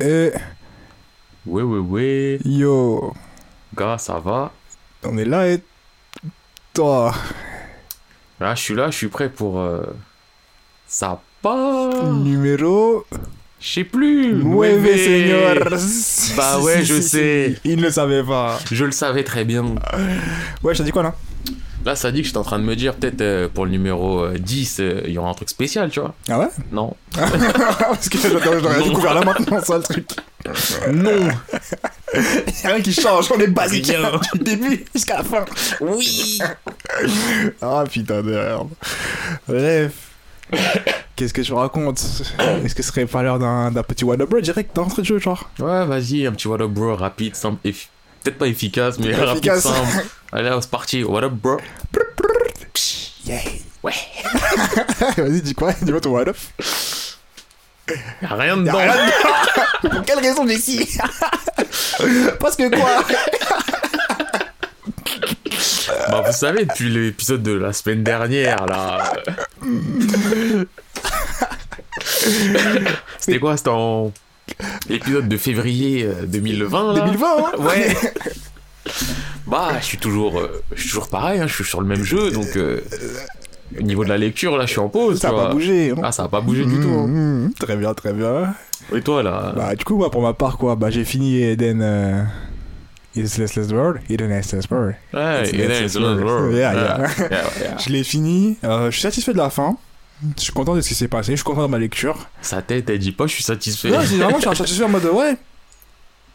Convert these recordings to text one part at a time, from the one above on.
Eh, Ouais, ouais, ouais. yo, Gars, ça va? On est là et toi, Là, je suis là, je suis prêt pour. euh, Ça part numéro? Je sais plus Nueve, señor. Bah ouais, je sais. Il ne le savait pas. Je le savais très bien. Ouais, je t'ai dit quoi là? Là, ça dit que j'étais en train de me dire, peut-être euh, pour le numéro euh, 10, euh, il y aura un truc spécial, tu vois. Ah ouais? Non. Parce que j'aurais découvert là maintenant, ça le truc. Non Y'a rien qui change, on est basique du début jusqu'à la fin. Oui Ah putain de merde. Bref. Qu'est-ce que tu racontes Est-ce que ce serait pas l'heure d'un petit What Up Bro direct d'entrée de jeu, genre? Ouais, vas-y, un petit what up, bro, rapide, simple, effi- peut-être pas efficace, mais Efficace. rapide, simple. Allez, c'est parti, what up, bro? Yeah Ouais Vas-y, dis quoi? Dis-moi ton What Up. Y'a rien Y'a dedans rien dedans. Pour quelle raison, Jessie Parce que quoi? Bah, vous savez, depuis l'épisode de la semaine dernière, là. C'était quoi? C'était en. L'épisode de février euh, 2020, là 2020, hein Ouais Bah, je suis toujours. euh, je suis toujours pareil, hein, je suis sur le même jeu, donc. euh, au niveau de la lecture, là, je suis en pause, Ça tu a pas bougé. hein. Ah, ça a pas bougé du tout. hein. Mmh, mmh, Très bien, très bien. Et toi, là? Bah, du coup, moi, pour ma part, quoi, bah, j'ai fini Eden. Euh... Is Less Less World Eden Less Less World. Ouais, It's- it's- it's another world. yeah, Yeah, yeah. yeah, yeah. Je l'ai fini. Euh, je suis satisfait de la fin. Je suis content de ce qui s'est passé. Je suis content de ma lecture. Sa tête, elle dit pas, je suis satisfait. Non, vraiment, je suis satisfait en mode ouais.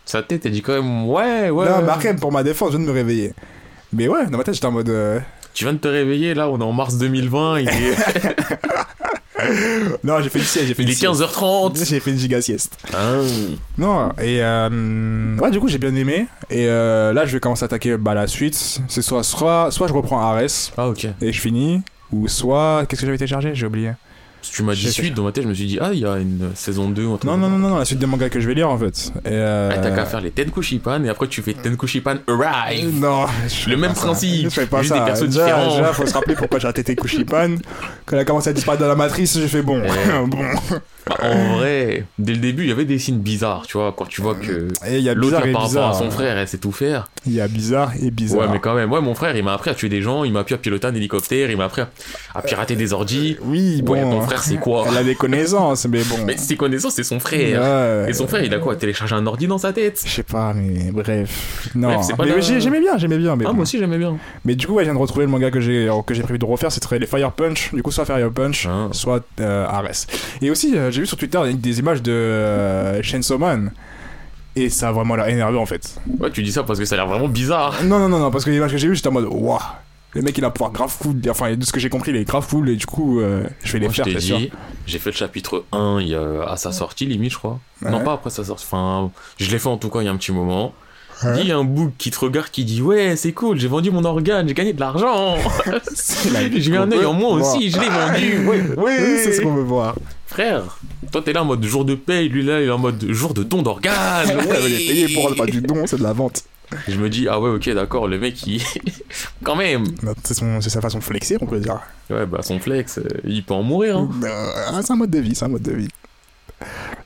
Sa tête, elle dit quand même, ouais, ouais. Non, après, pour ma défense, je viens de me réveiller. Mais ouais, dans ma tête, j'étais en mode. euh, Tu viens de te réveiller, là, on est en mars 2020, il est, Non, j'ai fait une sieste, j'ai fait il est sieste. 15h30. J'ai fait une giga sieste. Ah. Non, et euh, ouais, du coup, j'ai bien aimé. Et euh, là, je vais commencer à attaquer bah, la suite. C'est soit, soit, soit je reprends Ares Ah, ok. et je finis, ou soit. Qu'est-ce que j'avais téléchargé J'ai oublié. Tu m'as dit suite, dans ma tête, je me suis dit, ah, il y a une saison 2 ou un truc Non, non, non, non, non, la suite des mangas que je vais lire en fait. Et euh... Ah, t'as qu'à faire les Tenkushipan et après tu fais Tenkushipan Arrive. Non, je fais Le même principe, Je fais pas ça. des persos déjà, différents. déjà, faut se rappeler pourquoi j'ai raté Kushipan. Quand elle a commencé à disparaître dans la matrice, j'ai fait bon. Bon. Bah, en vrai, dès le début, il y avait des signes bizarres, tu vois, quand tu vois que Et il y a l'autre, bizarre là, et par rapport bizarre. à son frère, elle sait tout faire. Il y a bizarre et bizarre. Ouais, mais quand même, ouais, mon frère, il m'a appris à tuer des gens, il m'a appris à piloter un hélicoptère, il m'a appris à, à pirater des ordis. Oui, bon. Ouais, ton frère, c'est quoi? Elle a des connaissances, mais bon. Mais ses connaissances, c'est son frère. Ouais. Et son frère, il a quoi? Téléchargé un ordi dans sa tête? Je sais pas, mais bref. Non, Bref, c'est pas mais la- j'aimais bien, j'aimais bien. Mais, Ah, bon. moi aussi, j'aimais bien. mais du coup, ouais, je viens de retrouver le manga que j'ai que j'ai prévu de refaire. C'était les Fire Punch. Du coup, soit Fire Punch, Ah. soit euh, Ares. Et aussi, euh, j'ai vu sur Twitter des images de euh, Chainsaw Man. Et ça a vraiment l'air énervé en fait. Ouais, tu dis ça parce que ça a l'air vraiment bizarre. Non, non, non, non, parce que l'image que j'ai vue, j'étais en mode waouh. Le mec, il a pouvoir grave cool. Enfin, de ce que j'ai compris, il est grave cool. Et du coup, euh, je vais les Moi, faire, dit, j'ai fait le chapitre 1 il y a- à sa sortie, limite, je crois. Ouais. Non, pas après sa sortie. Enfin, je l'ai fait en tout cas il y a un petit moment. Ouais. Il y a un bouc qui te regarde qui dit Ouais, c'est cool, j'ai vendu mon organe, j'ai gagné de l'argent. j'ai eu un œil en moins aussi, je l'ai vendu. Ouais. Oui, c'est ce qu'on veut voir. Frère, toi t'es là en mode jour de paye, lui là il est en mode jour de don d'organe. Ouais, il est payé pour pas du don, c'est de la vente. Je me dis, ah ouais, ok, d'accord, le mec il. Quand même. C'est son- c'est sa façon de flexer, on peut dire. Ouais, bah son flex, euh, il peut en mourir. Hein. Euh, c'est un mode de vie, c'est un mode de vie.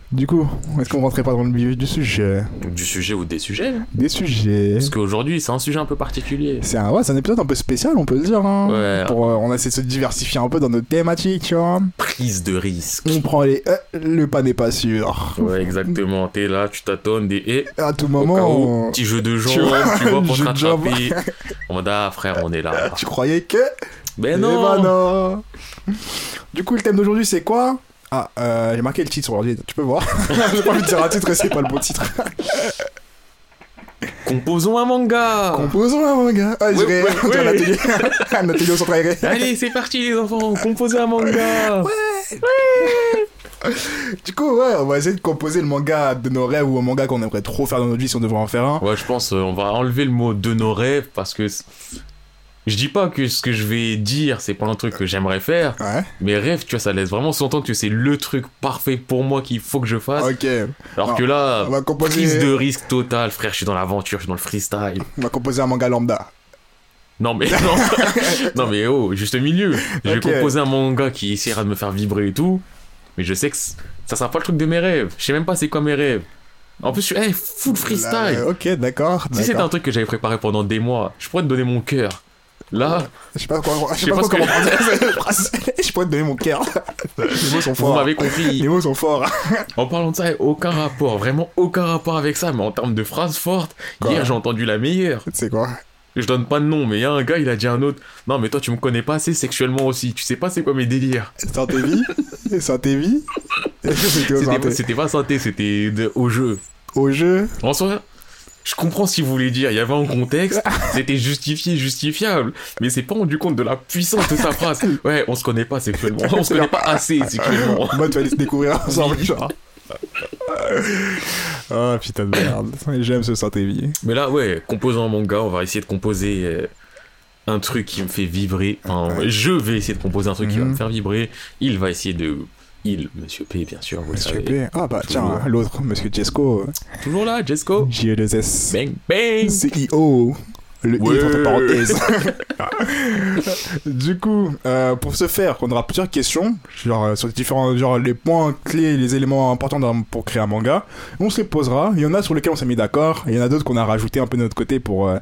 Du coup, est-ce qu'on rentrait pas dans le vif du sujet? Du sujet ou des sujets. hein. Des sujets. Parce qu'aujourd'hui c'est un sujet un peu particulier. C'est un, ouais, c'est un épisode un peu spécial, on peut le dire. Hein. Ouais. Pour, euh, on essaie de se diversifier un peu dans notre thématique, tu vois. Prise de risque. On prend les. euh, le pas n'est pas sûr. Ouais, exactement. T'es là, tu tâtonnes des. Et À tout moment. où, on- petit jeu de Tu jambes, vois, tu vois, pour. En mode, ah frère, on est là. Tu croyais que. Ben Eh non, ben non. Du coup, le thème d'aujourd'hui, c'est quoi? Ah, euh, j'ai marqué le titre sur l'ordi, tu peux voir. j'ai pas envie de dire un titre et c'est pas le bon titre. Composons un manga Composons un manga. Ah, je Ouais, ouais, ouais. un atelier. un atelier au centre aéré. Allez, c'est parti les enfants, composez un manga Du coup, ouais, on va essayer de composer le manga de nos rêves ou un manga qu'on aimerait trop faire dans notre vie si on devrait en faire un. Ouais, je pense euh, on va enlever le mot de nos rêves parce que je dis pas que ce que je vais dire c'est pas un truc que j'aimerais faire, Ouais, mais rêve, tu vois, ça laisse vraiment sous-entendre que c'est le truc parfait pour moi qu'il faut que je fasse. ok. Alors non, que là, On va composer, prise de risque totale, frère, je suis dans l'aventure, je suis dans le freestyle. on va composer un manga lambda. Non mais non, non mais oh, juste milieu. Je vais composer un manga qui essaiera de me faire vibrer et tout, mais je sais que ça sera pas le truc de mes rêves. Je sais même pas c'est quoi mes rêves. En plus, je suis hey, full freestyle. Là, ok, d'accord. Si c'était un truc que j'avais préparé pendant des mois, je pourrais te donner mon cœur. Là, Je sais pas quoi. Je sais pas pas quoi comment que- Je pourrais te donner mon cœur. Les mots sont vous forts. m'avez compris. Les mots sont forts. En parlant de ça, aucun rapport, vraiment aucun rapport avec ça, mais en termes de phrases fortes, Quoi hier j'ai entendu la meilleure. C'est quoi? Je donne pas de nom, mais il y a un gars, il a dit à un autre Non, mais toi tu me connais pas assez sexuellement aussi, tu sais pas c'est quoi mes délires. Santé vie Santé vie c'était pas, santé c'était au jeu. Au jeu En soi, je comprends ce qu'il voulait dire, il y avait un contexte, c'était justifié, justifiable, mais c'est pas rendu compte de la puissance de sa phrase. Ouais, on se connaît pas sexuellement, on se connaît pas assez sexuellement. Moi, tu vas aller se découvrir ensemble, genre. Oh putain de merde. J'aime ce santé vie. Mais là, ouais, composant un manga, on va essayer de composer euh, un truc qui me fait vibrer. Enfin, je vais essayer de composer un truc qui va Mhm. me faire vibrer. Il va essayer de. Il, Monsieur P, bien sûr, vous le Monsieur savez. P. Ah bah tiens, l'autre, Monsieur Jesco. Toujours là, Jesco. J2S. Bang, bang. CEO. Le Ouais. Entre parenthèses. du coup, euh, pour ce faire, on aura plusieurs questions, genre euh, sur les différents, genre les points clés, les éléments importants dans- pour créer un manga. On se les posera. Il y en a sur lesquels on s'est mis d'accord, il y en a d'autres qu'on a rajouté un peu de notre côté pour euh,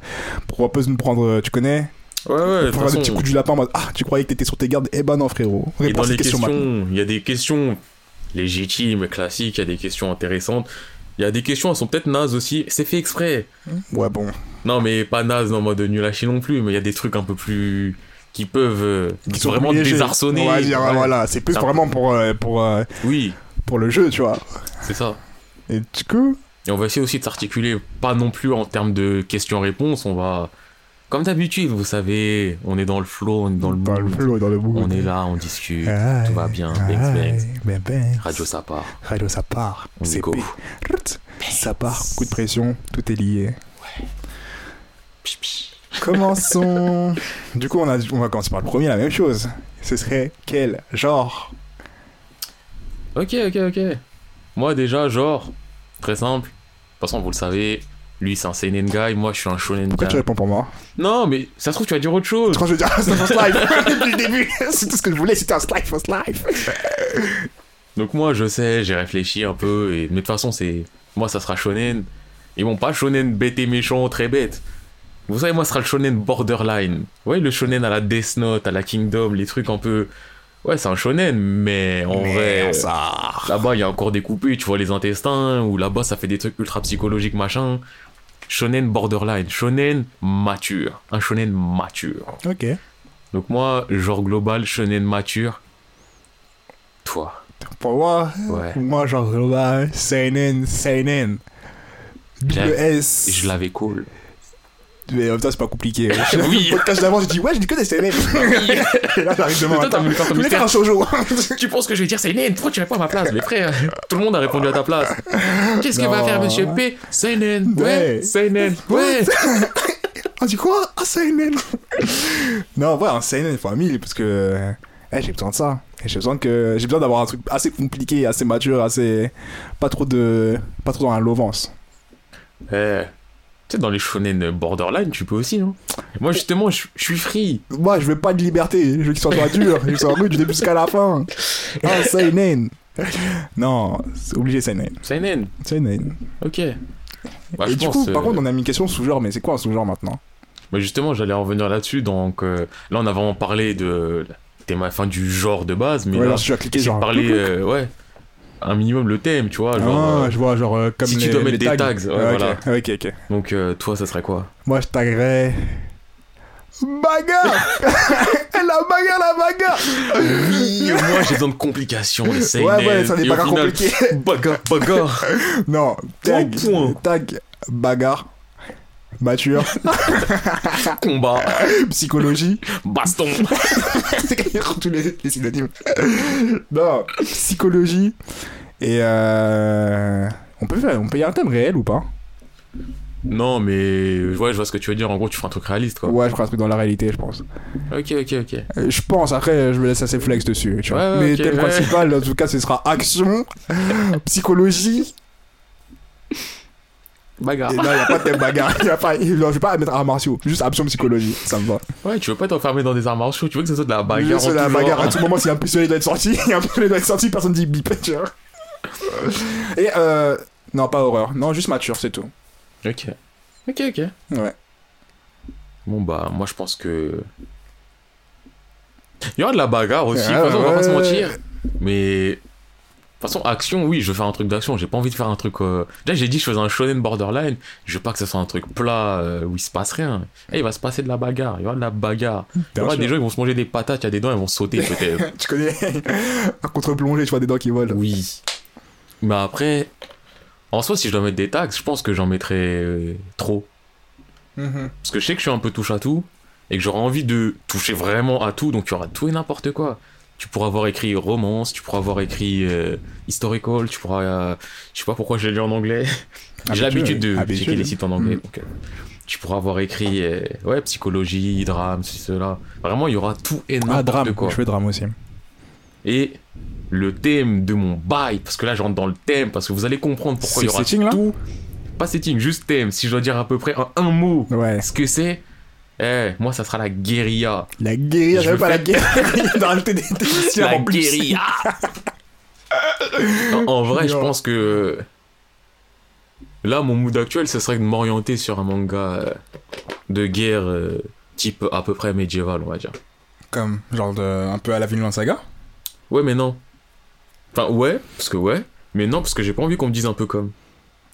pour un peu nous prendre, tu connais, Ouais, ouais, pour faire des petits façon. coups du lapin en mode ah tu croyais que t'étais sur tes gardes, eh ben non frérot. Et Réponds dans à les questions, il y a des questions légitimes, classiques, il y a des questions intéressantes. Il y a des questions, elles sont peut-être nazes aussi. C'est fait exprès. Ouais bon, Non, mais pas naze en mode nul à chier non plus, mais il y a des trucs un peu plus. qui peuvent. euh, qui sont vraiment désarçonnés. Dire Ouais. voilà, c'est plus un vraiment pour euh, pour euh, Oui, pour le jeu, tu vois. c'est ça. Et du coup, Et on va essayer aussi de s'articuler, pas non plus en termes de questions-réponses, on va... Comme d'habitude, vous savez, on est dans le flow, on est dans le dans le mood, flow, dans le mood. on est là, on discute, Aïe, tout va bien, bangs, bangs. radio ça part, Radio, ça part. on C'est est go. Ça part. Coup de pression. Tout est lié. Pch. Commençons. du coup, on, a, on va commencer par le premier, la même chose. Ce serait quel genre? Ok, ok, ok. Moi déjà, genre, très simple, de toute façon vous le savez, lui c'est un seinen guy, moi je suis un shonen Pourquoi tu guy. réponds pour moi? Non, mais ça se trouve tu vas dire autre chose. Quand je veux dire, c'est un life depuis le début. C'est tout ce que je voulais, c'était un slide first life. Donc moi je sais, j'ai réfléchi un peu, et... mais de toute façon c'est... Moi ça sera shonen. Ils vont pas shonen bête et méchant, très bête. Vous savez, moi ce sera le shonen borderline. Ouais, le shonen à la Death Note, à la Kingdom, les trucs un peu... Ouais, c'est un shonen, mais en vrai... ça. Là-bas, il y a encore découpé, tu vois les intestins, ou là-bas, ça fait des trucs ultra psychologiques, machin. Shonen borderline, shonen mature. Un shonen mature. Ok. Donc moi, genre global, shonen mature. Toi. Pour moi, Ouais. moi, genre global, seinen, seinen. Double S. Je l'avais cool. Mais en même temps, c'est pas compliqué. Oui. Le podcast d'avant, j'ai dit, ouais, j'ai dit que des. Et là, j'arrive demain Mais toi, t'as matin. voulu faire Je ton voulais faire mystère. un shoujo. Tu penses que je vais dire Seinen Pourquoi tu réponds à ma place? Mais frère, tout le monde a répondu à ta place. Qu'est-ce qu'il va faire, monsieur P? Seinen. Ouais. Seinen. Ouais. Ah, tu quoi? Ah, seinen Non, ouais, un seinen, il faut un mille, parce que eh, j'ai besoin de ça. J'ai besoin que j'ai besoin d'avoir un truc assez compliqué, assez mature, assez pas trop de pas trop dans la lovance. Eh. Tu sais, dans les shonen borderline, tu peux aussi, non? Moi, justement, je je suis free. Moi, je veux pas de liberté, je veux qu'il soit pas dur, je veux qu'il soit rude du début jusqu'à la fin. Ah, seinen. Non, c'est obligé seinen. Seinen. Seinen. Ok. Bah, Et je du pense, coup, par euh, contre, on a mis une question sous-genre, mais c'est quoi un sous-genre maintenant? Bah, justement, j'allais en revenir là-dessus. Donc, euh, là, on a vraiment parlé de enfin, du genre de base, mais Ouais, là, alors, si tu as cliqué genre. euh, ouais, un minimum le thème, tu vois. Genre, ah, euh, je vois, genre euh, comme si les, tu dois mettre les des tags, ouais, Ah, voilà. ok, ok. donc, euh, toi, ça serait quoi? Moi, je taguerais. Bagarre La bagarre, la bagarre Oui, moi, j'ai besoin de complications, seinen. Ouais, ouais, ça bagarres final, compliquées. Bagarre, bagarre. Non, tag, tag, bagarre, mature, combat, psychologie. baston. Tous les, les synonymes. Non, psychologie. Et euh, on peut faire, on peut y avoir un thème réel ou pas? Non, mais ouais, je vois ce que tu veux dire. En gros, tu feras un truc réaliste, quoi. Ouais, je ferai un truc dans la réalité, je pense. Ok, ok, ok. Euh, Je pense, après, je me laisse assez flex dessus. Tu vois. Ouais, ouais, Mais ok, thème ouais. principal, en tout cas, ce sera action, psychologie. Bagarre. Et non, il n'y a pas de thème bagarre. Y a pas, non, je vais pas mettre arts martiaux, juste action psychologie, ça me va. Ouais, tu veux pas t'enfermer dans des arts martiaux, tu veux que ce soit de la bagarre. Juste en la tout bagarre, genre. à tout moment, s'il y a un pistolet doit être sorti, il y a un pistolet doit être sorti, personne dit bip, tu vois. Et euh, Non, pas horreur. Non, juste mature, c'est tout. Ok. Ok, ok. Ouais. Bon, bah, moi, je pense que. Il y aura de la bagarre aussi, Ouais, de on va pas se mentir. Mais. De toute façon, action, oui, je veux faire un truc d'action. J'ai pas envie de faire un truc. euh, Déjà, j'ai dit je faisais un shonen borderline. Je veux pas que ce soit un truc plat euh, où il se passe rien. Eh, il va se passer de la bagarre. Il y aura de la bagarre. Il y aura des gens, ils vont se manger des patates. Il y a des dents, ils vont sauter peut-être. Tu connais un contre-plongée, tu vois des dents qui volent. oui. Mais après. En soi, si je dois mettre des taxes, je pense que j'en mettrais euh, trop. Mhm. Parce que je sais que je suis un peu touche à tout et que j'aurais envie de toucher vraiment à tout, donc il y aura tout et n'importe quoi. Tu pourras avoir écrit romance, tu pourras avoir écrit euh, historical, tu pourras. euh, je sais pas pourquoi je l'ai lu en anglais. J'ai l'habitude de habitué. checker les sites en anglais. Mm. donc, euh, tu pourras avoir écrit euh, ouais, psychologie, drame, ceci, cela. Vraiment, il y aura tout et Ah, n'importe drame. quoi. Je fais drame aussi. Et le thème de mon bail, parce que là j'entre dans le thème, parce que vous allez comprendre pourquoi il y aura setting, là tout. Pas setting, juste thème. Si je dois dire à peu près en un mot Ouais. ce que c'est, eh, moi ça sera la guérilla. La guérilla, Je veux pas la guérilla. de rajouter des, La en plus. guérilla en, en vrai, je pense que là, mon mood actuel, ce serait de m'orienter sur un manga euh, de guerre euh, type à peu près médiéval, on va dire. Comme, genre, de, un peu à la Vinland Saga? Ouais, mais non. Enfin, ouais, parce que ouais, mais non, parce que j'ai pas envie qu'on me dise un peu comme.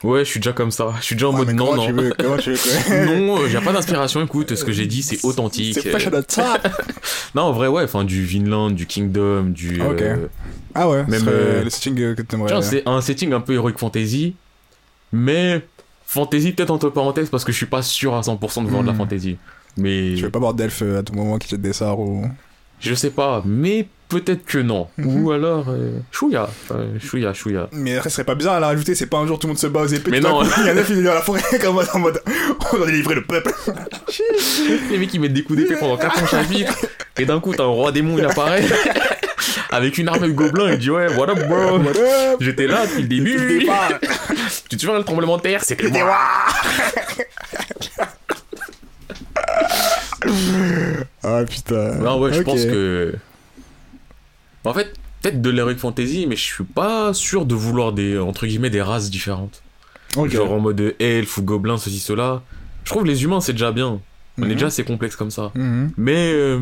Ouais, je suis déjà comme ça. Je suis déjà en Ouais, mode non, non. tu veux, tu Non, euh, y a pas d'inspiration. Écoute, ce que j'ai dit, c'est authentique. C'est fresh top. Non, en vrai, ouais, enfin, du Vinland, du Kingdom, du. Ok. euh, Ah ouais, Même, euh, le setting euh, que t'aimerais. Tiens, c'est un setting un peu heroic fantasy, mais fantasy peut-être entre parenthèses parce que je suis pas sûr à 100% de voir de la Hmm. fantasy. Mais Tu veux pas voir d'elfe euh, à tout moment qui jette des sorts ou. Je sais pas, mais peut-être que non. Mhm. Ou alors euh, chouïa, enfin, chouïa, chouïa. Mais après, ce serait pas bizarre à la rajouter, c'est pas un jour tout le monde se bat aux épées. Mais non. coup, Il y en a qui dans la forêt comme en mode on doit délivrer le peuple. Les mecs qui mettent des coups d'épée pendant 4 chapitres et d'un coup t'as un roi démon il apparaît avec une armée de gobelins il dit ouais what up bro? J'étais là depuis le début. Tu te souviens le tremblement de terre? C'était moi. Ah putain. Non, ouais, je pense que. En fait, peut-être de l'heroic fantasy, mais je suis pas sûr de vouloir des, entre guillemets, des races différentes. Genre en mode elfe ou gobelin, ceci, cela. Je trouve les humains, c'est déjà bien. On Mhm. est déjà assez complexe comme ça. Mhm. Mais euh,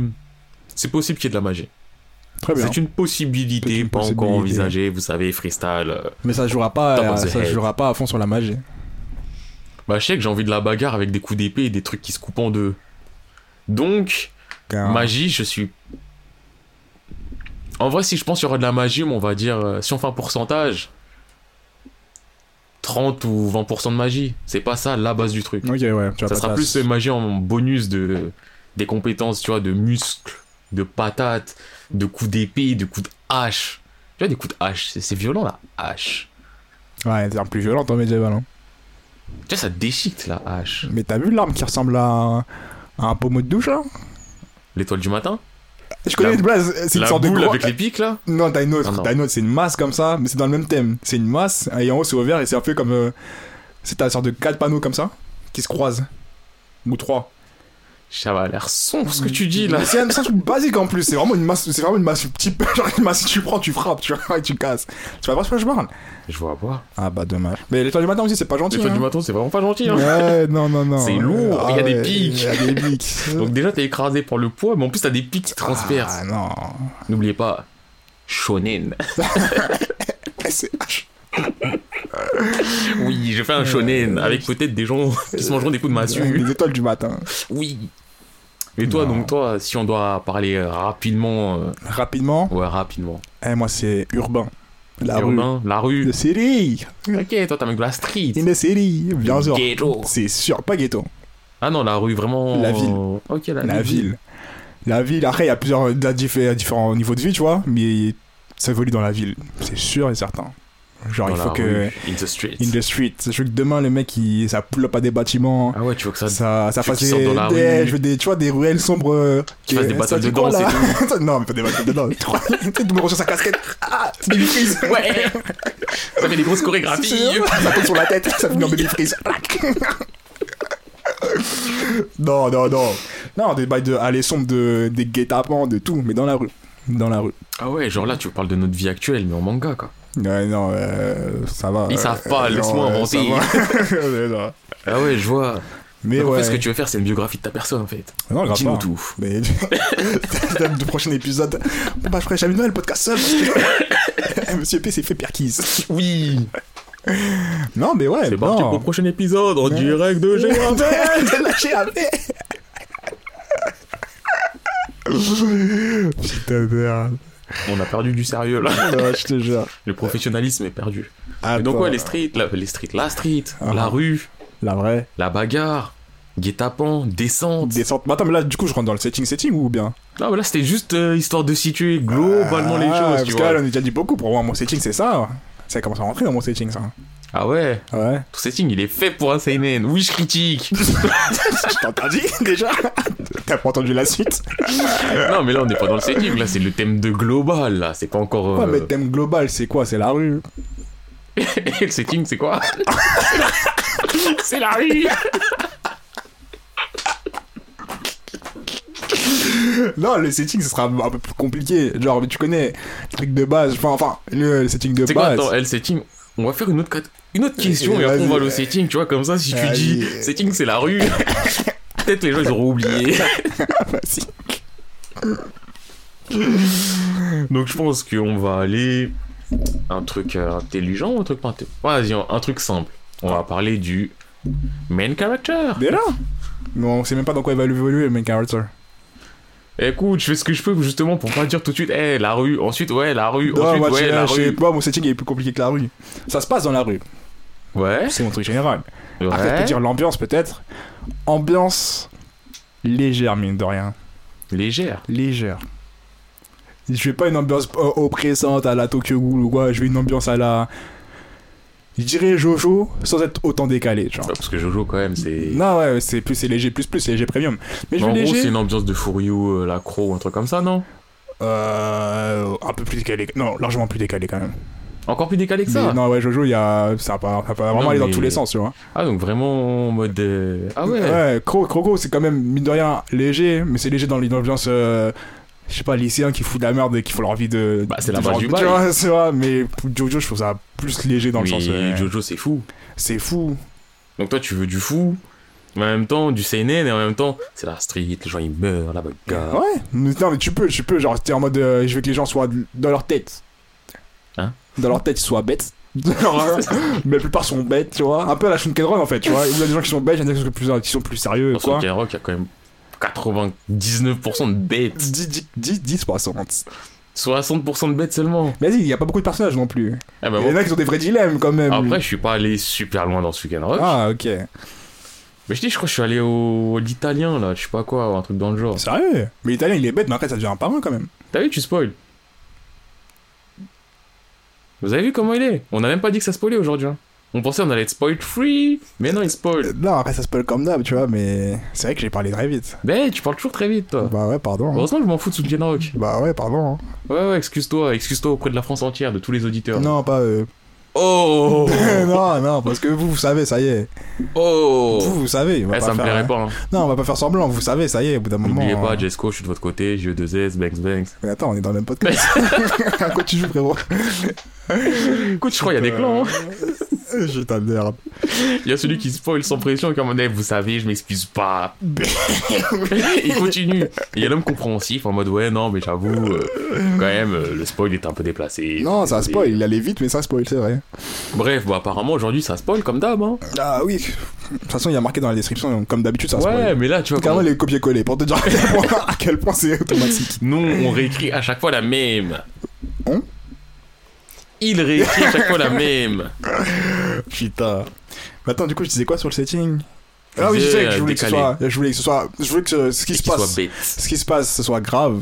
c'est possible qu'il y ait de la magie. Très bien. C'est une possibilité, une pas encore envisagée. Vous savez, freestyle. euh. Mais ça jouera pas, ça jouera pas à fond sur la magie. Bah, je sais que j'ai envie de la bagarre avec des coups d'épée et des trucs qui se coupent en deux. Donc, Car- Magie, je suis. En vrai, si je pense qu'il y aura de la magie, on va dire, euh, si on fait un pourcentage, 30 ou 20% de magie. C'est pas ça la base du truc. Ok, ouais. Tu Ça sera plus magie en bonus de des compétences, tu vois, de muscles, de patates, de coups d'épée, de coups de hache. Tu vois, des coups de hache, c'est violent la hache. Ouais, c'est un plus violent en médiéval. Hein. Tu vois, ça déchique la hache. Mais t'as vu l'arme qui ressemble à un pommeau de douche là L'étoile du matin Je connais La- une c'est une sorte de boule gros... avec les pics là Non, t'as une autre, Ah, t'as une autre, c'est une masse comme ça, mais c'est dans le même thème. C'est une masse, et en haut c'est ouvert, et c'est un peu comme... euh, c'est une sorte de quatre panneaux comme ça, qui se croisent. Ou trois. Ça va l'air sombre ce que tu dis là. C'est un, truc basique en plus, c'est vraiment une masse, c'est vraiment une masse type, genre une masse, tu prends, tu frappes, tu vois, et tu casses. Tu vas voir ce que je parle Je vois pas. Ah bah dommage. Mais l'étoile du matin aussi, c'est pas gentil. L'étoile hein. du matin, c'est vraiment pas gentil. Hein. Ouais, non, non, non. C'est lourd, il y a des pics. Il y a des pics. Donc déjà t'es écrasé par le poids, mais en plus t'as des pics qui transpercent. Ah non. N'oubliez pas, shonen. Oui, je fais un shonen avec peut-être des gens qui se mangeront des coups de massue. Les étoiles du matin. Oui. Et toi, Non. donc toi, si on doit parler euh, rapidement, euh, Rapidement, ouais rapidement. eh, moi c'est urbain. La Urbain, la rue. rue. De série. Ok, toi t'as mec de la street. Une série, bien sûr. Ghetto. C'est sûr, pas ghetto. Ah non, la rue vraiment. La ville. Ok, la, La ville. La ville, après, il y a plusieurs y a différents niveaux de vie, tu vois, mais ça évolue dans la ville. C'est sûr et certain. Genre, Dans il faut que. rue, In the street. In the street. Je veux que demain, le mec, il, ça pull up à des bâtiments. Ah ouais, tu veux que ça. ça, ça tu fasse des, rue. je veux des, tu vois, des ruelles sombres. Qu'ils fassent des dit de danse là Non, mais pas des battles de danse. Tu tu tout monde reçoit sa casquette. Ah, Baby Freeze. Ouais Ça fait des grosses chorégraphies Ça tombe sur la tête, ça finit en Baby Freeze. non, non, non. Non, des bails de aller sombres, de, des guet-apens, de tout, mais dans la rue. Dans la rue. Ah ouais, genre là, tu parles de notre vie actuelle, mais en manga, quoi. Ouais, non, euh, ça va. Ils savent pas, Euh, laisse-moi inventer. ça va. Ouais, non. Ah ouais, je vois. Mais Donc, en ouais. fait, ce que tu veux faire, c'est une biographie de ta personne, en fait. Non, grave Dis-nous tout. Mais le prochain épisode. Bon, bah, je ferai jamais de le podcast seul que Monsieur P s'est fait perquise. Oui. Non, mais ouais, C'est parti pour le non. prochain épisode en Ouais. direct de GAV. De lâcher avec. Putain de merde. On a perdu du sérieux, là. Non, je te jure. Le professionnalisme est perdu. Et donc, ouais, les streets, la, les streets, la street, Ah. la rue, La vraie. la bagarre, guet-apens, descente. Descente. Mais attends, mais là, du coup, je rentre dans le setting setting ou bien? Non, mais là, c'était juste euh, histoire de situer globalement les Ah, choses, Parce tu que vois. là, on a déjà dit beaucoup. Pour moi, mon setting, c'est ça. Ça commence à rentrer dans mon setting, ça. Ah ouais, Ouais. ton setting, il est fait pour un seinen. Oui, je critique. je t'ai entendu déjà? T'as pas entendu la suite non, mais là, on n'est pas dans le setting. Là, c'est le thème de global, là. C'est pas encore... Ouais, euh, mais thème global, c'est quoi? C'est la rue. Et le setting, c'est quoi? C'est la rue Non, le setting, ce sera un peu plus compliqué. Genre, mais tu connais le truc de base. Enfin, enfin le, le setting de C'est quoi, base. attends, elle, setting On va faire une autre, cat- une autre question et, Et après on va aller au setting, tu vois, comme ça, si tu Vas-y. dis setting, c'est la rue, peut-être les gens, ils auront oublié. Vas-y. Donc je pense qu'on va aller un truc euh, intelligent ou un truc pas Vas-y, un, truc simple. On va parler du main character. Déjà Mais on sait même pas dans quoi il va évoluer le main character. Écoute, je fais ce que je peux justement pour pas dire tout de suite, eh, la rue, ensuite, ouais, la rue, Non, ensuite, moi, ouais, la rue. pas, mon setting est plus compliqué que la rue. Ça se passe dans la rue. Ouais, C'est mon truc général. Après, je ouais. peux dire l'ambiance peut-être. Ambiance légère, mine de rien. Légère. Légère. Je vais pas une ambiance oppressante à la Tokyo Ghoul ou quoi. Je veux une ambiance à la. Je dirais Jojo sans être autant décalé, genre. Ouais, parce que Jojo, quand même, c'est. Non, ouais, c'est plus c'est léger, plus plus, c'est léger premium. Mais je en veux gros, léger. c'est une ambiance de Furiou, euh, la Crow, un truc comme ça, non? Euh, un peu plus décalé. Non, largement plus décalé quand même. Encore plus décalé que ça Mais non, ouais, Jojo, il y a. Ça va ça va vraiment Non, aller dans mais- tous les sens, tu vois. Ah, donc vraiment en mode. euh, Ah ouais, Ouais, Cro- Croco, c'est quand même, mine de rien, léger, mais c'est léger dans l'ambiance. Euh, je sais pas, lycéen qui fout de la merde et qui font leur vie de. Bah, c'est la base du tu bail. vois, c'est vrai, mais pour Jojo, je trouve ça plus léger dans mais le sens. euh, Jojo, c'est fou. C'est fou. Donc toi, tu veux du fou, mais en même temps, du seinen, et en même temps, c'est la street, les gens ils meurent, la bagarre. Ouais, mais non, mais tu peux, tu peux, genre, t'es en mode, euh, je veux que les gens soient dans leur tête. Hein? Dans leur tête, ils soient bêtes. Mais la plupart sont bêtes, tu vois. Un peu à la Shinkenron en fait, tu vois. Il y a des gens qui sont bêtes, il y en a qui sont plus, qui sont plus sérieux, Dans son quoi. Rock, il y a quand même 99% de bêtes. 10, 10, 10, 10, 60. 60% de bêtes seulement. Mais vas-y, il y a pas beaucoup de personnages non plus. Ah bah Il y en a qui ont des vrais dilemmes quand même. Après, je suis pas allé super loin dans ce week-end rock. Ah, ok. Mais je dis, je crois que je suis allé au l'italien là, je sais pas quoi, un truc dans le genre. Sérieux? Mais l'italien il est bête, mais après ça devient un parrain quand même. T'as vu, tu spoil. Vous avez vu comment il est? On a même pas dit que ça spoilait aujourd'hui. hein. On pensait on allait être spoil free, mais non, il spoil. Euh, Non, après ça spoil comme d'hab, tu vois, mais c'est vrai que j'ai parlé très vite. Mais tu parles toujours très vite, toi. Bah ouais, pardon. hein. Heureusement que je m'en fous de Soutien Rock. Bah ouais, pardon. hein. Ouais, ouais, excuse-toi, excuse-toi auprès de la France entière, de tous les auditeurs. Non, pas eux. Oh non, non, parce que vous, vous savez, ça y est. Oh Vous, vous savez. On va Eh, pas ça me plairait pas. hein. Non, on va pas faire semblant, vous savez, ça y est, au bout d'un moment. N'oubliez euh, pas, Jesco, je suis de votre côté, Jeu 2S, Banks Banks. Mais attends, on est dans le même podcast. à quoi tu joues, frérot Écoute, je crois qu'il y a des clans. hein. J'ai ta merde. Il y a celui qui spoil sans pression, comme on est, vous savez, je m'excuse pas. il continue. Et il y a l'homme compréhensif en mode, ouais, non, mais j'avoue, euh, quand même, euh, le spoil est un peu déplacé. Non, ça spoil, il allait vite, mais ça spoil, c'est vrai. Bref, bon, apparemment, aujourd'hui, ça spoil comme d'hab. Hein. Ah oui. De toute façon, il y a marqué dans la description, donc, comme d'habitude, ça Ouais, spoil. mais là, tu vois, Carrément les copier-coller pour te dire à quel point, c'est automatique. nous, on réécrit à chaque fois la même. Hein Il réécrit à chaque fois la même. Putain. Mais attends, du coup, je disais quoi sur le setting? Ah oui, je sais que je euh, voulais que ce soit. Je voulais que ce soit. Je voulais que ce, ce qui Et se passe. Ce qui se passe, ce soit grave.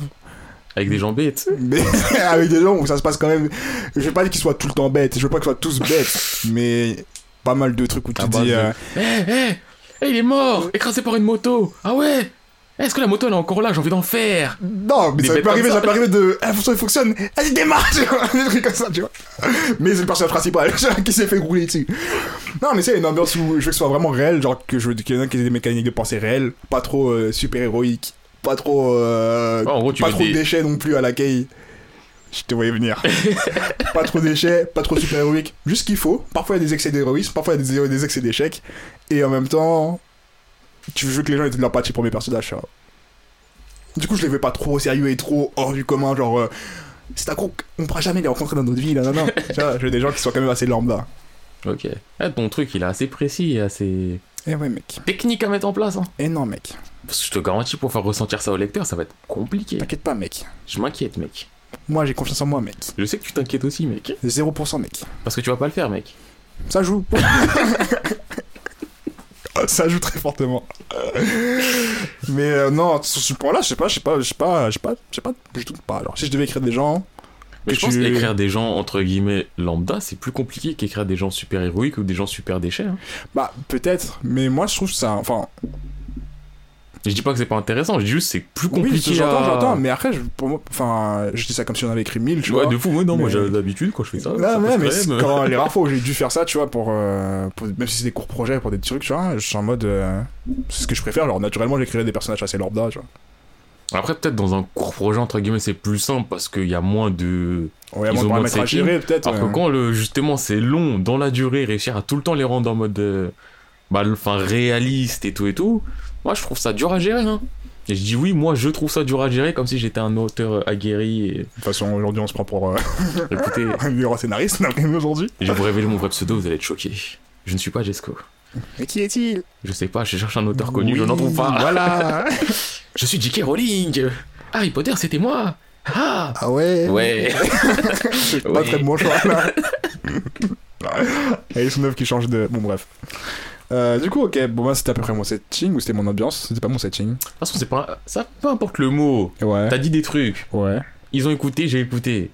Avec des gens bêtes. Mais avec des gens où ça se passe quand même. Je veux pas dire qu'ils soient tout le temps bêtes. Je veux pas qu'ils soient tous bêtes. Mais pas mal de trucs où tu dis. base de- euh, Eh, eh, eh, il est mort, écrasé par une moto. Ah ouais Est-ce que la moto elle est encore là? J'ai envie d'en faire. Non, mais Des ça peut arriver, ça ça. peut arriver de. Ah, faut il fonctionne. Vas-y, démarre, tu vois. Des trucs comme ça, tu vois. Mais c'est le personnage principal qui s'est fait rouler dessus. Non, mais c'est une ambiance où je veux que ce soit vraiment réel. Genre que je veux qu'il y en a qui aient des mécaniques de pensée réelles. Pas trop euh, super héroïque. Pas trop. euh, en gros, tu pas trop des- de déchets non plus à la Kay. Je te voyais venir. pas trop d'échecs, pas trop super héroïque. Juste ce qu'il faut. Parfois il y a des excès d'héroïsme, parfois il y a des, des excès d'échecs. Et en même temps, tu veux que les gens aient de l'empathie pour mes personnages. va. Du coup, je les veux pas trop au sérieux et trop hors du commun. Genre, euh, c'est un gros. On pourra jamais les rencontrer dans notre vie. Là, non, non. veux des gens qui soient quand même assez lambda. Ok. Eh, ton truc, il est assez précis et assez Eh ouais, mec. technique à mettre en place. Hein. Eh non, mec. Parce que je te garantis, pour faire ressentir ça au lecteur, ça va être compliqué. T'inquiète pas, mec. Je m'inquiète, mec. Moi, j'ai confiance en moi, mec. Je sais que tu t'inquiètes aussi, mec. 0%, mec. Parce que tu vas pas le faire, mec. Ça joue. Ça joue très fortement. Mais euh, non, sur ce point-là, je sais pas, je sais pas, je sais pas, je sais pas, je sais pas, je doute pas. Alors, si je devais écrire des gens, Mais je pense tu- qu'écrire des gens, entre guillemets, lambda, c'est plus compliqué qu'écrire des gens super héroïques ou des gens super déchets. hein. bah peut-être. Mais moi, je trouve ça, enfin, Je dis pas que c'est pas intéressant, je dis juste que c'est plus oui, compliqué j'entends, à... j'entends. Mais après, je- pour moi, enfin, je dis ça comme si on avait écrit 1000, tu Ouais, vois. de fou, non, moi j'ai l'habitude quand je fais ça. Non, ça mais, mais quand les rares fois où j'ai dû faire ça, tu vois, pour, euh, pour- même si c'est des courts projets, pour des trucs, tu vois, je suis en mode, euh, c'est ce que je préfère. Alors naturellement, j'écrirais des personnages assez lambda, tu vois. Après, peut-être dans un court projet, entre guillemets, c'est plus simple parce qu'il y a moins de. Ouais, Ils moins de moins de paramètres à gérer, peut-être. Alors ouais. que quand le, justement c'est long dans la durée, réussir à tout le temps les rendre en mode. euh, bah, enfin, réaliste et tout et tout, moi je trouve ça dur à gérer. Hein. Et je dis oui, moi je trouve ça dur à gérer comme si j'étais un auteur aguerri. Et De toute façon, aujourd'hui, on se prend pour euh, écoutez, un meilleur scénariste, nous aujourd'hui. je vais vous révéler mon vrai pseudo, vous allez être choqués. Je ne suis pas Jesco. Mais qui est-il? Je sais pas, je cherche un auteur connu, je n'en trouve pas. Voilà Je suis J.K. Rowling Harry Potter, c'était moi Ah Ah ouais Ouais C'est pas Ouais. très bon choix, là. Et son œuvre qui change de... Bon, bref. Euh, du coup, ok, bon, moi, c'était à peu près mon setting, ou c'était mon ambiance, c'était pas mon setting. De toute façon, c'est pas. Ça, peu importe le mot. Ouais. T'as dit des trucs. Ouais. Ils ont écouté, j'ai écouté.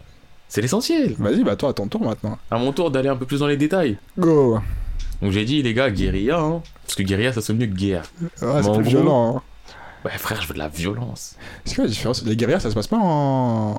C'est l'essentiel. Vas-y, bah toi, à ton tour maintenant. À mon tour d'aller un peu plus dans les détails. Go Donc j'ai dit, les gars, guérilla, hein. Parce que guérilla, ça sonne mieux que guerre. Ouais, c'est plus gros- violent. Hein. Ouais, frère, je veux de la violence. Est-ce que la différence? Les guerrières, ça se passe pas en.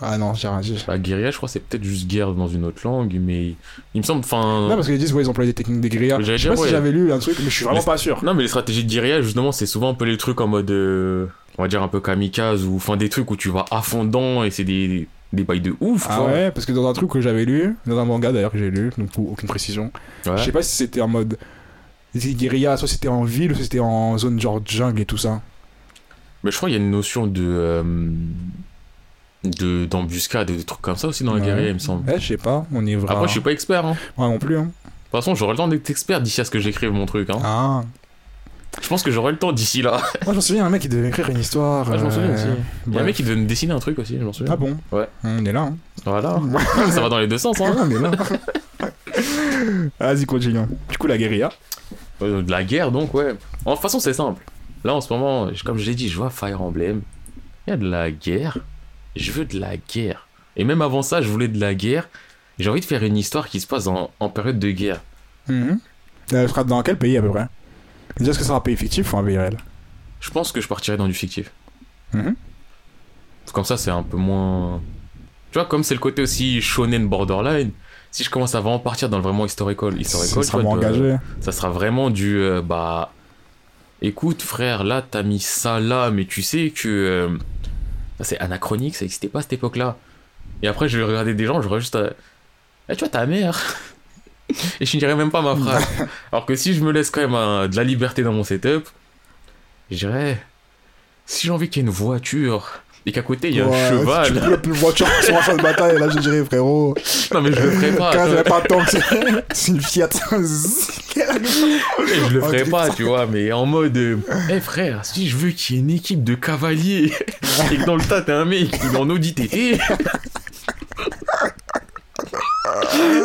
Ah non, j'ai rien dit. La guérilla, je crois, c'est peut-être juste guerre dans une autre langue, mais il me semble, enfin. Non, parce qu'ils disent, ouais, ils emploient des techniques des guérillas. J'allais Je sais pas dire, si ouais. j'avais lu un truc, mais je suis vraiment pas sûr. Non, mais les stratégies de guérilla, justement, c'est souvent un peu les trucs en mode. euh, on va dire un peu kamikaze, ou enfin des trucs où tu vas à fond dedans et c'est des, des bails de ouf, Ah quoi. ouais, parce que dans un truc que j'avais lu, dans un manga d'ailleurs que j'ai lu, donc aucune précision, Ouais. je sais pas si c'était en mode. Des guérillas, soit c'était en ville, soit c'était en zone genre jungle et tout ça. Mais je crois qu'il y a une notion de. euh, de d'embuscade et des trucs comme ça aussi dans la Ouais. guérilla, il me semble. Ouais, je sais pas, on est vraiment. Après, je suis pas expert, hein. Moi non plus, hein. De toute façon, j'aurai le temps d'être expert d'ici à ce que j'écrive mon truc, hein. Ah. Je pense que j'aurai le temps d'ici là. Moi, j'en souviens, un mec qui devait écrire une histoire. Ah, je m'en souviens euh, aussi. Il y a un mec qui devait me dessiner un truc aussi, je m'en souviens. Ah bon? Ouais. On est là, hein. Voilà. ça va dans les deux sens, hein. on est là. Vas-y, continue. Du coup, la guérilla. Euh, de la guerre, donc, ouais. En de toute façon, c'est simple. Là, en ce moment, comme je l'ai dit, je vois Fire Emblem. Il y a de la guerre. Je veux de la guerre. Et même avant ça, je voulais de la guerre. J'ai envie de faire une histoire qui se passe en, en période de guerre. Elle sera dans quel pays à peu près? Est-ce que ça sera un pays fictif ou un pays réel? Je pense que je partirai dans du fictif. Mhm. Comme ça, c'est un peu moins. Tu vois, comme c'est le côté aussi shonen borderline, si je commence à vraiment partir dans le vraiment historical, historical Ça sera vois, de- ça sera vraiment du. euh, bah. Écoute, frère, là, t'as mis ça là, mais tu sais que. euh, c'est anachronique, ça existait pas à cette époque-là. Et après, je vais regarder des gens, je juste. à- Eh, tu vois, ta mère Et je finirai même pas ma phrase. Alors que si je me laisse quand même euh, de la liberté dans mon setup, je dirais. Si j'ai envie qu'il y ait une voiture et qu'à côté il y a Ouais, un Si tu cheval. peux plus voiture sur un champ de bataille, là, je dirais, frérot. Non, mais je le ferai pas. Quand j'avais pas de temps que c'est. Une Fiat. Je le Oh, ferai pas, tu vois, mais en mode, euh, Eh frère, si je veux qu'il y ait une équipe de cavaliers et que dans le tas t'as un mec qui est en Audi TT,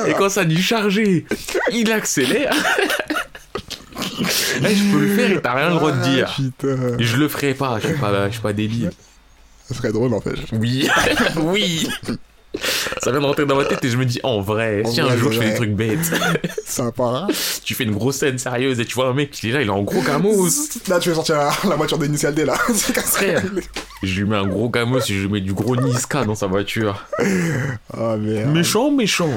et quand ça dit charger, il accélère, Eh, je peux le faire et t'as rien le droit de dire. Ah, Putain. Et je le ferai pas, je suis pas, je suis pas débile. Ça serait drôle en fait. Oui, oui. Ça vient de rentrer dans ma tête et je me dis, en vrai, En si vrai, un jour je fais des trucs bêtes, Sympa. tu fais une grosse scène sérieuse et tu vois un mec qui est là, il a un gros gamos. Là, tu veux sortir la, la voiture d'initial D là. Frère. Je lui mets un gros gamos et je lui mets du gros Niska dans sa voiture. Oh merde. Méchant, méchant.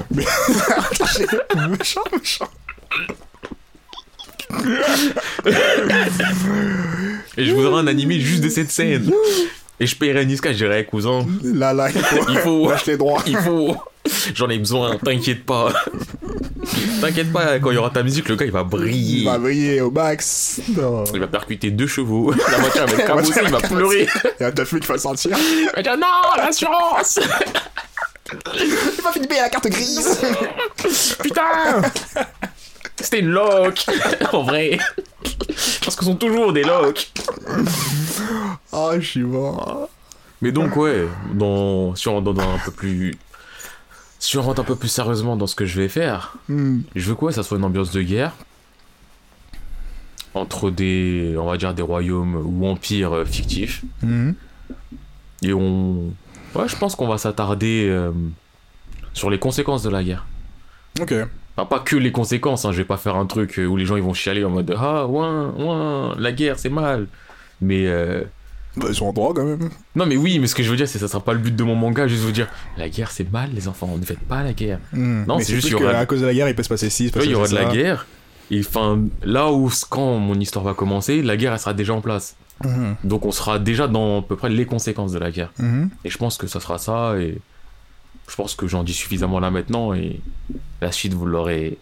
méchant, méchant. Et je voudrais un animé juste de cette scène. Et je paierai Niska, je dirais, cousin, Là, là, il faut, il faut, droits. il faut. J'en ai besoin, t'inquiète pas. T'inquiète pas, quand il y aura ta musique, le gars il va briller. Il va briller au max. Non. Il va percuter deux chevaux. La voiture va être cabossée, il va pleurer. Il y a ta fille qui va le sentir. Il va dire non, l'assurance J'ai pas fini de payer la carte grise. Putain C'était une loc En vrai. Parce que ce sont toujours des locs. Oh, je suis mort. Mais donc, ouais, dans, si on rentre dans un peu plus. Si on rentre un peu plus sérieusement dans ce que je vais faire, Hmm. je veux quoi? Ça soit une ambiance de guerre entre des, on va dire, des royaumes ou empires euh, fictifs. Mhm. Et on. Ouais, je pense qu'on va s'attarder euh, sur les conséquences de la guerre. Ok. Enfin, pas que les conséquences, hein. je vais pas faire un truc euh, où les gens ils vont chialer en mode Ah, ouin, ouin, la guerre c'est mal. Mais. euh, Bah, ils sont en droit quand même. Non, mais oui, mais ce que je veux dire, c'est que ça sera pas le but de mon manga, juste vous dire La guerre c'est mal, les enfants, ne faites pas la guerre. Hmm. Non, c'est juste qu'il y que aura- à cause de la guerre, il peut se passer ci, il peut se il y aura de passer la guerre, et enfin, là où, quand mon histoire va commencer, la guerre elle sera déjà en place. Mhm. Donc on sera déjà dans à peu près les conséquences de la guerre. Mhm. Et je pense que ça sera ça, et je pense que j'en dis suffisamment là maintenant, et la suite vous l'aurez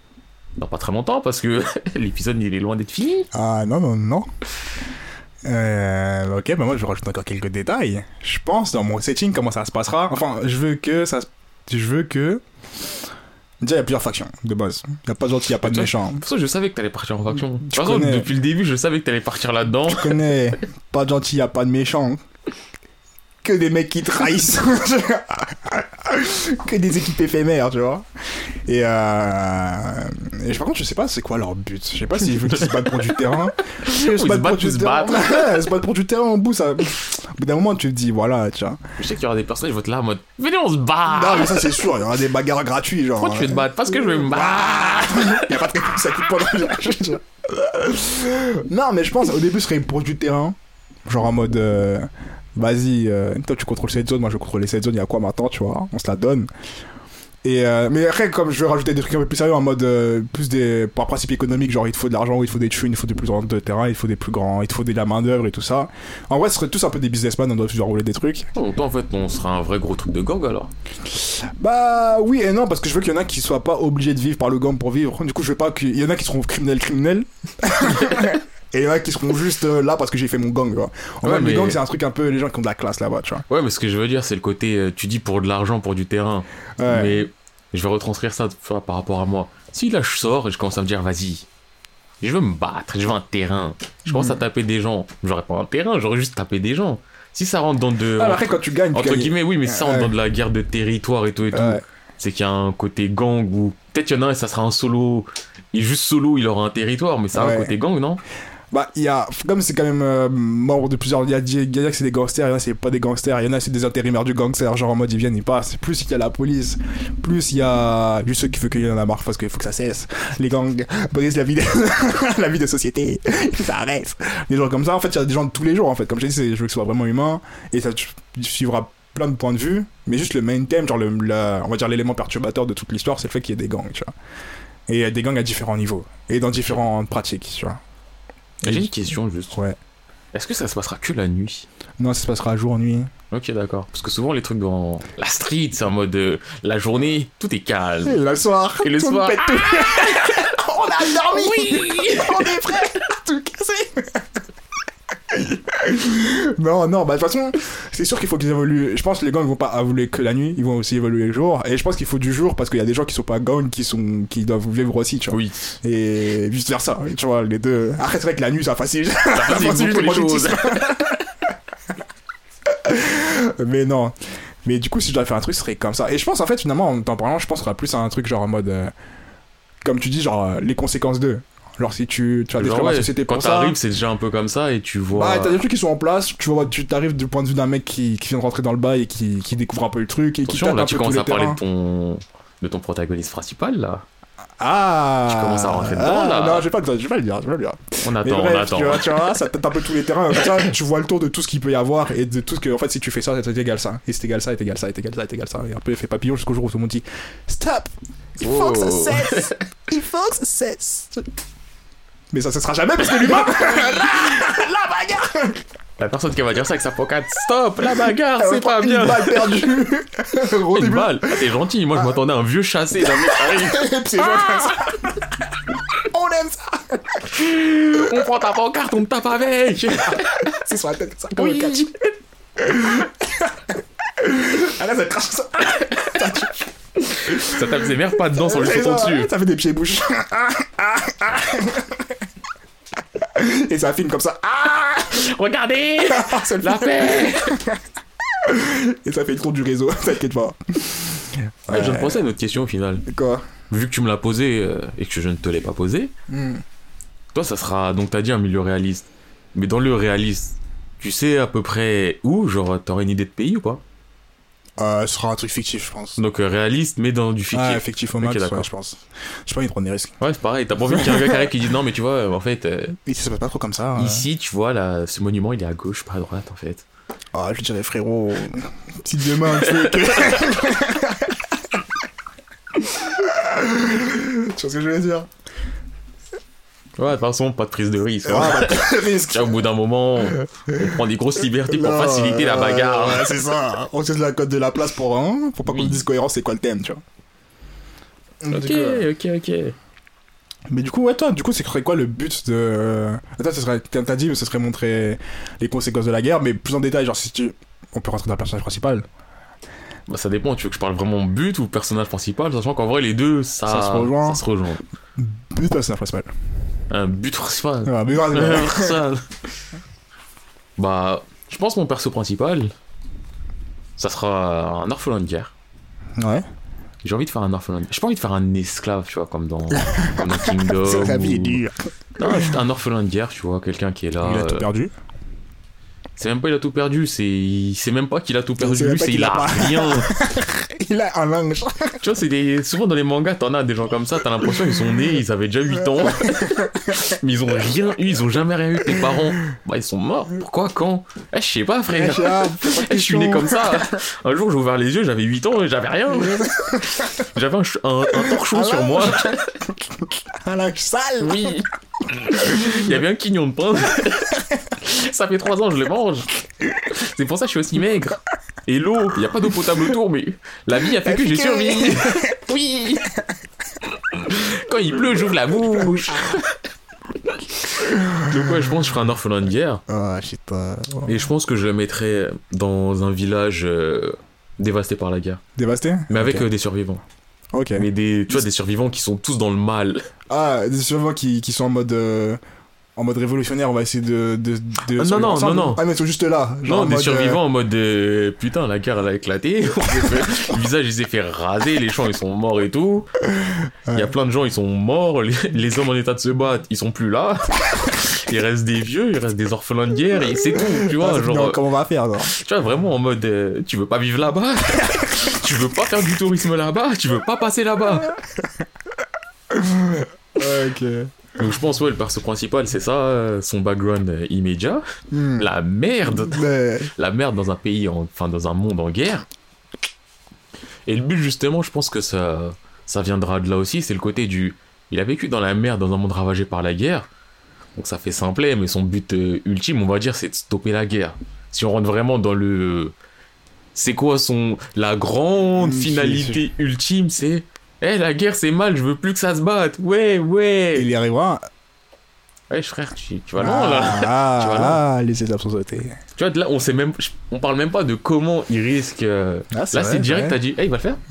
dans pas très longtemps, parce que l'épisode il est loin d'être fini. Ah non, non, non. Euh, ok, bah moi je rajoute encore quelques détails. Je pense dans mon setting comment ça se passera. Enfin, je veux que ça. Je veux que. Déjà, il y a plusieurs factions de base. Il n'y a pas de gentil, il n'y a pas de méchant. De toute façon, je savais que t'allais partir en faction. De toute Tu façon, connais. depuis le début, je savais que t'allais partir là-dedans. Je connais pas de gentil, il n'y a pas de méchant. Que des mecs qui trahissent. que des équipes éphémères, tu vois. Et, euh... et par contre, je sais pas c'est quoi leur but. Je sais pas s'ils veulent qu'ils se battent pour du terrain. Ils se battent pour battre. Ouais, se battre pour du terrain au bout, ça. Au bout d'un moment, tu te dis, voilà, tu vois. Je sais qu'il y aura des personnes qui vont être là en mode Venez, on se bat Non, mais ça, c'est sûr, il y aura des bagarres gratuits, genre. Pourquoi tu veux te battre Parce que je veux me battre Il y a pas de réponse, ça coûte pas d'argent. Non, mais je pense au début ce serait pour du terrain. Genre en mode euh, vas-y, euh, toi tu contrôles cette zone, moi je contrôle cette zone, il y a quoi maintenant, tu vois On se la donne. Et euh, mais après, comme je veux rajouter des trucs un peu plus sérieux en mode euh, plus des. par principe économique, genre il te faut de l'argent, il te faut des thunes, il faut des plus grands de terrain, il faut des plus grands, il te faut de la main-d'œuvre et tout ça. En vrai, ce serait tous un peu des businessmen, on doit toujours rouler des trucs. Donc toi, en fait, on sera un vrai gros truc de gang alors. Bah oui et non parce que je veux qu'il y en a qui soient pas obligés de vivre par le gang pour vivre. Du coup je veux pas qu'il y en a qui seront criminels criminels. et il y en a qui seront juste euh, là parce que j'ai fait mon gang. Quoi. En Ouais, mais- le gang c'est un truc un peu les gens qui ont de la classe là-bas, tu vois. Ouais, mais ce que je veux dire, c'est le côté euh, tu dis pour de l'argent, pour du terrain. Ouais. Mais je vais retranscrire ça par rapport à moi. Si là, je sors et je commence à me dire Vas-y, je veux me battre, je veux un terrain. Je commence à taper des gens. J'aurais pas un terrain, j'aurais juste tapé des gens. Si ça rentre dans de. Ah, après quand tu gagnes, tu Entre guillemets, oui, mais ça rentre Ouais. dans de la guerre de territoire et tout et tout. C'est qu'il y a un côté gang ou peut-être il y en a un et ça sera un solo il est juste solo il aura un territoire mais ça a un côté gang non? Bah il y a comme c'est quand même euh, membre de plusieurs il y a y a c'est des gangsters, il y en a c'est pas des gangsters, il y en a c'est des intérimaires du gangster, genre en mode ils viennent ils passent. Plus il y a la police, plus il y a juste ceux qui veulent qu'il y en a marre parce qu'il faut que ça cesse. Les gangs brisent la vie de... la vie de société, ça arrête. Des gens comme ça en fait, il y a des gens de tous les jours en fait. Comme je dis, je veux que ce soit vraiment humain et ça suivra plein de points de vue, mais juste le main theme, genre le, on va dire l'élément perturbateur de toute l'histoire, c'est le fait qu'il y ait des gangs, tu vois. Et des gangs à différents niveaux et dans différentes pratiques, tu vois. J'ai une question juste. Ouais. est-ce que ça se passera que la nuit? Non, ça se passera jour, nuit. ok d'accord. Parce que souvent les trucs dans la street c'est en mode euh, la journée tout est calme. Et le soir, Et le tout soir, pète tout. on a dormi. Oui. On est prêts Tout cassé Non, non, bah de toute façon, c'est sûr qu'il faut qu'ils évoluent. Je pense que les gangs vont pas évoluer que la nuit, ils vont aussi évoluer le jour. Et je pense qu'il faut du jour parce qu'il y a des gens qui sont pas gangs qui, sont, qui doivent vivre aussi, tu vois. oui Et vice versa, tu vois, les deux. Vrai que la nuit, ça facilite. ça facilite les choses Mais non. Mais du coup, si je dois faire un truc, ce serait comme ça. Et je pense, en fait, finalement, en t'en parlant, je pense plus un truc genre en mode. euh, comme tu dis, genre euh, les conséquences d'eux. Genre, si tu, tu vas détruire Genre, la ouais, société quand pour ça. t'arrives c'est déjà un peu comme ça et tu vois Bah, t'as des trucs qui sont en place, tu vois, tu t'arrives du point de vue d'un mec qui, qui vient de rentrer dans le bail et qui, qui découvre un peu le truc et qui attention tâte là un tu peu tous commences les à parler de ton de ton protagoniste principal là. Ah. Tu commences à rentrer dedans, ah, là. Non, je vais pas, je vais pas le dire, je vais pas le dire. on attend on bref, attend. tu vois, tu vois, ça tâte un peu tous les terrains, comme ça, tu vois le tour de tout ce qu'il peut y avoir et de tout ce que, en fait, si tu fais ça, c'est égal ça, et c'est égal ça, c'est égal ça, c'est égal ça, c'est égal ça, et un peu effet papillon jusqu'au jour où tout le monde dit Stop! Il faut que ça Oh. cesse! Il faut que ça cesse Mais ça cessera jamais parce que l'humain La bagarre La personne qui va dire ça avec sa pocket, stop, la bagarre, c'est pas bien. Une balle perdue. Une début. balle. Ah, T'es gentil, moi je m'attendais à un vieux chassé d'un mec qui arrive. Ça. On aime ça. On prend ta pancarte, on te tape avec. C'est sur la tête, ça. Comme le catch. Ah là, ça crache ça. Ça tape ses mères pas dedans sans lui ça, dessus. Ça fait des pieds bouches. Et ça filme comme ça. Ah Regardez Ça le La paix Et ça fait le tour du réseau, t'inquiète pas. Ouais, Je de penser à une autre question au final. Quoi? Vu que tu me l'as posée euh, et que je ne te l'ai pas posée, Hmm. toi ça sera. Donc t'as dit un milieu réaliste. Mais dans le réaliste, tu sais à peu près où? Genre t'aurais une idée de pays ou pas? Euh, Ce sera un truc fictif, je pense. Donc euh, réaliste mais dans du fictif. Ah, effectif au max, ouais, d'accord. je pense. J'ai pas envie de prendre des risques. Ouais, c'est pareil. T'as pas envie qu'il y ait un gars qui arrive qui dit non, mais tu vois, euh, en fait, euh, Et ça se passe pas trop comme ça. hein. ici, tu vois, là, ce monument, il est à gauche, pas à droite, en fait. Ah, je dirais frérot. Petite demain, tu veux que. Tu vois ce que je veux dire? Ouais, de toute façon, pas de prise de risque. Ah, hein. bah, risque. Au bout d'un moment, on prend des grosses libertés pour Non, faciliter la euh, bagarre. ouais, c'est ça. On utilise la cote de la place pour hein, pour pas qu'on Oui. dise cohérence, c'est quoi le thème, tu vois. Ok, euh, ok, ok. Mais du coup, ouais, toi, du coup, c'est serait quoi le but de. Attends, ce serait. T'as dit, ce serait montrer les conséquences de la guerre, mais plus en détail, genre si tu. On peut rentrer dans le personnage principal. Bah, ça dépend, tu veux que je parle vraiment but ou personnage principal, sachant qu'en vrai, les deux, ça, Ça se rejoint. ça se rejoint. But personnage principal. Un but principal. Ah, mais ça. bah, je pense mon perso principal, ça sera un orphelin de guerre. ouais. J'ai envie de faire un orphelin. de- J'ai pas envie de faire un esclave, tu vois, comme dans, comme dans Kingdom. C'est la vie est ou- dure. Non, juste un orphelin de guerre, tu vois, quelqu'un qui est là. Il a tout euh, perdu. C'est même pas il a tout perdu, c'est il sait même pas qu'il a tout perdu, c'est qu'il il a rien. Il a un linge. tu vois, c'est des souvent dans les mangas, t'en as des gens comme ça, t'as l'impression qu'ils sont nés, ils avaient déjà 8 ans, mais ils ont rien eu, ils ont jamais rien eu. Tes parents, bah ils sont morts. Pourquoi quand? Eh, je sais pas, frère. Eh, je suis né comme ça. Un jour, j'ai ouvert les yeux, j'avais 8 ans et j'avais rien. J'avais un, un, un torchon sur moi. Un linge sale. Oui. Il y avait un quignon de pain. Ça fait 3 ans, je le mange. C'est pour ça que je suis aussi maigre. Et l'eau, il n'y a pas d'eau potable autour, mais la vie a fait que j'ai survécu. Oui. Quand il pleut, j'ouvre la bouche. Donc ouais, je pense que je ferai un orphelin de guerre. Ah, shit. Et je pense que je le mettrai dans un village euh, dévasté par la guerre. Dévasté? Mais avec euh, des survivants. Ok. Mais des, tu vois, des survivants qui sont tous dans le mal. Ah, des survivants qui, qui sont en mode. euh, En mode révolutionnaire, on va essayer de. de, de Ah, non, non, ensemble. non, non. Ah, mais ils sont juste là. genre Non, en des mode, survivants en mode euh, putain, la guerre elle a éclaté. Le visage il s'est fait raser, les champs ils sont morts et tout. Il y a plein de gens ils sont morts, les, les hommes en état de se battre ils sont plus là. Il reste des vieux, il reste des orphelins de guerre et c'est tout, tu euh, vois. ah, genre, non, comment on va faire, genre tu vois, vraiment en mode euh, tu veux pas vivre là-bas, tu veux pas faire du tourisme là-bas, tu veux pas passer là-bas. Ok. Donc je pense, ouais, le perso principal c'est ça, son background euh, immédiat. Hmm. La merde. Mais. la merde dans un pays, en- enfin dans un monde en guerre. Et le but justement, je pense que ça, ça viendra de là aussi, c'est le côté du, il a vécu dans la merde dans un monde ravagé par la guerre, donc ça fait simplet, mais son but euh, ultime, on va dire, c'est de stopper la guerre. Si on rentre vraiment dans le, c'est quoi son, la grande Hmm, finalité ultime, c'est, eh la guerre c'est mal, je veux plus que ça se batte, ouais ouais. Il y arrivera. Ouais frère, tu, tu vas loin là. Ah, Tu vois, là. ah, les étapes sont sautées. Tu vois, là, on sait même, on parle même pas de comment il risque. euh, Ah, Là, c'est direct, t'as dit, hey, il va le faire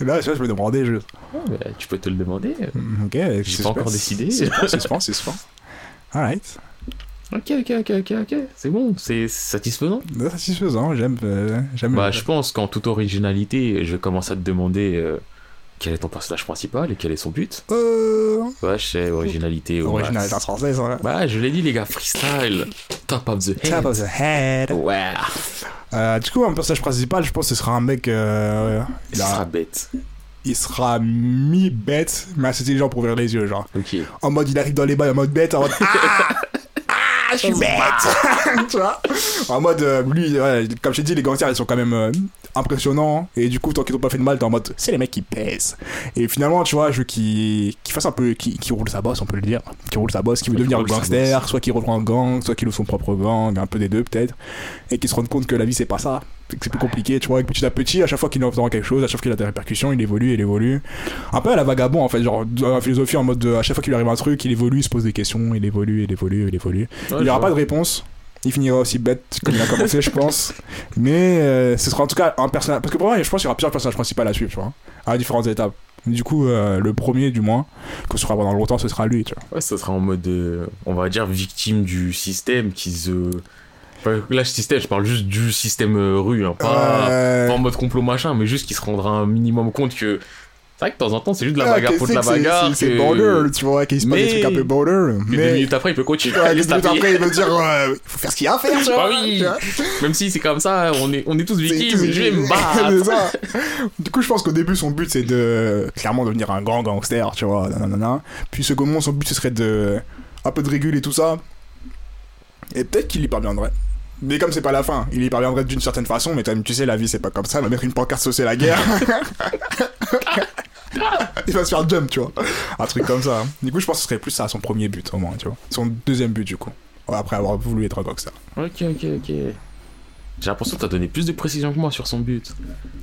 là, vois, je me demandais juste. Ouais, bah, Tu peux te le demander. Hmm, Ok, J'ai pas encore décidé. C'est suspens, c'est suspens. Alright. Ok, ok, ok, ok, ok. C'est bon, c'est satisfaisant. Satisfaisant, j'aime. euh, j'aime Bah, je pense qu'en toute originalité, je commence à te demander euh, quel est ton personnage principal et quel est son but. Euh. Ouais, je sais, originalité. au Original, max. c'est française, hein. Bah, je l'ai dit, les gars, freestyle. Top of the head. Top of the head. Ouais, Euh, du coup, un personnage principal, je pense que ce sera un mec. Euh, il, sera bête. il sera mi-bête, mais assez intelligent pour ouvrir les yeux, genre. Ok. En mode, il arrive dans les bails en mode bête, en mode. Ah, je suis bête Tu vois En mode, euh, lui, ouais, comme je t'ai dit, les gangsters, ils sont quand même euh, impressionnant. Et du coup, tant qu'ils t'ont pas fait de mal, t'es en mode, c'est les mecs qui pèsent. Et finalement, tu vois, je veux qu'il qu'il fasse un peu, qui, roule sa bosse, on peut le dire. Qui roule sa bosse, qui veut devenir sa gangster, soit qui reprend un gang, soit qui loue son propre gang, un peu des deux peut-être. Et qui se rende compte que la vie c'est pas ça. C'est plus compliqué, tu vois, et que petit à petit, à chaque fois qu'il dans quelque chose, à chaque fois qu'il a des répercussions, il évolue, il évolue. Un peu à la vagabond en fait, genre dans la philosophie en mode de, à chaque fois qu'il lui arrive un truc, il évolue, il se pose des questions, il évolue, il évolue, il évolue. Ouais, il n'y aura pas de réponse. Il finira aussi bête comme il a commencé, je pense. Mais euh, ce sera en tout cas un personnage. Parce que pour moi, je pense qu'il y aura plusieurs personnages principaux à suivre, tu vois, à différentes étapes. Du coup, euh, le premier, du moins, que ce sera pendant longtemps, ce sera lui, tu vois. Ouais, ça sera en mode, euh, on va dire, victime du système qui se. Là, système, je parle juste du système euh, rue, hein, pas, Euh, pas en mode complot machin, mais juste qui se rendra un minimum compte que. C'est vrai que de temps en temps, c'est juste de la ah, bagarre que pour de la bagarre. c'est- que- border, tu vois, qu'il se passe des Mais- trucs un peu border. que deux Mais. minutes après, il peut continuer Ouais, deux minutes après, il veut dire, il faut faire ce qu'il y a à faire, tu Bah vois. oui. tu vois. Même si c'est comme ça, on est, on est tous victimes, je vais me battre. ça. Du coup, je pense qu'au début, son but, c'est de clairement devenir un grand gangster, tu vois. nanana. Puis, secondement, son but, ce serait de un peu de réguler tout ça. Et peut-être qu'il y parviendrait. Mais comme c'est pas la fin, il y parviendrait d'une certaine façon, mais même, tu sais, la vie, c'est pas comme ça. Va mettre une pancarte saucer la guerre. il va se faire jump, tu vois. Un truc comme ça. Du coup, je pense que ce serait plus ça, son premier but, au moins, tu vois. Son deuxième but, du coup. Après avoir voulu être un gangster. Ok, ok, ok. J'ai l'impression que t'as donné plus de précision que moi sur son but.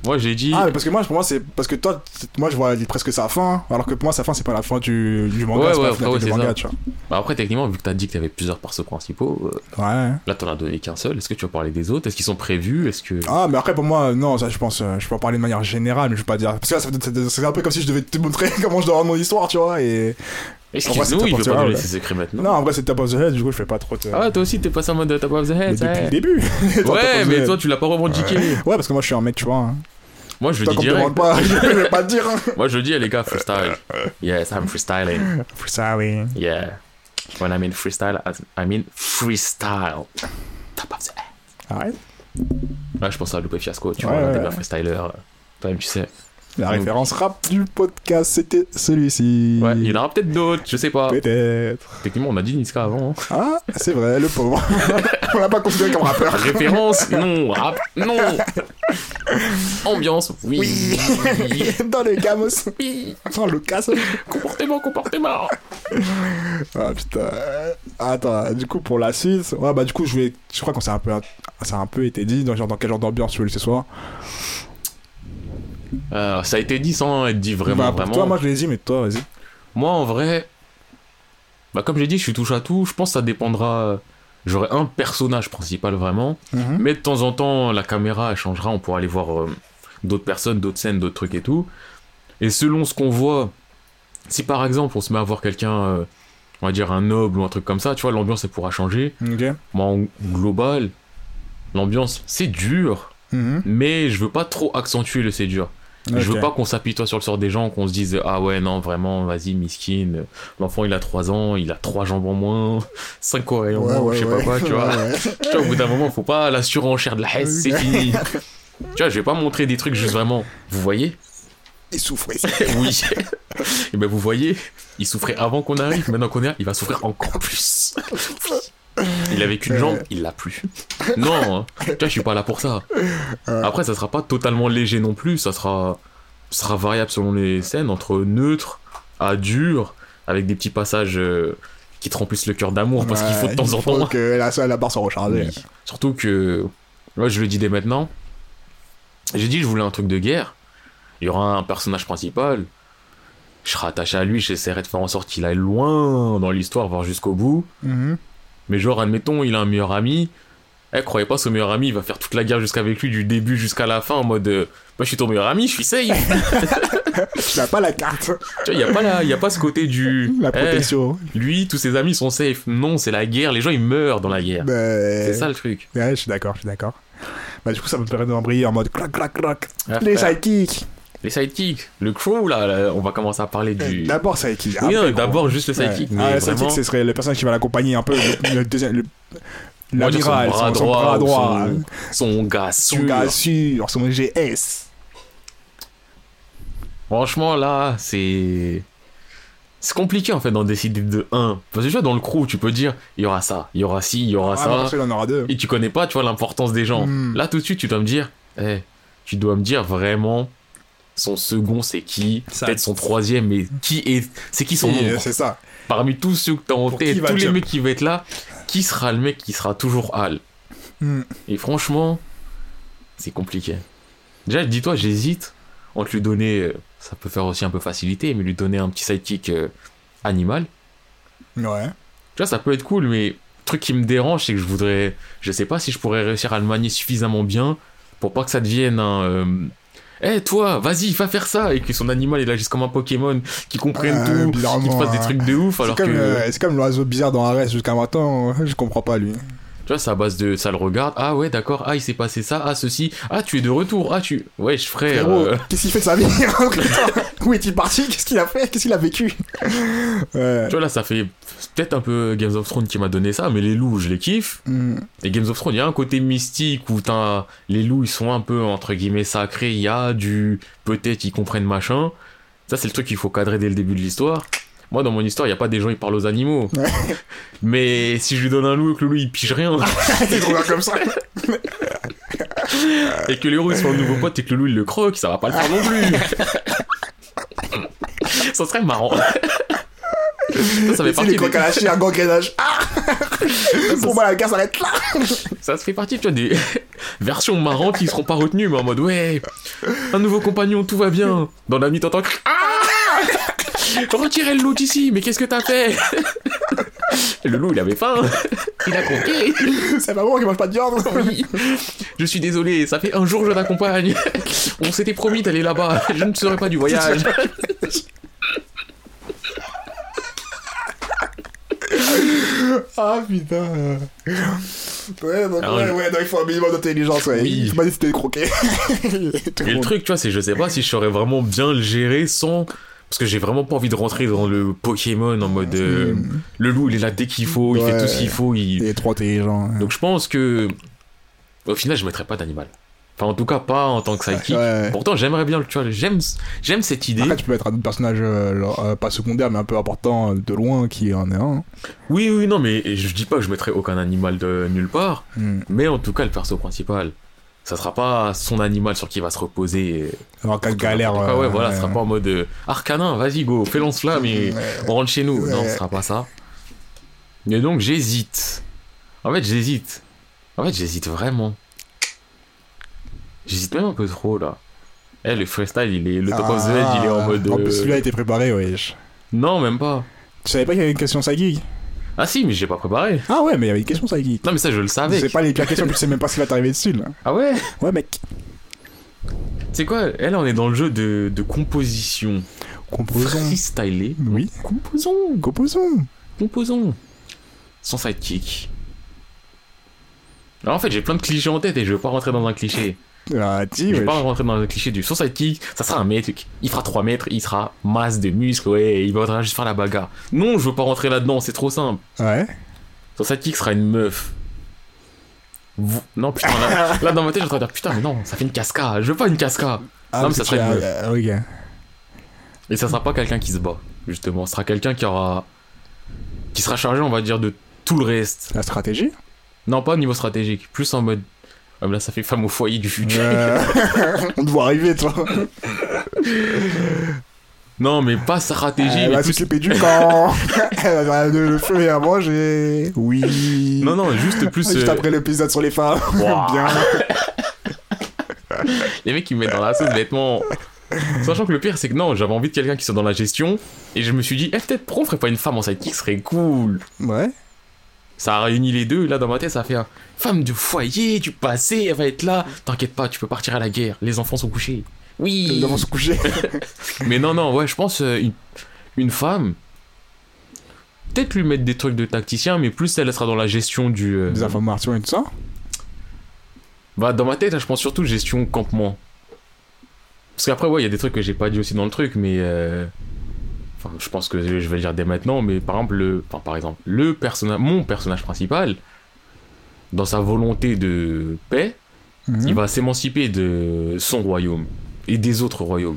Moi, j'ai dit. Ah, mais parce que moi, pour moi, c'est parce que toi, moi, je vois presque sa fin, alors que pour moi, sa fin, c'est pas la fin du, du manga, Ouais, c'est ouais, pas la fin ouais, du manga, ça. tu vois. Bah après, techniquement, vu que t'as dit que t'avais plusieurs persos principaux, euh, Ouais. là, t'en as donné qu'un seul. Est-ce que tu vas parler des autres? Est-ce qu'ils sont prévus? Est-ce que. Ah, mais après, pour moi, non, ça, je pense, euh, je peux en parler de manière générale, mais je vais pas dire. Parce que là, c'est un peu comme si je devais te montrer comment je dois rendre mon histoire, tu vois, et. Excuse-nous, il veut pas donner ses secrets maintenant. Non, en vrai, c'est Top of the Head, du coup, je fais pas trop te. Ah, toi aussi, t'es passé en mode top of the mais head, depuis ouais. le début. Ouais, mais toi, tu l'as pas revendiqué. Ouais, parce que moi, je suis un mec, tu vois. hein. Moi, je le Toi, dis direct. pas, je vais pas dire. hein. Moi, je le dis, les gars, freestyle. Yes, I'm freestyling. Oui. Yeah. When I mean freestyle, I mean freestyle. Top of the head. Arrête. Ouais, je pense à Lupe Fiasco, tu Ouais, vois, ouais, des ouais. meilleurs freestylers. Toi-même, tu sais. La Donc- référence rap du podcast, c'était celui-ci. Ouais, il y en aura peut-être d'autres, je sais pas. Peut-être. Techniquement, on a dit Niska avant. hein. Ah, c'est vrai, le pauvre. On l'a pas considéré comme rappeur. Référence, non. Rap, non. Ambiance, oui. Dans le gamos. Oui. Dans le casse. Comportement, comportement. Ah putain. Attends, du coup, pour la suite. Ouais, bah, du coup, je vais. Je crois qu'on s'est un peu. Ça a un peu été dit. Dans, genre, dans quel genre d'ambiance tu veux le ce soir Euh, ça a été dit sans être dit vraiment, Bah, vraiment. Toi, moi, je l'ai dit, mais toi, vas-y. Moi, en vrai, bah, comme j'ai dit, je suis touche à tout. Je pense que ça dépendra. J'aurai un personnage principal vraiment. Mhm. Mais de temps en temps, la caméra elle changera. On pourra aller voir euh, d'autres personnes, d'autres scènes, d'autres trucs et tout. Et selon ce qu'on voit, si par exemple on se met à voir quelqu'un, euh, on va dire un noble ou un truc comme ça, tu vois, l'ambiance elle pourra changer. Ok. Moi, en global, l'ambiance c'est dur, Mhm. mais je veux pas trop accentuer le c'est dur. Je veux pas qu'on s'apitoie sur le sort des gens, qu'on se dise ah ouais non vraiment vas-y miskin, l'enfant il a 3 ans, il a 3 jambes en moins, 5 oreilles en Ouais, moins, ouais, je sais ouais. pas quoi, tu vois. Tu vois, au bout d'un moment, faut pas la surenchère de la hesse, c'est fini. tu vois, je vais pas montrer des trucs juste vraiment. Vous voyez? Il souffre ici. Oui. Et ben vous voyez, il souffrait avant qu'on arrive, maintenant qu'on est là, il va souffrir encore plus. Il avait qu'une jambe, il l'a plus. Non, hein. tu vois, je suis pas là pour ça. Après, ça sera pas totalement léger non plus, ça sera, ça sera variable selon les scènes, entre neutre à dur, avec des petits passages euh, qui te remplissent le cœur d'amour, parce qu'il faut de temps il en faut temps. que la, la barre soit rechargée. Oui. Surtout que, moi je le dis dès maintenant, j'ai dit je voulais un truc de guerre, il y aura un personnage principal, je serai attaché à lui, j'essaierai de faire en sorte qu'il aille loin dans l'histoire, voire jusqu'au bout, Mhm. Mais genre admettons il a un meilleur ami, eh croyez pas ce meilleur ami il va faire toute la guerre jusqu'avec lui du début jusqu'à la fin en mode euh, moi je suis ton meilleur ami, je suis safe. Tu n'as pas la carte. tu vois, il y a pas la- y a pas ce côté du La eh, protection. lui tous ses amis sont safe. Non, c'est la guerre, les gens ils meurent dans la guerre. Ben, C'est ça le truc. Ouais, je suis d'accord, je suis d'accord. Bah, du coup, ça me permet d'embrayer en mode clac, clac, clac. Ah, Les sidekicks. Les sidekicks, le crew là, là, on va commencer à parler du. D'abord sidekick. Oui, non, d'abord juste le Ouais. sidekick, Ah, le vraiment. sidekick, ce serait le personnage qui va l'accompagner un peu. Le, le deuxième. le- L'amiral, son bras son, son bras droit. son, son gars Son sûr. gars sûr, son GS. Franchement là, c'est c'est compliqué en fait d'en décider de un. Parce que tu vois dans le crew, tu peux dire il y aura ça, il y aura ci, il y aura Ah, ça. qu'il en aura deux. Et tu connais pas, tu vois l'importance des gens. Hmm. Là tout de suite, tu dois me dire, eh, tu dois me dire vraiment son second c'est qui, Ça- peut-être son troisième, mais qui est, c'est qui son Si, nombre C'est ça. Parmi tous ceux que t'as en tête, tous les mecs qui vont être là, qui sera le mec qui sera toujours Hal? Hmm. Et franchement, c'est compliqué. Déjà, dis-toi, j'hésite entre lui donner, euh, ça peut faire aussi un peu facilité, mais lui donner un petit sidekick euh, animal. Ouais. Tu vois, ça peut être cool, mais le truc qui me dérange, c'est que je voudrais. Je sais pas si je pourrais réussir à le manier suffisamment bien pour pas que ça devienne un. euh, Eh toi, vas-y, va faire ça Et que son animal il agisse comme un Pokémon qui comprenne Ouais, tout, qui fasse des hein. trucs de ouf, alors C'est que. comme, euh, c'est comme l'oiseau bizarre dans Arès jusqu'à maintenant, je comprends pas lui. Tu vois, c'est à base de. Ça le regarde, ah ouais, d'accord, ah il s'est passé ça, ah ceci, ah tu es de retour, ah tu. Ouais, je. Frérot, euh, qu'est-ce qu'il fait de sa vie Où est-il parti? Qu'est-ce qu'il a fait? Qu'est-ce qu'il a vécu? Ouais. Tu vois, là, ça fait peut-être un peu Games of Thrones qui m'a donné ça, mais les loups, je les kiffe. Hmm. Et Games of Thrones, il y a un côté mystique où t'as les loups, ils sont un peu entre guillemets sacrés. Il y a du peut-être ils comprennent machin. Ça, c'est le truc qu'il faut cadrer dès le début de l'histoire. Moi, dans mon histoire, il n'y a pas des gens qui parlent aux animaux. Ouais. Mais si je lui donne un loup et que le loup il pige rien, C'est trop bien comme ça. et que le loup il se fait un nouveau pote et que le loup il le croque, ça va pas le faire non plus. ça serait marrant. ça, ça fait partie les des- à la. Ah Pour moi, la guerre s'arrête là. Ça se fait partie, tu vois, des versions marrantes qui seront pas retenues, mais en mode ouais, un nouveau compagnon, tout va bien. Dans la nuit, t'entends Retirez le loup d'ici, mais qu'est-ce que t'as fait? Le loup, il avait faim. Il a croqué. C'est pas bon qui mange pas de viande. Oui. Je suis désolé, ça fait un jour que je t'accompagne. On s'était promis d'aller là-bas. Je ne serai pas du voyage. Ah putain. Ouais, donc, Alors, ouais, je- ouais, donc il faut un minimum d'intelligence, ouais. Oui. Il faut pas décider de croquer. Tout Et le monde. truc, tu vois, c'est je sais pas si je saurais vraiment bien le gérer sans. Parce que j'ai vraiment pas envie de rentrer dans le Pokémon en mode. euh. Le loup, il est là dès qu'il faut, il fait tout ce qu'il faut, il. Il est trop intelligent. hein. Donc je pense que au final je mettrais pas d'animal. Enfin en tout cas pas en tant que sidekick. Ouais. Pourtant j'aimerais bien le tu vois, j'aime j'aime cette idée. Après, tu peux être un personnage, euh, euh, pas secondaire, mais un peu important de loin, qui en est un. Oui oui non mais je dis pas que je mettrais aucun animal de nulle part, Hmm. mais en tout cas le perso principal ça sera pas son animal sur qui il va se reposer. Alors, qu'elle galère. Cas, ouais, euh, voilà, ça sera pas en mode euh, Arcanin, vas-y go, fais lance-flamme et Ouais. on rentre chez nous. Non, Ouais. ce sera pas ça. Et donc j'hésite. En fait, j'hésite. En fait, j'hésite vraiment. J'hésite même un peu trop là. Eh, le freestyle, il est. Le top of the edge, il est en mode. Ah. En plus, euh, celui-là a été préparé, wesh. Non, même pas. Tu savais pas qu'il y avait une question psychique Ah si, mais j'ai pas préparé. Ah ouais, mais il y avait une question psychique. Non, mais ça, je le savais. C'est pas les pires questions, tu sais même pas ce qui va t'arriver dessus, là. Ah ouais? Ouais, mec. C'est quoi? Là, on est dans le jeu de, de composition. Composons. Freestylé. Oui. Composons. Composons. Composons. Sans sidekick. Alors en fait, j'ai plein de clichés en tête et je veux pas rentrer dans un cliché. Ah, Je vais pas rentrer dans le cliché du son sidekick, ça sera un mec, il fera 3 mètres, il sera masse de muscles, ouais, il va juste faire la bagarre. Non, je veux pas rentrer là-dedans, c'est trop simple. Ouais. Son sidekick sera une meuf. Vous- Non, putain, là, là, dans ma tête, je suis en train de dire, putain, mais non, ça fait une cascade, je veux pas une cascade. Ah, Non, mais ça serait tu as- euh. Et ça sera pas quelqu'un qui se bat, justement, ce sera quelqu'un qui aura. qui sera chargé, on va dire, de tout le reste. La stratégie? Non, pas au niveau stratégique, plus en mode. Ah, mais là, ça fait femme au foyer du futur. Euh, On te voit arriver, toi. Non, mais pas stratégie, Elle mais va plus s'occuper du camp. Elle va le feu et à manger. Oui. Non, non, juste plus. Juste euh, après l'épisode sur les femmes. Ouah. Bien. Les mecs qui me mettent dans la sauce vêtements. Sachant que le pire, c'est que non, j'avais envie de quelqu'un qui soit dans la gestion. Et je me suis dit, eh, peut-être, pourquoi on ferait pas une femme en sidekick, serait cool. Ouais. Ça a réuni les deux, là, dans ma tête, ça a fait un femme de foyer, du passé, elle va être là. T'inquiète pas, tu peux partir à la guerre, les enfants sont couchés. Oui. Évidemment se coucher. Mais non, non, ouais, je pense euh, une, une femme. Peut-être lui mettre des trucs de tacticien, mais plus elle sera dans la gestion du. euh, Des informations et tout ça. Bah, dans ma tête, là, je pense surtout gestion campement. Parce qu'après, ouais, il y a des trucs que j'ai pas dit aussi dans le truc, mais. euh, Enfin, je pense que je vais le dire dès maintenant, mais par exemple, le, enfin, par exemple, le personnage, mon personnage principal, dans sa volonté de paix, Mhm. il va s'émanciper de son royaume et des autres royaumes.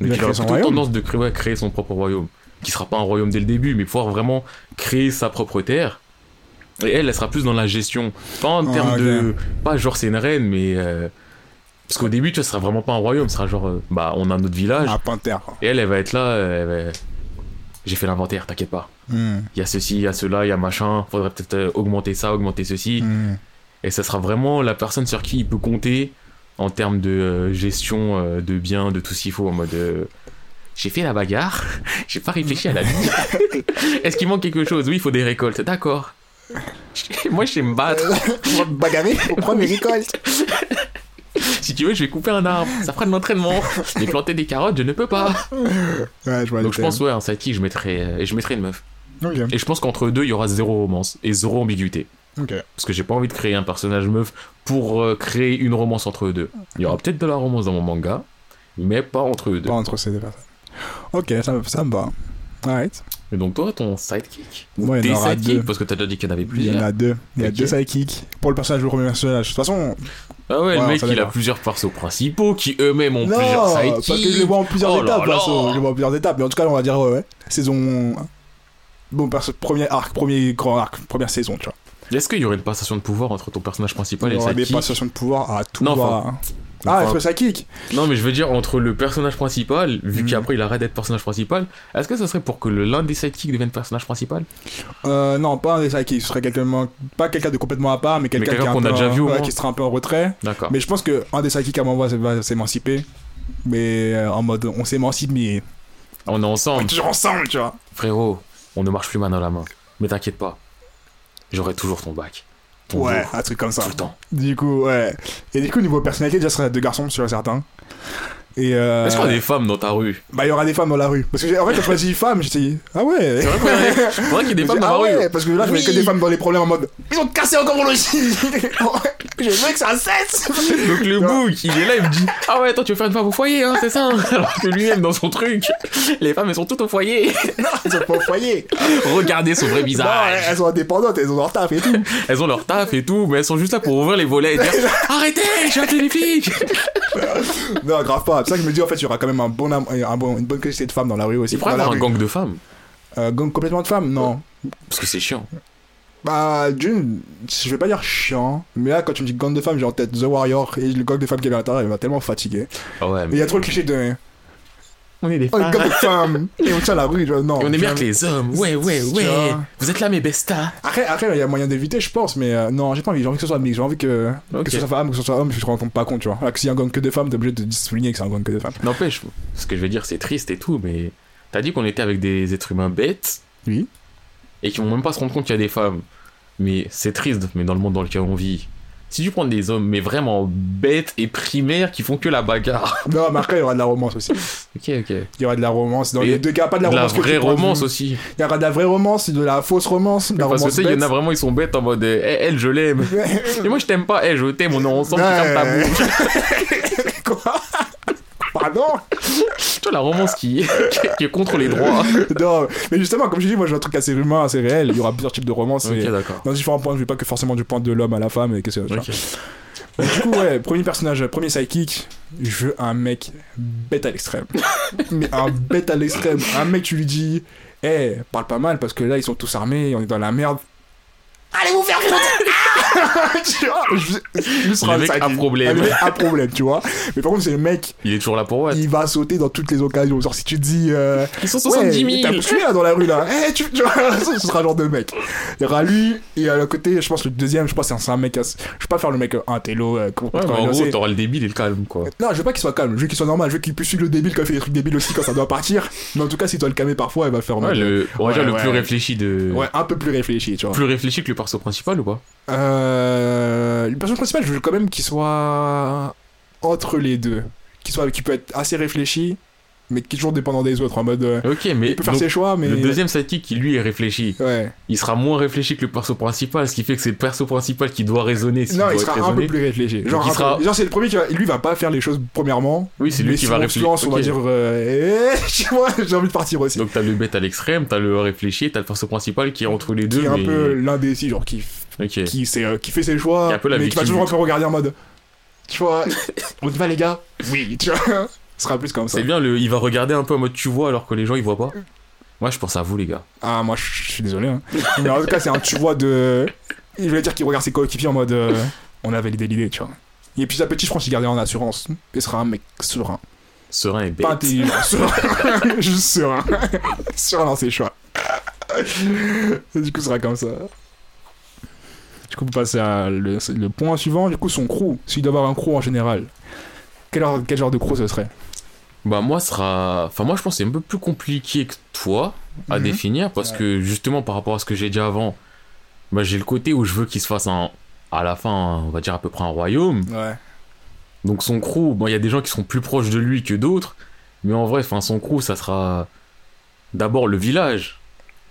Il Donc, il aura plutôt tendance de créer, créer son propre royaume, qui sera pas un royaume dès le début, mais pouvoir vraiment créer sa propre terre. Et elle, elle sera plus dans la gestion, pas en Ah, termes de, pas genre c'est une reine, mais euh, Parce qu'au début, tu vois, ce sera vraiment pas un royaume, ce sera genre, euh, bah, on a notre village, Un panthère, et elle, elle va être là, euh, elle va- j'ai fait l'inventaire, t'inquiète pas. Hmm, Il y a ceci, il y a cela, il y a machin, faudrait peut-être euh, augmenter ça, augmenter ceci. hmm. Et ça sera vraiment la personne sur qui il peut compter en termes de euh, gestion euh, de biens, de tout ce qu'il faut, en mode. euh, j'ai fait la bagarre, j'ai pas réfléchi à la vie. Est-ce qu'il manque quelque chose? Oui, il faut des récoltes, d'accord. Moi, je sais me battre. On va bagarrer pour prendre les récoltes. Si tu veux, je vais couper un arbre, ça fera de l'entraînement. Mais planter des carottes, je ne peux pas. Ouais, je vois Donc je pense, ouais, un sidekick, je mettrais, euh, et je mettrais une meuf. Et je pense qu'entre deux, il y aura zéro romance et zéro ambiguïté. Parce que j'ai pas envie de créer un personnage meuf pour euh, créer une romance entre eux deux. Il y aura peut-être de la romance dans mon manga, mais pas entre eux deux. Pas entre ces deux personnes. Ok, ça, ça me va. Alright. Et donc toi, ton sidekick il Tes y en aura sidekicks. Parce que t'as déjà dit qu'il y en avait Il y en plusieurs. a deux. Il y a deux sidekicks. Pour le personnage, le premier personnage. De toute façon, Ah ouais, le Ouais, mec, il a plusieurs persos principaux qui eux-mêmes ont non, plusieurs parce sidekicks. que je les vois en plusieurs Oh étapes. là. Je les vois en plusieurs étapes. Mais en tout cas, on va dire, ouais, ouais. Saison. Bon, premier arc, premier grand arc, première saison, tu vois. Est-ce qu'il y aurait une passation de pouvoir entre ton personnage principal Il et y le aura des sidekick passations de pouvoir à tout Non, va. Ah, Enfin, entre sidekick Non, mais je veux dire, entre le personnage principal, vu Mhm. qu'après il arrête d'être personnage principal, est-ce que ça serait pour que l'un des sidekicks devienne personnage principal? Euh, non, pas un des sidekicks. Ce serait quelqu'un, pas quelqu'un de complètement à part, mais quelqu'un qu'on a peu déjà en- vu ouais, qui sera un peu en retrait. D'accord. Mais je pense que un des sidekicks à mon va va s'émanciper. Mais euh, en mode, on s'émancipe, mais On est on est ensemble. toujours ensemble, tu vois. Frérot, on ne marche plus main dans la main. Mais t'inquiète pas, j'aurai toujours ton bac. Ton Ouais, jour, un truc comme ça. tout le temps. Du coup, ouais. Et du coup, niveau personnalité, déjà, ce serait deux garçons, sur certains. Et euh, Est-ce qu'il y a des femmes dans ta rue? Bah, il y aura des femmes dans la rue. Parce que, j'ai- en fait, quand je choisi femme, j'étais dit, ah ouais. C'est vrai qu'il y a des- femmes dans ah la rue. ouais, parce que là, je voyais que Oui. des femmes dans les problèmes en mode, ils ont cassé encore mon logis. J'ai vu que un 7. Donc le bouc, il est là, il me dit Ah ouais, toi tu veux faire une femme au foyer, hein, c'est ça? Alors que lui-même, dans son truc, les femmes elles sont toutes au foyer. non, ils sont pas au foyer. Regardez son vrai Non, visage. elles sont indépendantes, elles ont leur taf et tout. Elles ont leur taf et tout, mais elles sont juste là pour ouvrir les volets et dire Arrêtez, j'ai appelé les flics. Non, grave pas. C'est ça que je me dis, en fait, il y aura quand même un bon, am- un bon, une bonne quantité de femmes dans la rue aussi. Il pourrait la avoir un gang de femmes, Euh, gang complètement de femmes Non. parce que c'est chiant. Bah, d'une, je vais pas dire chiant, mais là, quand tu me dis gang de femmes, j'ai en tête The Warrior et le gang de femmes qui est à l'intérieur, il va tellement fatiguer. Ah ouais, Et il mais y a trop le cliché de. On est des Oh, femmes. gang de femmes Et on tient la rue, genre, non. Et on est jamais. que les hommes. Ouais, ouais, ouais. Vous êtes là, mes bestas. Après, après, il y a moyen d'éviter, je pense, mais euh, non, j'ai pas envie, j'ai envie que ce soit mix, j'ai envie que, que ce soit femme, que ce soit homme, je te rends compte pas compte, tu vois. Alors que s'il y a un gang que de femmes, t'es obligé de souligner que c'est un gang que de femmes. N'empêche, ce que je vais dire, c'est triste et tout, mais t'as dit qu'on était avec des êtres humains bêtes Oui. et qui vont même pas se rendre compte qu'il y a des femmes. Mais c'est triste, mais dans le monde dans lequel on vit. Si tu prends des hommes, mais vraiment bêtes et primaires qui font que la bagarre. Non, mais après, il y aura de la romance aussi. Ok, ok. Il y aura de la romance. Dans Et les deux cas, pas de la De la romance. que tu vraie romance aussi. Il y aura de la vraie romance, de la fausse romance, de la Parce que romance. tu sais, il y en a vraiment, ils sont bêtes en mode eh, elle, je l'aime. Et moi, je t'aime pas, eh, je t'aime, on est ensemble, tu fermes ta bouche. Quoi? Pardon Tu vois, la romance qui, qui est contre les droits. Non, mais justement, comme je dis, moi j'ai un truc assez humain, assez réel. Il y aura plusieurs types de romances. Ok, et d'accord. dans différents points de vue, pas que forcément du point de l'homme à la femme et que c'est. tu vois. Ok. Mais Du coup, ouais, premier personnage, premier sidekick, je veux un mec bête à l'extrême. Mais un bête à l'extrême. Un mec, tu lui dis, eh, parle pas mal parce que là ils sont tous armés, on est dans la merde. Allez vous faire foutre Tu vois, je, je serai Le un mec problème. Le mec problème, tu vois. Mais par contre, c'est le mec, Il est toujours là pour what il va sauter dans toutes les occasions. Genre, si tu te dis, euh, Ils sont 70 Ouais, 000. T'as là dans la rue là. Eh, tu, tu vois, ce sera le genre de mec. Il y aura lui et à côté, je pense le deuxième, je pense que c'est un mec. Je vais pas faire le mec euh, un télo. euh, Ouais, mais en gros, t'auras le débile et le calme, quoi. Non, je veux pas qu'il soit calme. Je veux qu'il soit normal. Je veux qu'il puisse suivre le débile quand il fait des trucs débiles aussi quand ça doit partir. Mais en tout cas, s'il doit le calmer parfois, il va faire en Ouais, le, on va Ouais, dire le plus réfléchi de. Ouais, un peu plus réfléchi, tu vois. Plus réfléchi que le perso principal ou pas? Euh, le personnage principal, je veux quand même qu'il soit entre les deux. Qu'il soit, qui peut être assez réfléchi, mais qui est toujours dépendant des autres. En mode, euh, Ok, mais il peut faire donc, ses choix, mais. le deuxième sidekick qui lui est réfléchi, Ouais. il sera moins réfléchi que le perso principal, ce qui fait que c'est le perso principal qui doit raisonner. s'il Non, il sera un peu plus réfléchi. Genre, il un peu- sera- genre, c'est le premier qui va... Lui va pas faire les choses premièrement. Oui, c'est lui qui va réfléchir. influence, on va dire. euh, eh, j'ai envie de partir aussi. Donc t'as le bête à l'extrême, t'as le réfléchi, t'as le perso principal qui est entre les deux. qui est un mais... peu l'indécis, genre qui, Qui, euh, qui fait ses choix, Qui mais qui va toujours un peu regarder en mode. Tu vois, on y va les gars Oui, tu vois. Ce sera plus comme ça. C'est bien, le... il va regarder un peu en mode tu vois alors que les gens ils voient pas. Moi je pense à vous les gars. Ah, moi je suis désolé. Hein. Mais en tout cas, c'est un tu vois de. Il voulait dire qu'il regarde ses coéquipiers en mode. euh, on a validé l'idée, tu vois. Et puis, petit, je pense qu'il gardera en assurance. Il sera un mec serein. Serein et bête. Pas intelligent, serein. Juste serein. serein dans ses choix. Et du coup, ce sera comme ça. Du coup, on passer à le, le point suivant. Du coup, son crew. S'il doit avoir un crew en général. Quel, genre- quel genre de crew ce serait? Bah moi, sera... Enfin, moi, je pense que c'est un peu plus compliqué que toi à Mhm. définir parce Ouais. que justement, par rapport à ce que j'ai dit avant, bah, j'ai le côté où je veux qu'il se fasse un... à la fin, on va dire à peu près un royaume. Ouais. Donc son crew, bon, il y a des gens qui sont plus proches de lui que d'autres, mais en vrai, enfin, son crew, ça sera d'abord le village.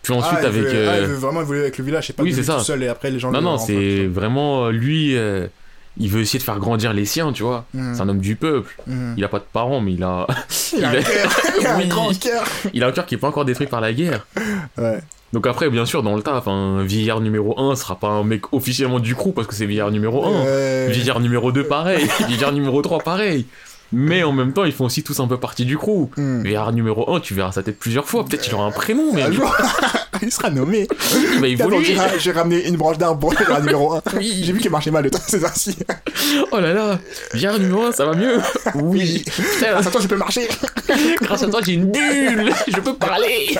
Puis ensuite, ah, avec. veut, euh, ah, il veut vraiment évoluer avec le village. C'est pas oui, que c'est lui ça. tout seul et après les gens Non, le non, c'est vraiment euh, lui. euh, il veut essayer de faire grandir les siens, tu vois. Mhm. C'est un homme du peuple. Mhm. Il a pas de parents, mais il a, Il a il un cœur. Il a un grand cœur. il a un cœur qui est pas encore détruit par la guerre. Ouais. Donc après, bien sûr, dans le taf, un vieillard numéro 1 sera pas un mec officiellement du crew parce que c'est vieillard numéro 1. Ouais. Vieillard numéro 2, pareil. Vieillard numéro 3, pareil. Mais en même temps, ils font aussi tous un peu partie du crew. Vieillard numéro 1, tu verras sa tête plusieurs fois. Peut-être qu'il aura un prénom, mais Un jour, il sera nommé. il va évoluer. j'ai- ramené une branche d'arbre pour le numéro 1. Oui. J'ai vu qu'il marchait mal le temps, c'est ainsi. Oh là là, vieillard numéro 1, ça va mieux. Oui. Grâce à toi, je peux marcher. grâce à toi, j'ai une bulle. Je peux parler.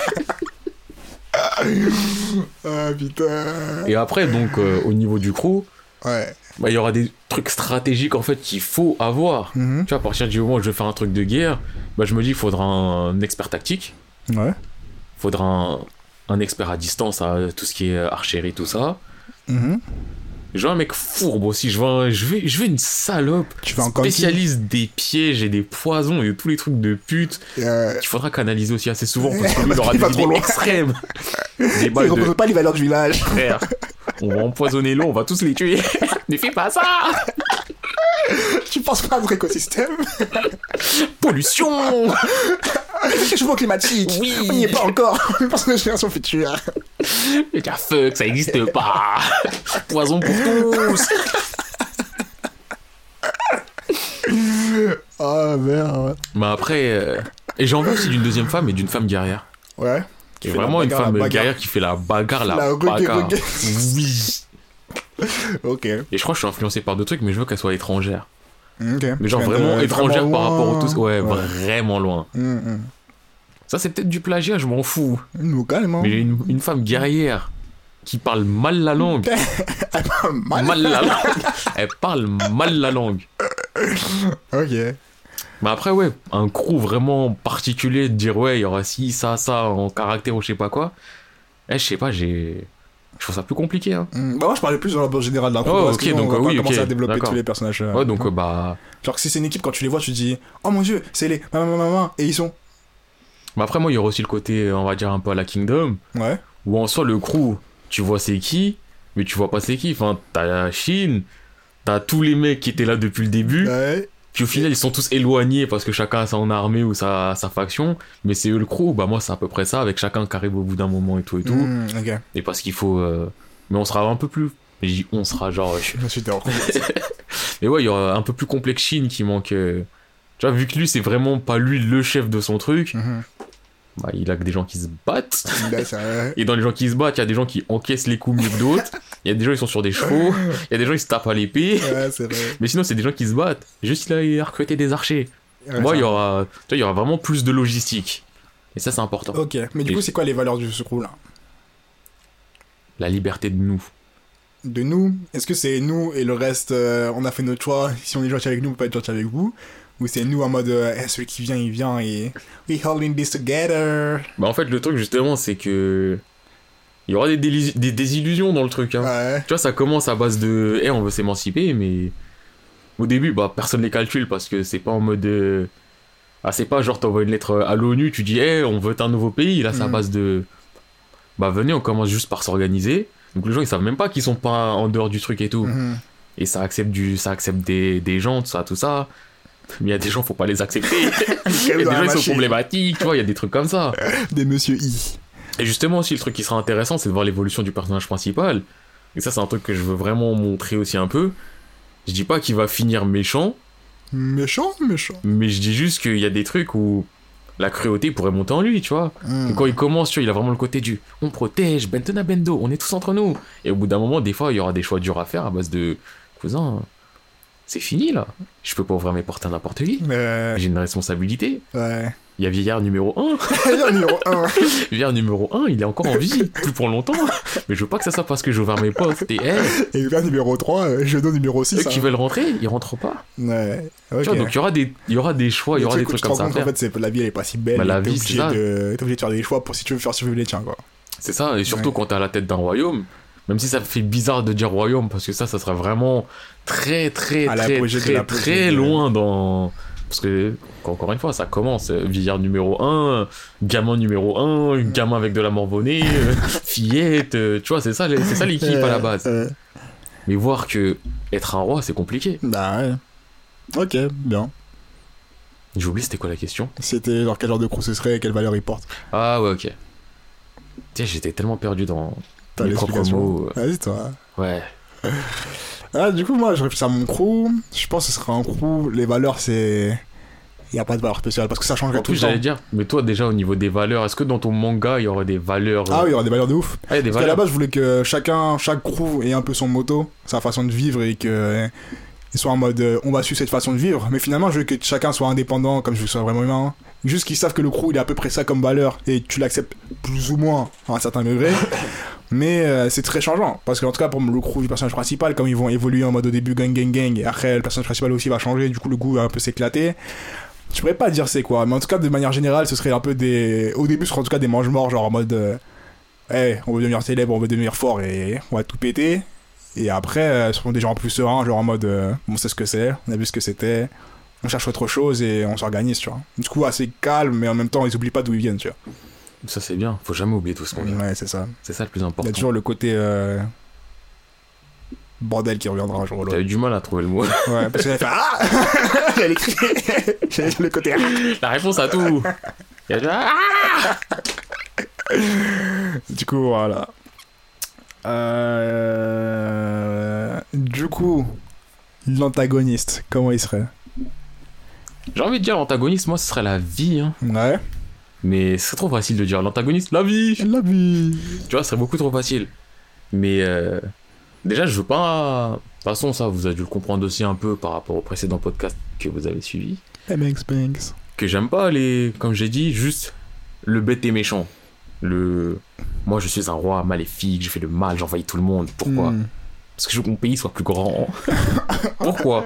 Ah putain. Et après, donc, euh, au niveau du crew, Ouais. Bah, il y aura des trucs stratégiques en fait qu'il faut avoir. Mhm. Tu vois, à partir du moment où je vais faire un truc de guerre, bah, je me dis qu'il faudra un expert tactique, Ouais. faudra un, un expert à distance à tout ce qui est archerie, tout ça. Mhm. Je veux un mec fourbe aussi, je veux, un- je veux, je veux une salope Tu spécialiste des pièges et des poisons et de tous les trucs de pute Euh, qu'il faudra canaliser aussi assez souvent parce que lui, il aura Il des idées extrêmes. Des il balles de pas les valeurs du village. frère. On va empoisonner l'eau, on va tous les tuer. ne fais pas ça Tu penses pas à notre écosystème Pollution Changement climatique. Oui. On n'y est pas encore. On pense que les générations futures. Mais tiens, fuck, ça existe pas Poison pour tous Ah merde. Mais après, euh, et j'ai envie aussi d'une deuxième femme et d'une femme guerrière. Ouais. Fait la vraiment une femme guerrière qui fait la bagarre, la, bagarre. Oui. Ok. Et je crois que je suis influencé par deux trucs, mais je veux qu'elle soit étrangère. Ok. Mais genre vraiment de- étrangère vraiment par rapport au loin. tous. Ouais, Ouais. vraiment loin. Mhm. Ça, c'est peut-être du plagiat, je m'en fous. Nous, carrément. Mais une, une femme guerrière qui parle mal la langue. Mal. mal la langue. Elle parle mal la langue. Ok. Mais après, ouais, un crew vraiment particulier de dire, ouais, il y aura ci, ça, ça, en caractère ou je sais pas quoi. Eh, je sais pas, j'ai. Je trouve ça plus compliqué, hein. Hmm, Bah moi je parlais plus dans l'ambiance générale d'un coup. Oh, parce ok, que donc, on va euh, pas oui, commencer ok, à développer tous les personnages. euh, Ouais, donc, euh, bah. Genre si c'est une équipe quand tu les vois tu te dis oh mon dieu c'est les maman maman et ils sont Mais après, moi, il y aura aussi le côté, on va dire, un peu à la Kingdom, ouais où en soi, le crew, tu vois c'est qui, mais tu vois pas c'est qui. Enfin, t'as la Chine, t'as tous les mecs qui étaient là depuis le début, ouais puis au final, ils sont tous éloignés parce que chacun a son armée ou sa, sa faction, mais c'est eux le crew. Bah, moi, c'est à peu près ça, avec chacun qui arrive au bout d'un moment et tout et tout. Hmm, Et parce qu'il faut. euh, Mais on sera un peu plus. Mais je dis on sera genre. je- je suis interrompu Mais ouais, il y aura un peu plus complexe Chine qui manque. euh, Tu vois, vu que lui, c'est vraiment pas lui le chef de son truc, Mhm. Bah, il a que des gens qui se battent. Là, ça- ouais. Et dans les gens qui se battent, il y a des gens qui encaissent les coups mieux que d'autres. Il y a des gens qui sont sur des chevaux. Il y a des gens qui se tapent à l'épée. Ouais, Mais sinon, c'est des gens qui se battent. Juste, a, il a recruté des archers. Ouais, Moi, il y aura, tu vois, il y aura vraiment plus de logistique. Et ça, c'est important. ok mais du Et- coup c'est quoi les valeurs du ce crew là? La liberté de nous. de nous? Est-ce que c'est nous et le reste euh, on a fait notre choix? Si on est gentil avec nous on peut pas être gentil avec vous ou c'est nous en mode euh, Eh, celui qui vient il vient et we holding this together Bah, en fait, le truc, justement, c'est que. Il y aura des, délis- des désillusions dans le truc. Hein. ouais Tu vois, ça commence à base de. Eh, on veut s'émanciper, mais. Au début, bah, personne les calcule parce que c'est pas en mode. euh, Ah, c'est pas genre t'envoies une lettre à l'ONU, tu dis, eh, on veut un nouveau pays. Là, c'est à Mhm. base de. Bah, venez, on commence juste par s'organiser. Donc, les gens, ils savent même pas qu'ils sont pas en dehors du truc et tout. Mhm. Et ça accepte, du... ça accepte des... des gens, tout ça, tout ça. Mais il y a des gens, faut pas les accepter. Il y a des gens, ils sont problématiques, tu vois, il y a des trucs comme ça. des monsieur I Et justement aussi, le truc qui sera intéressant, c'est de voir l'évolution du personnage principal. Et ça, c'est un truc que je veux vraiment montrer aussi un peu. Je dis pas qu'il va finir méchant, méchant méchant mais je dis juste qu'il y a des trucs où la cruauté pourrait monter en lui, tu vois. Et quand il commence, tu vois, il a vraiment le côté du on protège, Bentona Bendo, on est tous entre nous. Et au bout d'un moment, des fois, il y aura des choix durs à faire à base de cousin. C'est fini là. Je peux pas ouvrir mes portes à n'importe qui. Mais, J'ai une responsabilité. ouais. Il y a vieillard numéro 1. Le numéro 1. Vieillard numéro 1, il est encore en vie, plus pour longtemps. Mais je veux pas que ça soit parce que j'ai ouvert mes portes. Et hey, Et le numéro 3, je donne numéro 6. ceux qui veulent rentrer, ils rentrent pas. Ouais. Ok. Tu vois, donc il y aura des, il y aura des choix, il y aura des trucs comme ça. En fait, c'est la vie elle est pas si belle. Bah, la vie, c'est obligé ça. de, obligé de faire des choix pour si tu veux faire survivre les tiens quoi. C'est ça, et surtout Ouais. quand t'es à la tête d'un royaume, même si ça fait bizarre de dire royaume, parce que ça, ça sera vraiment très, très, À très, très, très loin dans. Parce que, encore une fois, ça commence. euh, Vieillard numéro 1, gamin numéro 1, gamin avec de la morbonnée, euh, fillette, euh, tu vois, c'est ça, c'est ça l'équipe à la base. Mais voir que être un roi, c'est compliqué. bah ouais. Ok, bien. J'ai oublié, c'était quoi la question? C'était genre quel genre de crew ce serait et quelle valeur il porte. Ah ouais, ok. Tiens, j'étais tellement perdu dans T'as propres mots. euh, Vas-y toi. Ouais. Ah, du coup, moi, je réfléchis à mon crew. Je pense que ce serait un crew. Les valeurs, c'est. Il n'y a pas de valeur spéciale parce que ça changerait En tout plus, le temps. j'allais dire, mais toi, déjà, au niveau des valeurs, est-ce que dans ton manga, il y aurait des valeurs Ah euh, oui, il y aura des valeurs de ouf. Ah, y a des Parce qu'à la valeurs. base, je voulais que chacun, chaque crew ait un peu son moto, sa façon de vivre et que. euh, Ils soient en mode euh, on va suivre cette façon de vivre. Mais finalement, je veux que chacun soit indépendant, comme je veux que ce soit vraiment humain. Juste qu'ils savent que le crew, il est à peu près ça comme valeur et tu l'acceptes plus ou moins à un certain degré. Mais euh, c'est très changeant. Parce qu'en tout cas, pour le crew du personnage principal, comme ils vont évoluer en mode au début gang gang gang, et après le personnage principal aussi va changer, du coup le goût va un peu s'éclater. Je pourrais pas dire c'est quoi, mais en tout cas, de manière générale, ce serait un peu des. Au début, ce serait en tout cas des mange-morts, genre en mode. euh, Eh, on veut devenir célèbre, on veut devenir fort et on va tout péter. Et après, euh, ce seront des gens plus sereins, genre en mode. euh, on sait ce que c'est, on a vu ce que c'était, on cherche autre chose et on s'organise, tu vois. Du coup, assez calme, mais en même temps, ils oublient pas d'où ils viennent, tu vois. Ça, c'est bien. Faut jamais oublier tout ce qu'on vient. Ouais, c'est ça. C'est ça le plus Il y important. a toujours le côté. euh, Bordel qui reviendra un jour ou T'as eu du mal à trouver le mot. Ouais, parce qu'elle a fait Ah le côté La réponse à tout. Il y a déjà- Ah Du coup, voilà. Euh... Du coup, l'antagoniste, comment il serait? J'ai envie de dire l'antagoniste, moi, ce serait la vie. hein. Ouais. Mais c'est trop facile de dire l'antagoniste, la vie. La vie. Tu vois, ce serait beaucoup trop facile. Mais euh, déjà, je veux pas. De toute façon, ça, vous avez dû le comprendre aussi un peu par rapport au précédent podcast que vous avez suivi. MX Banks. Que j'aime pas les. Comme j'ai dit, juste le bête et méchant. Le. Moi, je suis un roi maléfique, je fais le mal, j'envahis tout le monde. Pourquoi? Hmm. Parce que je veux que mon pays soit plus grand. Pourquoi?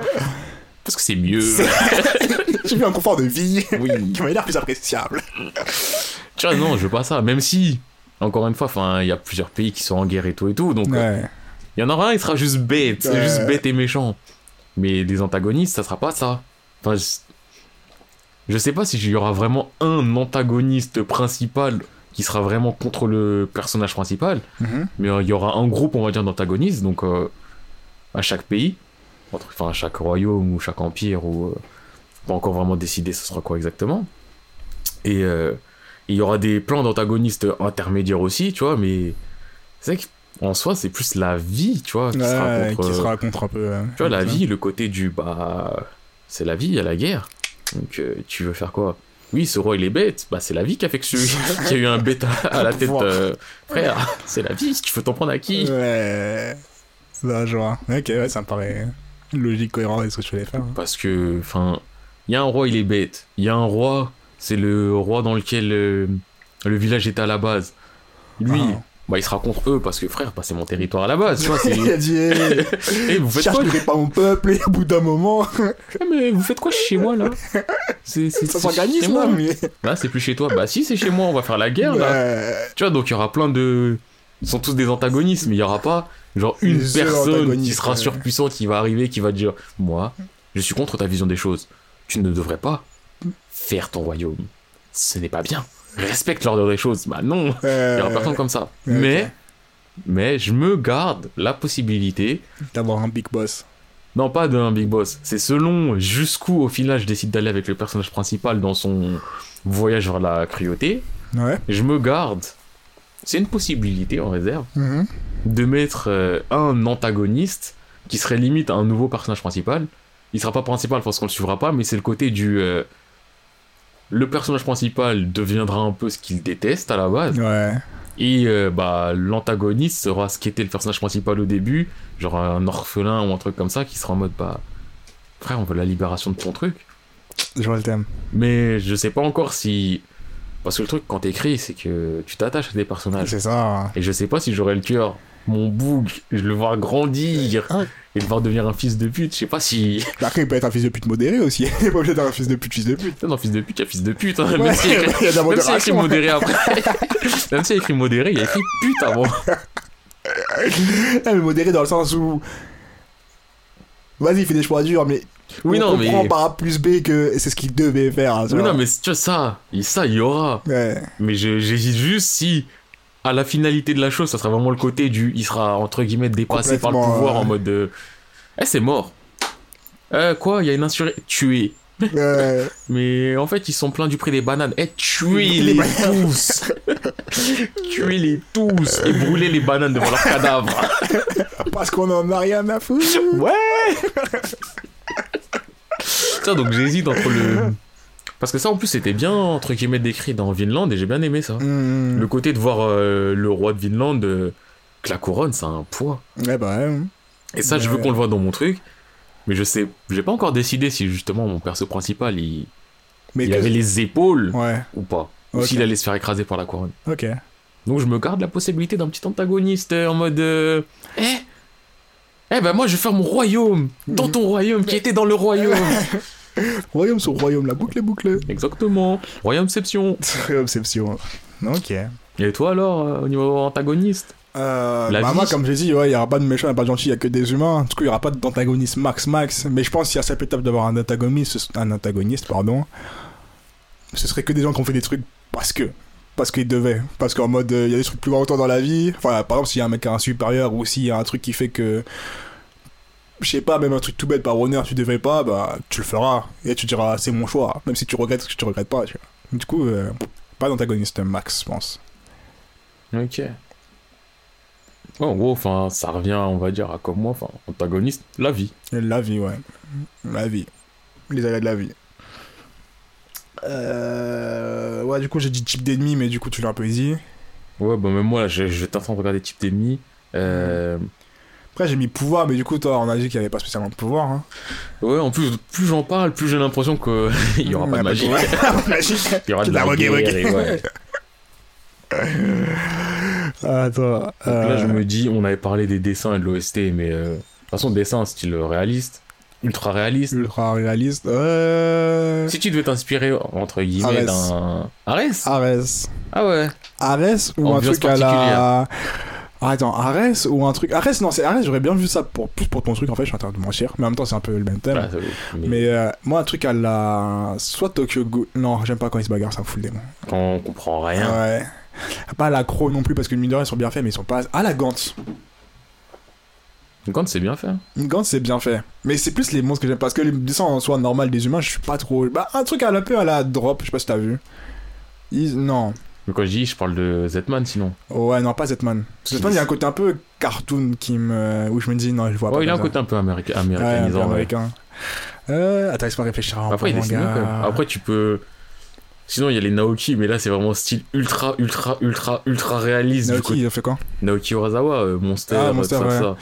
Parce que c'est mieux. J'ai vu un confort de vie Oui. qui m'a l'air plus appréciable. Tu vois, non, je veux pas ça. Même si, encore une fois, il y a plusieurs pays qui sont en guerre et tout et tout. Donc, euh, Ouais. il y en aura un, il sera juste bête. C'est Ouais. juste bête et méchant. Mais des antagonistes, ça sera pas ça. Enfin, je, je sais pas si il y aura vraiment un antagoniste principal qui sera vraiment contre le personnage principal. Mhm. Mais euh, il y aura un groupe, on va dire, d'antagonistes. Donc, euh, à chaque pays, entre- enfin, chaque royaume ou chaque empire, ou euh, pas encore vraiment décidé ce sera quoi exactement. Et euh, il y aura des plans d'antagonistes intermédiaires aussi, tu vois, mais c'est vrai qu'en soi, c'est plus la vie, tu vois, qui sera Ouais, contre. qui sera contre un peu. euh, Tu vois, la vie, le côté du bah. C'est la vie, il y a la guerre. Donc, euh, tu veux faire quoi? Oui, ce roi, il est bête. Bah, c'est la vie qui a fait que celui qui a eu un bête à, à la tête. Euh, frère, c'est la vie. Tu veux t'en prendre à qui? Ouais. Ça, je vois. Ok, ouais, ça me paraît logique, cohérent avec ce que tu voulais faire. hein. Parce que, enfin, il y a un roi, il est bête. Il y a un roi, c'est le roi dans lequel euh, le village était à la base. Lui, Ah. bah, il sera contre eux parce que, frère, bah, c'est mon territoire à la base. Tu vois, c'est. Il a dit hey, Eh, vous faites quoi pas mon peuple et au bout d'un moment, Ah, mais vous faites quoi chez moi là? C'est ça s'organise chez là, moi. mais. Là, c'est plus chez toi. Bah, si, c'est chez moi, on va faire la guerre là. Tu vois, donc il y aura plein de. Ils sont tous des antagonistes, mais il y aura pas, genre, une personne qui sera surpuissante qui va arriver, qui va dire Moi, je suis contre ta vision des choses. Tu ne devrais pas faire ton royaume. Ce n'est pas bien. Respecte l'ordre des choses. Bah non, il y aura personne comme ça. Mais, mais je me garde la possibilité, D'avoir un big boss. non pas d'un big boss, c'est selon jusqu'où au final je décide d'aller avec le personnage principal dans son voyage vers la cruauté, Ouais. je me garde. C'est une possibilité en réserve Mhm. de mettre euh, un antagoniste qui serait limite un nouveau personnage principal. Il sera pas principal parce qu'on le suivra pas, mais c'est le côté du. euh, le personnage principal deviendra un peu ce qu'il déteste à la base, Ouais. et euh, bah l'antagoniste sera ce qu'était le personnage principal au début, genre un orphelin ou un truc comme ça, qui sera en mode bah frère, on veut la libération de ton truc. Je vois le thème. Mais je sais pas encore si. Parce que le truc, quand t'écris, c'est que tu t'attaches à des personnages. C'est ça. Et je sais pas si j'aurai le cœur. Mon bouc, je le vois grandir Ah. et le voir devenir un fils de pute. Je sais pas si. Après, il peut être un fils de pute modéré aussi. Il est pas obligé d'être un fils de pute, fils de pute. Non, fils de pute, il y a fils de pute. hein. Ouais, Même s'il a écrit- écrit modéré après. Même s'il a écrit modéré, il y a écrit pute avant. Ah, mais modéré dans le sens où. Vas-y, fais des choix durs, mais. Oui, on non, mais. comprend par A plus B que c'est ce qu'il devait faire. hein, Oui, non, mais tu vois, ça, il- ça, il y aura. Ouais. Mais j'hésite juste si, à la finalité de la chose, ça sera vraiment le côté du. Il sera, entre guillemets, dépassé par le pouvoir ouais. en mode de. Eh, c'est mort. Euh, quoi Il y a une insurrection. Tué. Ouais. Mais en fait, ils sont pleins du prix des bananes. Eh, tuez-les tous Tuez-les tous Et brûlez les bananes devant leur cadavre Parce qu'on en a rien à foutre. Ouais Donc j'hésite entre le. Parce que ça, en plus, c'était bien, entre guillemets, décrit dans Vinland, et j'ai bien aimé ça. Hmm. Le côté de voir euh, le roi de Vinland, euh, que la couronne, ça a un poids. Ouais. Et ça, je veux qu'on le voit dans mon truc. Mais je sais, j'ai pas encore décidé si justement mon perso principal, il, Mais il que- avait les épaules Ouais, ou pas. Ou s'il allait se faire écraser par la couronne. ok. Donc je me garde la possibilité d'un petit antagoniste euh, en mode euh, Eh Eh ben moi je vais faire mon royaume Dans ton royaume qui était dans le royaume Royaume sur royaume, la boucle est bouclée. Exactement Royaumeception Obsession. Ok. Et toi alors, euh, au niveau antagoniste? Euh, La bah vie? moi, comme j'ai dit, ouais, il y aura pas de méchant, il y a pas de gentil, il y a que des humains. Du coup, il y aura pas d'antagoniste max max. Mais je pense qu'il y a cette étape d'avoir un antagoniste, ce- un antagoniste, pardon. Ce serait que des gens qui ont fait des trucs parce que. Parce qu'ils devaient. Parce qu'en mode, euh, il y a des trucs plus importants dans la vie. Enfin, par exemple, s'il y a un mec qui a un supérieur ou s'il y a un truc qui fait que. Je sais pas, même un truc tout bête par honneur, tu devrais pas, bah, tu le feras. Et tu diras, c'est mon choix. Même si tu regrettes ce que tu regrettes pas, tu vois. Du coup, euh, pas d'antagoniste max, je pense. Ok. En gros, enfin, ça revient, on va dire, à comme moi, enfin, antagoniste, la vie. La vie, ouais. La vie. Les aléas de la vie. Euh... Ouais, du coup, j'ai dit type d'ennemi, mais du coup, tu l'as un peu easy. Ouais, bah même moi, là, je, je t'entends regarder type d'ennemi. Euh... Après, j'ai mis pouvoir, mais du coup, toi, on a dit qu'il n'y avait pas spécialement de pouvoir. Hein. Ouais, en plus, plus j'en parle, plus j'ai l'impression qu'il y aura Mmh, pas de magie. Il y aura de la la guerre et ouais. Attends. Donc là, je me dis, on avait parlé des dessins et de l'OST, mais euh, de toute façon, dessin style réaliste, ultra réaliste. Ultra réaliste. Euh... Si tu devais t'inspirer, entre guillemets, Arès. d'un. Arès Ares. Ah ouais Ares ou un truc à la. Ah, attends, Ares ou un truc. Ares, non, c'est Ares, j'aurais bien vu ça pour plus pour ton truc en fait, je suis en train de mentir. Mais en même temps, c'est un peu le même thème. Bah, ça- mais Mais euh, moi, un truc à la. Soit Tokyo Ghoul. Non, j'aime pas quand ils se bagarrent, ça me fout le démon. quand on comprend rien. Ouais. Pas la Crow non plus, parce que mine de rien, ils sont bien faits, mais ils sont pas. Ah, la Gantz. C'est bien fait. Gantz, c'est bien fait. Mais c'est plus les monstres que j'aime, parce que les dessins en soi normal des humains, je suis pas trop. Bah, un truc à la peu à la Drop, je sais pas si t'as vu. Ils- Non. Mais quand je dis, je parle de Zetman sinon. Ouais, non, pas Zetman. Zetman, il y a un côté un peu cartoon qui me. où je me dis, non, je vois pas. Ouais, il a un côté un peu américa- ça. Ouais, un peu américanisant. ouais. américain. Euh, attends, laisse-moi réfléchir un Après, il dessine manga. même. Après, tu peux. Sinon, il y a les Naoki, mais là, c'est vraiment style ultra, ultra, ultra, ultra réaliste. du Naoki, coup. il a fait quoi Naoki Urasawa, euh, Monster, Ah, euh, Monster, tout ça, ouais. tout ça.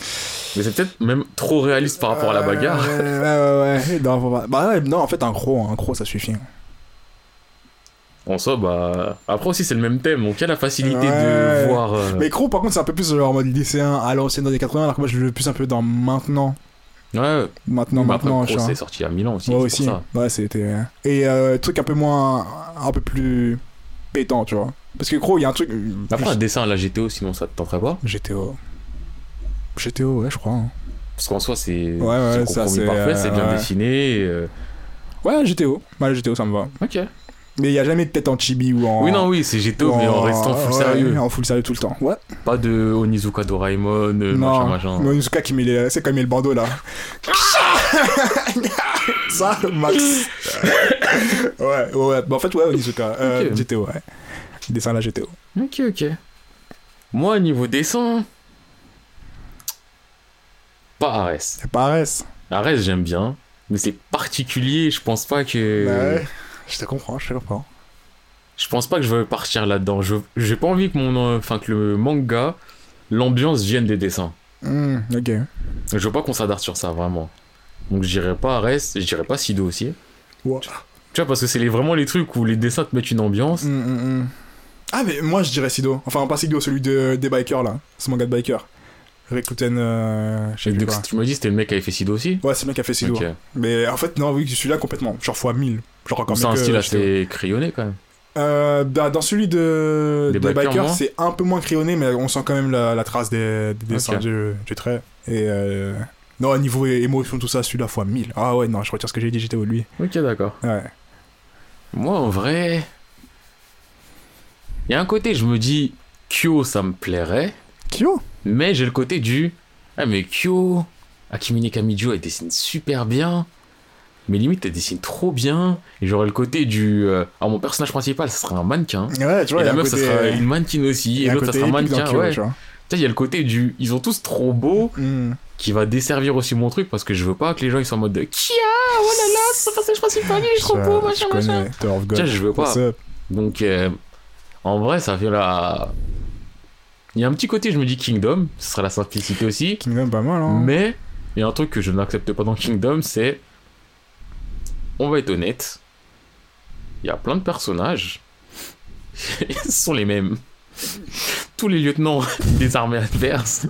Mais c'est peut-être même trop réaliste par rapport à la bagarre. Ouais, ouais, ouais. Non, Bah, non, en fait, un gros, un gros, ça suffit. En soi, bah. Après aussi, c'est le même thème, donc il y a la facilité Ouais. de voir. euh, Mais Crow, par contre, c'est un peu plus genre en mode lycéen à l'ancienne dans les 80, alors que moi, je le veux plus un peu dans maintenant. Ouais, Maintenant, maintenant, c'est sorti à Milan aussi. Ouais, c'est aussi. pour ça. Ouais, c'était. Et euh, truc un peu moins. Un peu plus pétant, tu vois. Parce que Crow, il y a un truc. Après, un dessin à la GTO, sinon ça te tenterait pas? GTO. GTO, ouais, je crois. hein. Parce qu'en soi, c'est Ouais, ouais, c'est parfait, c'est bien euh, ouais. dessiné. et, euh, Ouais, GTO. Ouais, GTO, ça me va. Ok. Mais il y a jamais de tête en chibi ou en. Oui, non, oui, c'est GTO, mais en restant full ouais, sérieux. En full sérieux tout le temps. Ouais. Pas de Onizuka Doraemon, euh, non. machin, machin. Non, Yusuka qui met les. C'est comme il met le bandeau là. ça, Max. ouais, ouais. Bah, en fait, ouais, Onizuka. Euh. GTO, ouais. Dessin la GTO. Ok, ok. Moi, niveau dessin. Pas Ares. Pas Ares. Ares, j'aime bien. Mais c'est particulier, je pense pas que. Ouais. Je te comprends, je te comprends. Je pense pas que je veux partir là-dedans. Je j'ai pas envie que mon euh, enfin que le manga l'ambiance vienne des dessins. Hmm, ok. Je veux pas qu'on s'adapte sur ça vraiment. Donc je dirais pas je dirais pas Sido aussi. Tu vois, parce que c'est les- vraiment les trucs où les dessins te mettent une ambiance. Mm, mm, mm. Ah, mais moi je dirais Sido. Enfin, pas Sido, celui de, des bikers là. Ce manga de bikers. Rekuten, euh, je sais plus quoi. tu m'as dit c'était le mec qui avait fait Sido aussi Ouais, c'est le mec qui a fait Sido. Mais en fait, non, oui, celui-là complètement. Genre fois 1000. Genre encore C'est un style assez crayonné quand même. Euh, bah, dans celui de Des des bikers, c'est un peu moins crayonné, mais on sent quand même la, la trace des, des dessins du, du trait. Et euh, non, au niveau émotion, tout ça, celui-là fois 1000. Ah ouais, non, je retire ce que j'ai dit, j'étais au lui. Ok, d'accord. Ouais. Moi, en vrai. Il y a un côté, je me dis, Kyo, ça me plairait. Kyo? Mais j'ai le côté du. Ah, mais Kyo, Akimine Kamijo, elle dessine super bien. Mais limite, elle dessine trop bien. Et j'aurais le côté du. euh, Alors, mon personnage principal, ce sera un mannequin. Ouais, tu vois, et la meuf, ça côté- sera une mannequin aussi. Et l'autre, ça sera un mannequin. Kyo, Ouais. tu vois. Il y a le côté du. Ils sont tous trop beaux. Mm. qui va desservir aussi mon truc parce que je veux pas que les gens ils soient en mode de Kia, oh là là, c'est personnage principal, il est trop Ça, beau, machin, machin. Tiens, je veux pas. Donc, euh, en vrai, ça fait la. Il y a un petit côté, je me dis Kingdom, ce serait la simplicité aussi. Kingdom, pas mal, hein. Mais il y a un truc que je n'accepte pas dans Kingdom, c'est. On va être honnête. Il y a plein de personnages. Ce sont les mêmes. Tous les lieutenants des armées adverses.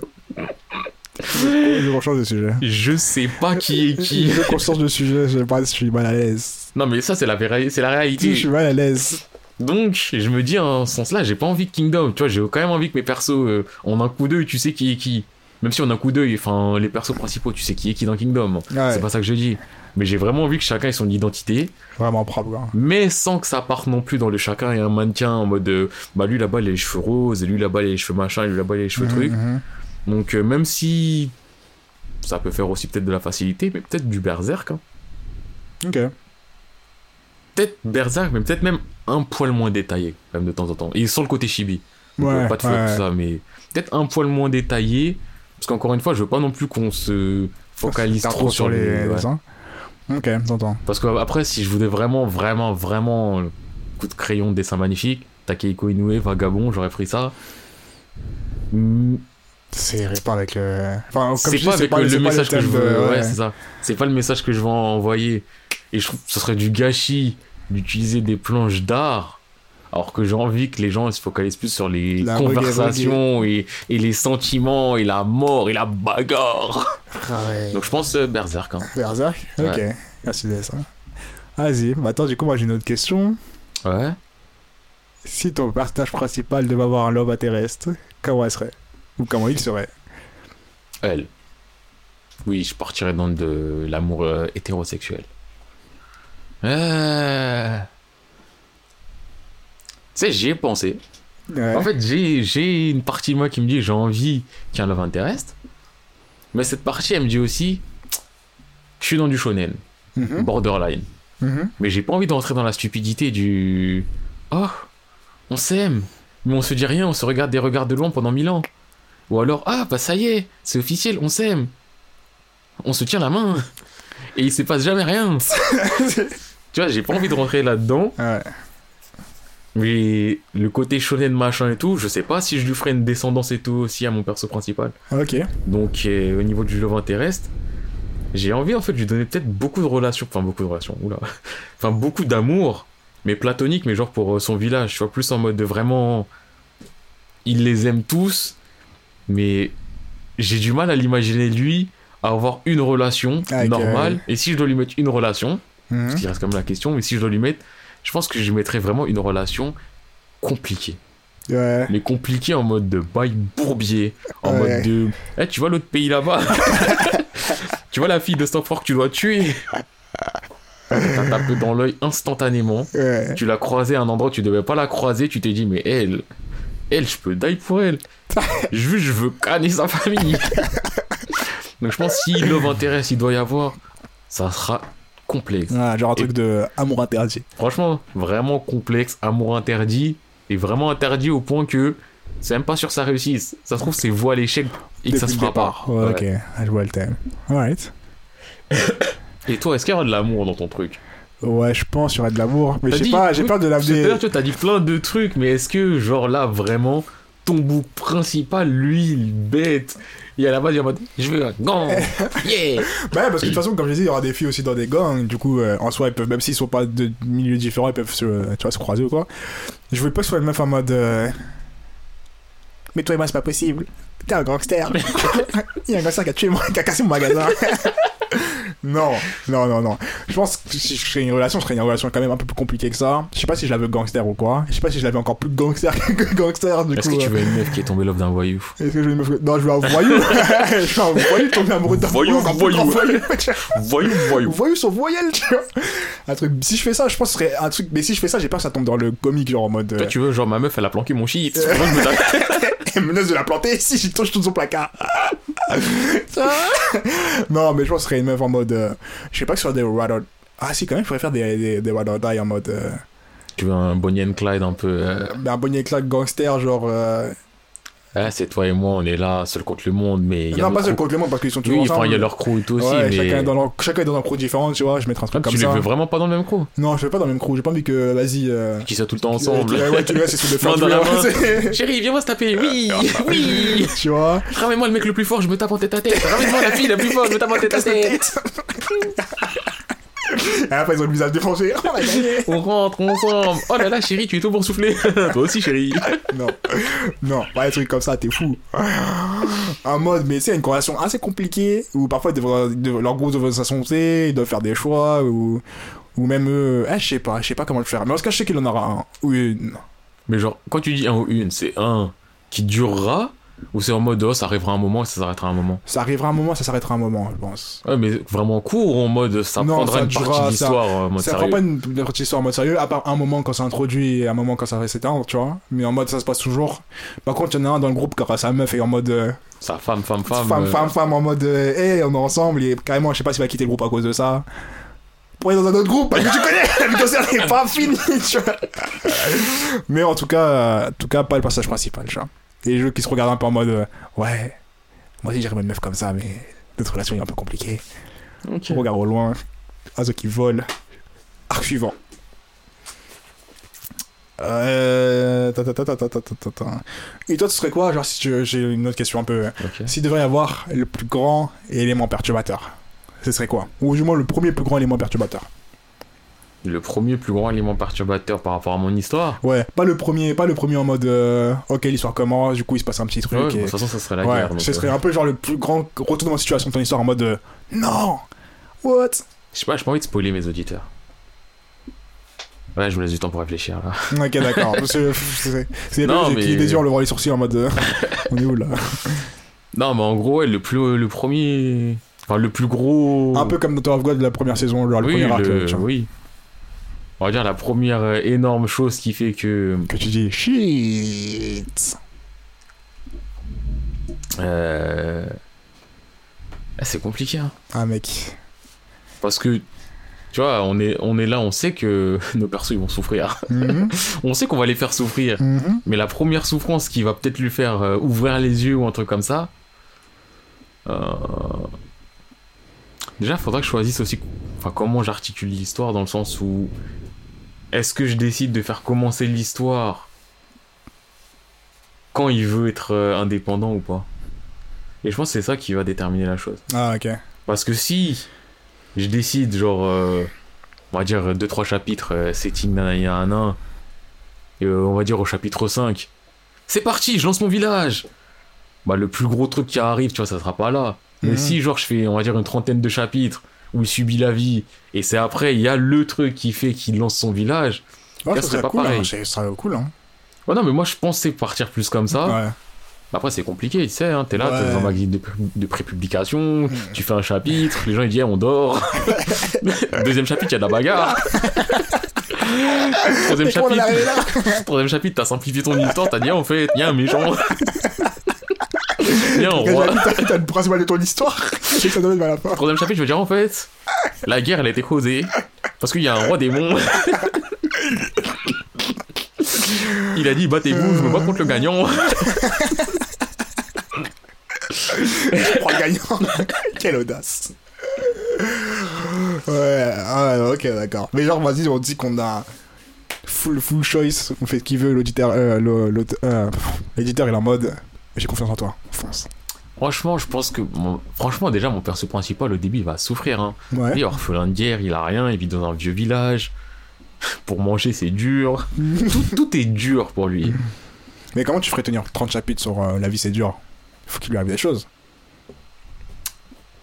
Je rechange de sujet. Je sais pas qui est qui. Je conscience de sujet, je sais pas si je suis mal à l'aise. Non, mais ça, c'est la, c'est la Si, réalité. je suis mal à l'aise. Donc, je me dis, en ce sens-là, j'ai pas envie de Kingdom. Tu vois, j'ai quand même envie que mes persos, euh, en un coup d'œil, tu sais qui est qui. Même si en un coup d'œil, enfin, les persos principaux, tu sais qui est qui dans Kingdom. Ouais, C'est pas ça que je dis. Mais j'ai vraiment envie que chacun ait son identité, vraiment propre, quoi. mais sans que ça parte non plus dans le chacun et un mannequin en mode, euh, bah lui là-bas il a les cheveux roses, et lui là-bas il a les cheveux machin, et lui là-bas il a les cheveux trucs. Mhm. Donc, euh, même si ça peut faire aussi peut-être de la facilité, mais peut-être du berserk. hein. Ok. Peut-être berserk, mais peut-être même un poil moins détaillé, quand même de temps en temps. Et sans le côté chibi. Donc, Ouais, pas de flotte, ouais. tout ça, mais peut-être un poil moins détaillé. Parce qu'encore une fois, je veux pas non plus qu'on se focalise trop sur les. ouais. dessins. Ok, t'entends. Parce que après, si je voulais vraiment, vraiment, vraiment euh, coup de crayon, dessin magnifique, Takehiko Inoue, Vagabond, j'aurais pris ça. Hmm, C'est pas avec le. Enfin, C'est dis, pas avec le, message que je de- veux. Ouais, ouais. c'est ça. C'est pas le message que je veux envoyer. Et je trouve que ce serait du gâchis d'utiliser des planches d'art. Alors que j'ai envie que les gens se focalisent plus sur les La conversations et, et les sentiments et la mort et la bagarre. Ah ouais. Donc je pense euh, Berserk. Hein. Berserk? Ok. Ouais. Merci de ça. Vas-y. Bah, attends, du coup, moi j'ai une autre question. Ouais. Si ton personnage principal devait avoir un love intéressé, comment elle serait? Ou comment il serait? Elle. Oui, je partirais dans de l'amour euh, hétérosexuel. Euh... Tu sais, j'y ai pensé. Ouais. En fait, j'ai, une partie de moi qui me dit j'ai envie qu'il y ait un love interest. Mais cette partie, elle me dit aussi je suis dans du shonen, Mhm, borderline. mhm. Mais j'ai pas envie d'entrer dans la stupidité du oh, on s'aime, mais on se dit rien, on se regarde des regards de loin pendant mille ans. Ou alors ah, bah ça y est, c'est officiel, on s'aime. On se tient la main. Et il se passe jamais rien. tu vois, j'ai pas envie de rentrer là-dedans. Ouais. Mais le côté shonen machin et tout, je sais pas si je lui ferai une descendance et tout aussi à mon perso principal. Ok. Donc euh, au niveau du love interest, j'ai envie en fait de lui donner peut-être beaucoup de relations, enfin beaucoup de relations, oula, enfin beaucoup d'amour, mais platonique, mais genre pour euh, son village, tu vois, plus en mode de vraiment, il les aime tous, mais j'ai du mal à l'imaginer lui avoir une relation Avec, normale, et si je dois lui mettre une relation, Mhm. parce qu'il reste quand même la question, mais si je dois lui mettre, je pense que je mettrais vraiment une relation compliquée. Ouais. Mais compliquée en mode de bail bourbier, en Ouais. mode de. Eh, tu vois l'autre pays là-bas? Tu vois la fille de Stanford que tu dois tuer? T'as tapé dans l'œil instantanément. Ouais. Tu l'as croisée à un endroit où tu devais pas la croiser, tu t'es dit, mais elle, elle, je peux die pour elle. Je veux, je veux canner sa famille. Donc je pense si love intéresse il doit y avoir, ça sera complexe. Genre un truc de amour interdit. Franchement, vraiment complexe, amour interdit, et vraiment interdit au point que c'est même pas sûr que ça réussisse. Ça se trouve, c'est voie à l'échec et que ça se fera pas. Ouais, Ok, je vois le thème. Alright. Et toi, est-ce qu'il y aura de l'amour dans ton truc? Ouais, je pense qu'il y aurait de l'amour. Mais je sais pas, j'ai peur de l'amener. tu t'as dit plein de trucs, mais est-ce que, genre là, vraiment, ton bout principal, lui, il bête. Et à la base, il est en mode, je veux un gant. Yeah. Bah, parce que de toute façon, comme je dit, il y aura des filles aussi dans des gangs. Du coup, euh, en soi, ils peuvent, même s'ils sont pas de milieux différents, ils peuvent se, euh, tu vois, se croiser ou quoi. Je veux pas que ce soit une meuf en mode. euh, Mais toi et moi, c'est pas possible. T'es un gangster. il y a un gangster qui a tué moi, qui a cassé mon magasin. Non, non, non, non. Je pense que si je serais une relation, ce serait une relation quand même un peu plus compliquée que ça. Je sais pas si je la veux gangster ou quoi. Je sais pas si je l'avais encore plus gangster que gangster. Du Est-ce coup, que tu veux une meuf qui est tombée love d'un voyou? Est-ce que je veux une meuf. Non, je veux un voyou. je veux un voyou tomber amoureux d'un Voyou, voyou. voyou. Voyou, voyou. voyou sur voyelle, tu vois. Un truc, si je fais ça, je pense que ce serait un truc, mais si je fais ça, j'ai peur que ça tombe dans le comique, genre en mode. Toi, Euh, tu veux, genre, ma meuf, elle a planqué mon shit. Elle menace de la planter si je touche tout son placard. non, mais je pense que ce serait une meuf en mode. euh, je sais pas que ce soit des or- Ah, si, quand même, je pourrais faire des, des, des or die en mode. Euh, Tu veux un Bonnie and Clyde un peu. euh, un bonnet éclat gangster, genre. Euh, Ah, c'est toi et moi, on est là, seul contre le monde, mais. il y a Non, pas seul contre le monde parce qu'ils sont toujours Oui, enfin, ensemble. il y a leur crew et tout aussi, mais. chacun, est dans leur... chacun est dans un crew différent, tu vois. Je mettrais un truc Ah, comme tu les ça. veux vraiment pas dans le même crew? Non, je veux pas dans le même crew. J'ai pas envie que, vas-y. Euh... Qui sont tout le temps ensemble. Ouais, ouais, tu vois, c'est dans la tu vois, main. Chérie, viens-moi se taper, oui, oui. Tu vois Ramène-moi le mec le plus fort, je me tape en tête à tête. Ramène-moi la fille la plus forte, je me tape en tête à tête. Et après, ils ont le visage défoncé. Oh, on rentre ensemble. Oh là là, chérie, tu es tout pour souffler. Toi aussi, chérie. non, non, pas des trucs comme ça, t'es fou. Un mode, mais c'est une conversation assez compliquée où parfois ils devraient- leur groupe doivent s'associer, ils doivent faire des choix ou, ou même eux. Eh, je sais pas, je sais pas comment le faire. Mais en tout cas, je sais qu'il en aura un ou une. Mais genre, quand tu dis un ou une, c'est un qui durera ou c'est en mode oh, ça arrivera un moment et ça s'arrêtera un moment Ça arrivera un moment, ça s'arrêtera un moment, je pense. Ouais, mais vraiment court ou en mode ça Non, prendra ça une partie durera, de l'histoire en mode ça sérieux. prend pas une, une partie histoire en mode sérieux, à part un moment quand c'est introduit et un moment quand ça va s'éteindre, tu vois. Mais en mode ça se passe toujours. Par contre, il y en a un dans le groupe qui aura sa meuf et en mode. euh, Ça, femme, femme, femme. femme, euh, femme, femme, en mode, euh, hey, on est ensemble, et carrément, je sais pas s'il va quitter le groupe à cause de ça. Pour aller dans un autre groupe, parce que tu connais, la vie concerne n'est pas finie, tu vois. Mais en tout cas, en tout cas, pas le passage principal, tu vois les jeux qui se regardent un peu en mode euh, ouais moi aussi j'aimerais une meuf comme ça mais notre relation est un peu compliquée okay. on regarde au loin à ceux qui volent arc suivant. Et toi, ce serait quoi Genre, si j'ai une autre question un peu. Okay. S'il devrait y avoir le plus grand élément perturbateur, ce serait quoi? Ou du moins le premier plus grand élément perturbateur le premier plus grand élément perturbateur par rapport à mon histoire. Ouais, pas le premier, pas le premier en mode euh, ok l'histoire commence, du coup il se passe un petit truc. Ouais, et- de toute façon, ça serait la ouais, guerre. ce serait euh, un peu genre le plus grand retournement de situation de ton histoire en mode euh, non, what? Je sais pas, j'ai pas envie de spoiler mes auditeurs. Ouais, je vous laisse du temps pour réfléchir là. Ok d'accord, parce que c'est mais- qui yeux en levant les sourcils en mode euh, on est où là? Non, mais en gros, ouais, le plus, le premier, enfin le plus gros. Un peu comme Tower of God la première saison, genre le oui, premier arc. le- oui. On va dire la première euh, énorme chose qui fait que. Que tu dis shit. euh, ah, c'est compliqué, hein. Ah mec. Parce que. Tu vois, on est, on est là, on sait que nos persos ils vont souffrir. Mhm, On sait qu'on va les faire souffrir. mhm. Mais la première souffrance qui va peut-être lui faire euh, ouvrir les yeux ou un truc comme ça. euh, Déjà, faudra que je choisisse aussi enfin, comment j'articule l'histoire dans le sens où. Est-ce que je décide de faire commencer l'histoire quand il veut être euh, indépendant ou pas? Et je pense que c'est ça qui va déterminer la chose. Ah ok. Parce que si je décide, genre, euh, on va dire 2-3 chapitres, euh, setting nanana et euh, on va dire au chapitre 5, c'est parti, je lance mon village Bah, le plus gros truc qui arrive, tu vois, ça sera pas là. Mais Mhm. si, genre, je fais, on va dire, une trentaine de chapitres où il subit la vie, et c'est après, il y a le truc qui fait qu'il lance son village. Là, ça serait pas cool, pareil. hein. Ça serait cool, hein. Ouais, non, mais moi, je pensais partir plus comme ça. Ouais. Après, c'est compliqué, tu sais, hein, t'es là, t'es Ouais. dans un magazine de, de prépublication, tu fais un chapitre, les gens ils disent Eh, on dort. Deuxième chapitre, il y a de la bagarre. Troisième chapitre, troisième chapitre, t'as simplifié ton histoire, t'as dit en fait, il y a un méchant. Roi. T'as le principal de ton histoire. Troisième chapitre, je veux dire en fait, la guerre elle a été causée parce qu'il y a un roi démon. Il a dit battez-vous, je me bats contre le gagnant. Roi gagnant. Quelle audace. Ouais, ah, ok, d'accord. Mais genre, vas-y, on dit qu'on a full, full choice, on fait ce qu'il veut, l'auditeur, euh, le- euh, il est en mode j'ai confiance en toi, fonce. Franchement, je pense que. mon- Franchement, déjà, mon perso principal, au début, il va souffrir. Hein. Ouais. Il est orphelin de guerre, il a rien, il vit dans un vieux village. Pour manger, c'est dur. tout, tout est dur pour lui. Mais comment tu ferais tenir 30 chapitres sur euh, la vie c'est dur? Faut qu'il lui arrive des choses.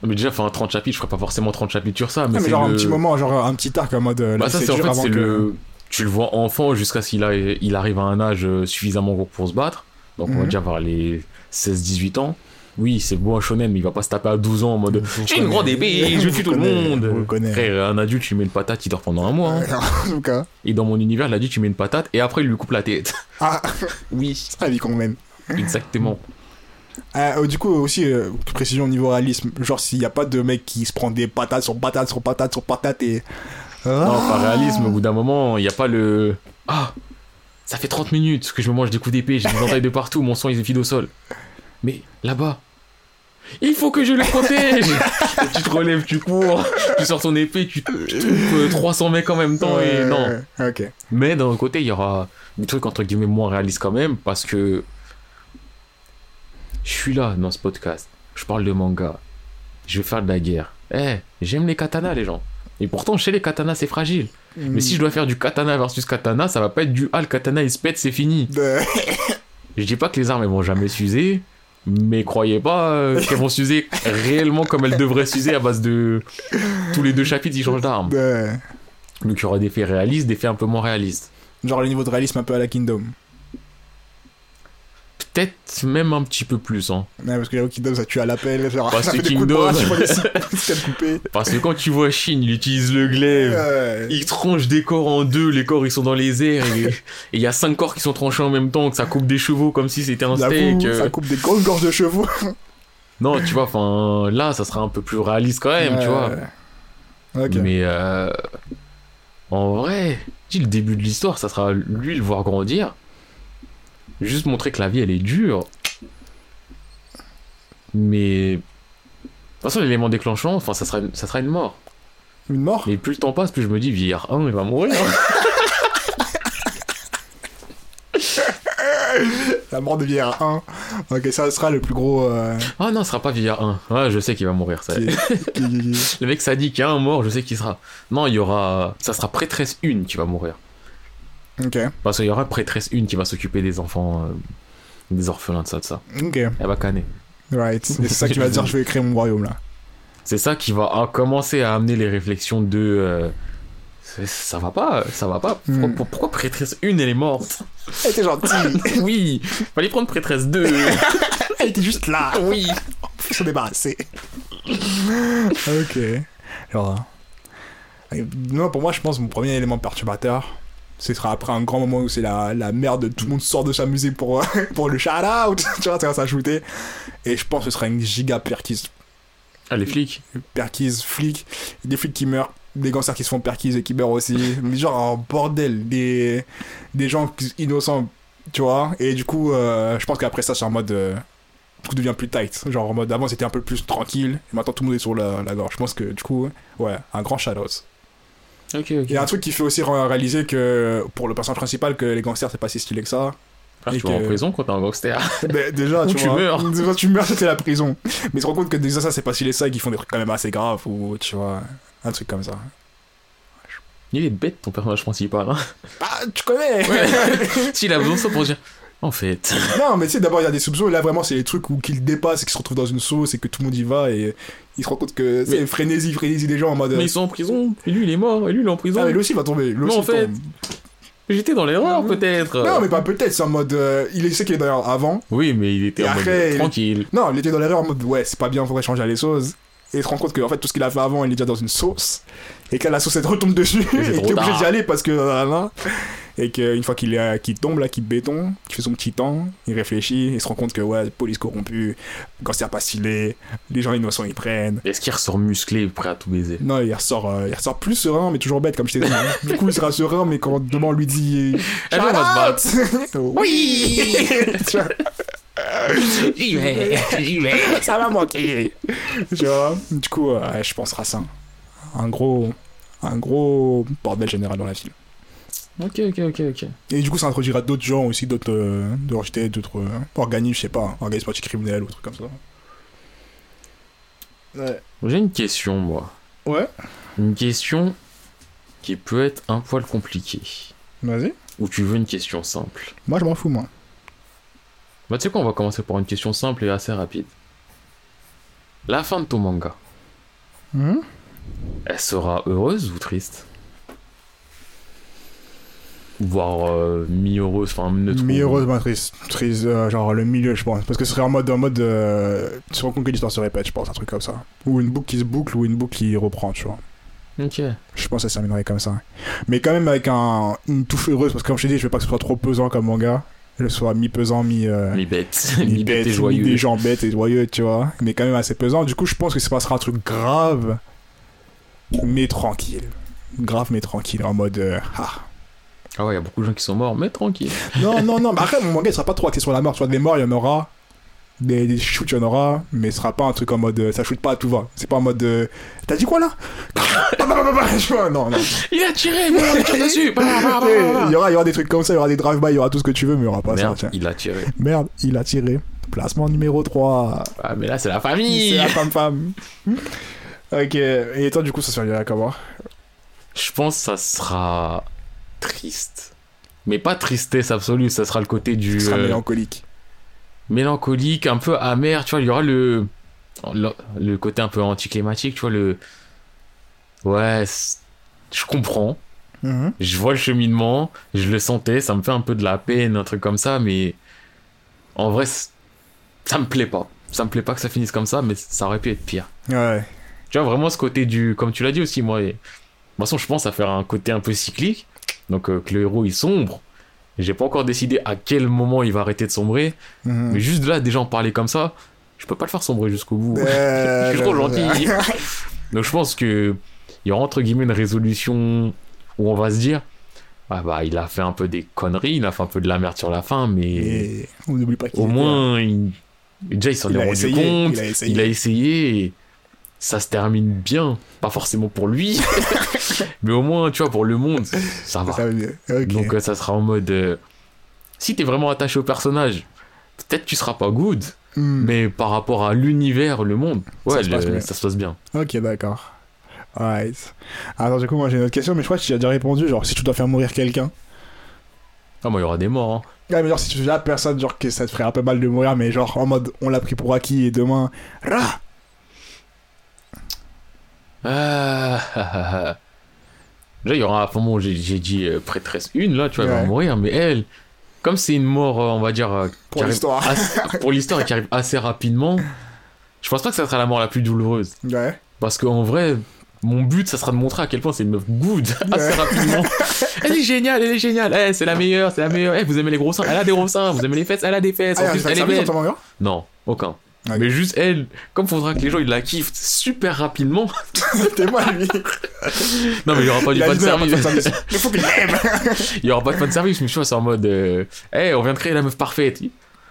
Mais déjà, enfin, 30 chapitres, je ferais pas forcément 30 chapitres sur ça. Mais, Ah, mais genre le- un petit moment, genre un petit arc en mode euh, Bah, ça, c'est en fait, que. le. Tu le vois enfant jusqu'à ce qu'il a- il arrive à un âge euh, suffisamment gros pour se battre. Donc, on va Mhm. dire vers les 16-18 ans. Oui, c'est beau un shonen, mais il va pas se taper à 12 ans en mode J'ai une grande épée, je tue tout le monde. Frère, un adulte, tu mets une patate, il dort pendant un mois. hein. en tout cas. Et dans mon univers, l'adulte, tu mets une patate et après, il lui coupe la tête. Ah, Oui, c'est la vie qu'on mène. exactement. Euh, euh, du coup, aussi, euh, précision au niveau réalisme, genre s'il n'y a pas de mec qui se prend des patates sur patates sur patates sur patates et. Non, Ah. par réalisme, au bout d'un moment, il n'y a pas le. Ah Ça fait 30 minutes que je me mange des coups d'épée, j'ai des entailles de partout, mon sang il est vide au sol. Mais là-bas, il faut que je le protège Tu te relèves, tu cours, tu sors ton épée, tu, tu euh, 300 mecs en même temps et non. Mais d'un autre côté, il y aura des trucs entre guillemets moins réalistes quand même parce que je suis là dans ce podcast, je parle de manga, je vais faire de la guerre. Eh, j'aime les katanas, les gens. Et pourtant, chez les katanas, c'est fragile. Mais si je dois faire du katana versus katana, ça va pas être du ah, le katana il se pète, c'est fini. De- Je dis pas que les armes elles vont jamais s'user, mais croyez pas euh, qu'elles vont s'user réellement comme elles devraient s'user à base de tous les deux chapitres ils changent d'arme. de- Donc il y aura des faits réalistes, des faits un peu moins réalistes. Genre le niveau de réalisme un peu à la Kingdom. Peut-être même un petit peu plus, hein. Ouais, parce que Kingdom ça tue à l'appel, Parce ça que fait des coups de Kingdom- bras, tu vois les cicatrices coupées. Parce que quand tu vois Shin, il utilise le glaive. Ouais. Il tranche des corps en deux, les corps ils sont dans les airs et il y a cinq corps qui sont tranchés en même temps, que ça coupe des chevaux comme si c'était un steak. euh. ça coupe des grosses gorges de chevaux. Non, tu vois, enfin là ça sera un peu plus réaliste quand même, tu vois. Mais euh, en vrai, dis le début de l'histoire, ça sera lui le voir grandir. Juste montrer que la vie elle est dure. Mais. De toute façon, l'élément déclenchant, enfin, ça sera, ça sera une mort. Une mort? Mais plus le temps passe, plus je me dis, vieillard 1, il va mourir. La mort de vieillard 1. Ok, ça sera le plus gros. euh, Ah non, ce sera pas vieillard 1. Ouais, je sais qu'il va mourir. Ça. qui- Le mec, ça dit qu'il y a un mort, je sais qui sera. Non, il y aura. Ça sera prêtresse 1 qui va mourir. Parce qu'il y aura prêtresse 1 qui va s'occuper des enfants, euh, des orphelins de ça, de ça. Ok. Elle va canner. Right. C'est ça que tu vas dire, je vais créer mon royaume là. C'est ça qui va ah, commencer à amener les réflexions de. euh, ça va pas, ça va pas. Pourquoi, Hmm. pour- pourquoi prêtresse 1 elle est morte? Elle était gentille. Oui, fallait prendre prêtresse 2. Elle était juste là. oui. Faut s'en débarrasser. ok. Alors. euh, Non, pour moi, je pense que mon premier élément perturbateur, ce sera après un grand moment où c'est la, la merde, tout le monde sort de sa musique pour, pour le shout out. tu vois, ça va s'ajouter. Et je pense que ce sera une giga perquise. Ah, les flics. Perquise, flics, des flics qui meurent, des gangsters qui se font perquise et qui meurent aussi. Mais genre, un bordel, des, des gens innocents, tu vois. Et du coup, euh, je pense qu'après ça, c'est en mode. euh, tout devient plus tight. Genre en mode avant c'était un peu plus tranquille, et maintenant tout le monde est sur la, la gorge. Je pense que du coup, ouais, un grand shadows. Il y a un truc qui fait aussi ré- réaliser que pour le personnage principal, que les gangsters c'est pas si stylé que ça. Ah, et tu vas en que- prison quand t'es un gangster. Mais déjà, Ou tu, tu vois, meurs. Déjà, tu meurs, c'était la prison. Mais ils se rendent compte que déjà ça c'est pas stylé ça, et qu'ils font des trucs quand même assez graves, ou tu vois, un truc comme ça. Il est bête ton personnage principal. Hein. Ah, tu connais S'il a besoin de ça pour dire. En fait. Non, mais tu sais, d'abord il y a des soupçons, et là vraiment c'est les trucs où qu'ils dépassent, et qu'ils se retrouvent dans une sauce, et que tout le monde y va, et ils se rendent compte que c'est Mais- frénésie, frénésie des gens en mode. Mais ils sont en prison. Et lui il est mort. Et lui il est en prison. Ah, mais lui aussi il va tomber. Lui aussi, en il fait, tombe. J'étais dans l'erreur peut-être. Non, mais pas peut-être, c'est en mode. euh, il sait qu'il est dans l'erreur avant. Oui, mais il était en mode après, il- tranquille. Non, il était dans l'erreur en mode ouais, c'est pas bien, faudrait changer les sauces. Et il se rend compte que en fait, tout ce qu'il a fait avant, il est déjà dans une sauce. Et que la sauce elle retombe dessus. qu'il trop est obligé d'y aller parce que. euh, là, et qu'une fois qu'il tombe là, qu'il béton, qu'il fait son petit temps, il réfléchit, il se rend compte que ouais, police corrompue, gangster pas stylé, les gens innocents ils prennent. Est-ce qu'il ressort musclé, prêt à tout baiser? Non, il ressort, euh, il ressort plus serein, mais toujours bête, comme je t'ai dit. du coup, il sera serein, mais quand demain on lui dit. Eh ben, va se out Oui J'y vais, j'y vais. Ça va manquer Tu vois Du coup, euh, je pense à ça. Un gros. Un gros bordel général dans la ville. Ok, ok, ok, ok. Et du coup, ça introduira d'autres gens aussi, d'autres euh, d'autres euh, organismes, je sais pas, organismes anticriminels ou trucs comme ça. Ouais. J'ai une question, moi. Ouais, Une question qui peut être un poil compliquée. vas-y. Ou tu veux une question simple? Moi, je m'en fous, moi. Bah, tu sais quoi, on va commencer par une question simple et assez rapide. La fin de ton manga, Mhm. elle sera heureuse ou triste? Voire euh, mi-heureuse, enfin neutre. Mi-heureuse, mais triste. Triste, euh, genre le milieu, je pense. Parce que ce serait en mode. En mode euh, tu te rends compte que l'histoire se répète, je pense, un truc comme ça. Ou une boucle qui se boucle, ou une boucle qui reprend, tu vois. Ok. Je pense que ça se terminerait comme ça. Mais quand même avec un, une touche heureuse, parce que comme je t'ai dit, je veux pas que ce soit trop pesant comme manga. Que ce soit mi-pesant, mi. euh, Mi-bête. mi Mi-bête et mi joyeux. des gens bêtes et joyeux, tu vois. Mais quand même assez pesant. Du coup, je pense que ça passera un truc grave, mais tranquille. Grave, mais tranquille. En mode. euh, ah. Ah ouais, il y a beaucoup de gens qui sont morts, mais tranquille. Non, non, non. Mais après, mon manga, il sera pas trop axé sur la mort. Tu vois, des morts, il y en aura. Des, des shoots, il y en aura. Mais ce sera pas un truc en mode. euh, ça shoot pas à tout va. C'est pas en mode. euh, T'as dit quoi là? Tu vois, Non, non. Il a tiré, mais on tire dessus. Il y, aura, il y aura des trucs comme ça, il y aura des drive-by, il y aura tout ce que tu veux, mais il y aura pas Merde, ça. Tiens. il a tiré. Merde, il a tiré. Placement numéro 3. Ah, mais là, c'est la C'est famille. la femme-femme. ok. Et toi, du coup, ça se à comment? Je pense que ça sera triste. Mais pas tristesse absolue, ça sera le côté du. Sera euh, mélancolique. mélancolique, un peu amer, tu vois, il y aura le, le, le côté un peu anticlimatique, tu vois, le... Ouais, je comprends, Mhm. je vois le cheminement, je le sentais, ça me fait un peu de la peine, un truc comme ça, mais en vrai, ça me plaît pas. Ça me plaît pas que ça finisse comme ça, mais ça aurait pu être pire. Ouais. Tu vois, vraiment ce côté du... Comme tu l'as dit aussi, moi, et... de toute façon, je pense à faire un côté un peu cyclique, donc euh, que le héros, il sombre. J'ai pas encore décidé à quel moment il va arrêter de sombrer, Mhm. mais juste là, déjà en parler comme ça, je peux pas le faire sombrer jusqu'au bout. Je suis trop gentil. Donc je pense que il y aura entre guillemets une résolution où on va se dire ah bah il a fait un peu des conneries, il a fait un peu de la merde sur la fin, mais Et on n'oublie pas qu'il au moins il- déjà il s'en est rendu compte, Il a essayé. il a essayé et ça se termine bien, pas forcément pour lui, mais au moins tu vois pour le monde ça va. Ça veut dire- Ok. Donc euh, ça sera en mode euh, si t'es vraiment attaché au personnage, peut-être tu seras pas good, Hmm. mais par rapport à l'univers, le monde, ouais, se passe le- bien. ça se passe bien. Ok, d'accord. Right. Alors, du coup, moi j'ai une autre question, mais je crois que tu as déjà répondu. Genre, si tu dois faire mourir quelqu'un. Ah, moi, il y aura des morts. hein. Mais genre, si tu fais la personne, genre, que ça te ferait un peu mal de mourir, mais genre, en mode, on l'a pris pour acquis et demain. Rah Ah, ah, ah. Déjà, il y aura, enfin, bon, j'ai j'ai dit euh, prêtresse une, là, tu vois, elle va mourir, mais elle, comme c'est une mort, euh, on va dire, euh, Pour l'histoire. assez- pour l'histoire et qui arrive assez rapidement, je pense pas que ça sera la mort la plus douloureuse. Ouais. Parce qu'en vrai, mon but, ça sera de montrer à quel point c'est une meuf good assez Ouais. rapidement. elle est géniale, elle est géniale, Eh, c'est la meilleure, c'est la meilleure. Eh, vous aimez les gros seins, elle a des gros seins, vous aimez les fesses, elle a des fesses, Ah, en plus, un elle est belle. Non, aucun. Mais juste elle, comme faudra que les gens ils la kiffent super rapidement. T'es moi, lui. Non mais il y aura pas du fan y service. service. Il faut qu'il l'aime. Il y aura pas de fan service, mais tu vois c'est en mode, euh, hey, on vient de créer la meuf parfaite.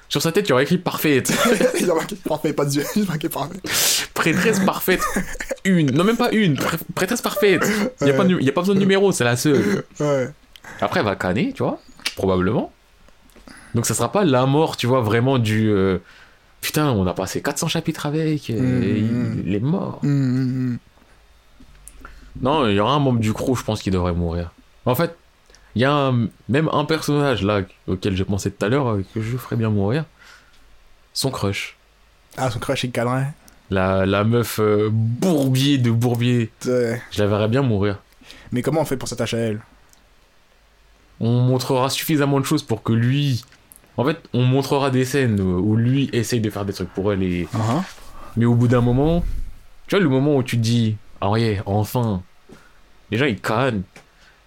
Sur sa tête il y aura écrit parfaite, Il a marqué parfait, pas de yeux. Il a marqué parfait. prêtresse parfaite, une, non même pas une, prêtresse parfaite. Il y a pas, de y a pas besoin de numéro, c'est la seule. Ouais. Après elle va canner, tu vois, probablement. Donc ça sera pas la mort, tu vois, vraiment du. euh, Putain, on a passé 400 chapitres avec, et Mhm. il est mort. Non, il y aura un membre du crew, je pense, qui devrait mourir. En fait, il y a un- même un personnage là auquel j'ai pensé tout à l'heure euh, que je ferais bien mourir. Son crush. Ah, son crush, il cadrait. La, la meuf euh, bourbier de bourbier. Ouais. Je la verrais bien mourir. Mais comment on fait pour s'attacher à elle? On montrera suffisamment de choses pour que lui. En fait, on montrera des scènes où lui essaye de faire des trucs pour elle et. Uh-huh. Mais au bout d'un moment, tu vois, le moment où tu te dis, ah ouais, enfin, les gens ils cannent,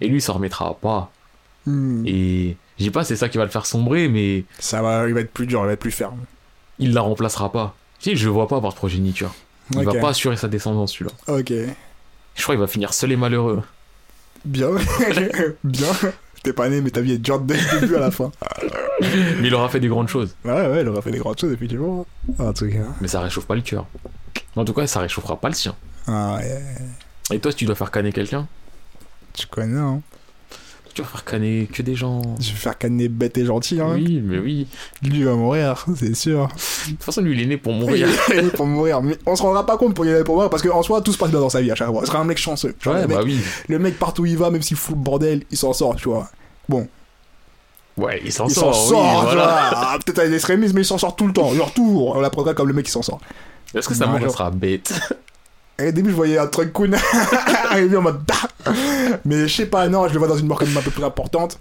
et lui il s'en remettra pas. Hmm. Et je dis pas c'est ça qui va le faire sombrer, mais Ça va, il va être plus dur, il va être plus ferme. il la remplacera pas. Si, je le vois pas par progéniture. Il Ok. va pas assurer sa descendance celui-là. Ok. Je crois qu'il va finir seul et malheureux. Bien. Bien. T'es pas né, mais ta vie est dure dès le début à la fin. Mais il aura fait des grandes choses. Ouais, ouais, il aura fait des grandes choses, effectivement. En tout cas. Mais ça réchauffe pas le cœur. En tout cas, ça réchauffera pas le sien. Ah, ouais. Et toi, si tu dois faire canner quelqu'un, Tu connais, hein. Tu vas faire canner que des gens. Je vais faire canner bête et gentil, hein. Oui, mais oui. Lui il va mourir, c'est sûr. De toute façon, lui, il est né pour Il mourir. est pour mourir. Mais on se rendra pas compte pour y aller pour mourir parce qu'en soi, tout se passe bien dans sa vie à chaque fois. Ce sera un mec chanceux. Genre, Ouais, le, mec, bah oui. le mec, partout où il va, même s'il fout le bordel, il s'en sort, tu vois. Bon, Ouais, il s'en il sort. s'en oui, sort, tu voilà. Ah, Peut-être avec des extrémistes, mais il s'en sort tout le temps. Genre tout, on l'apprendra comme le mec qui s'en sort. Est-ce que sa Non, genre- sera bête Et au début, je voyais un truc cool arriver en mode bah. Mais je sais pas, non, je le vois dans une mort quand même un peu plus importante.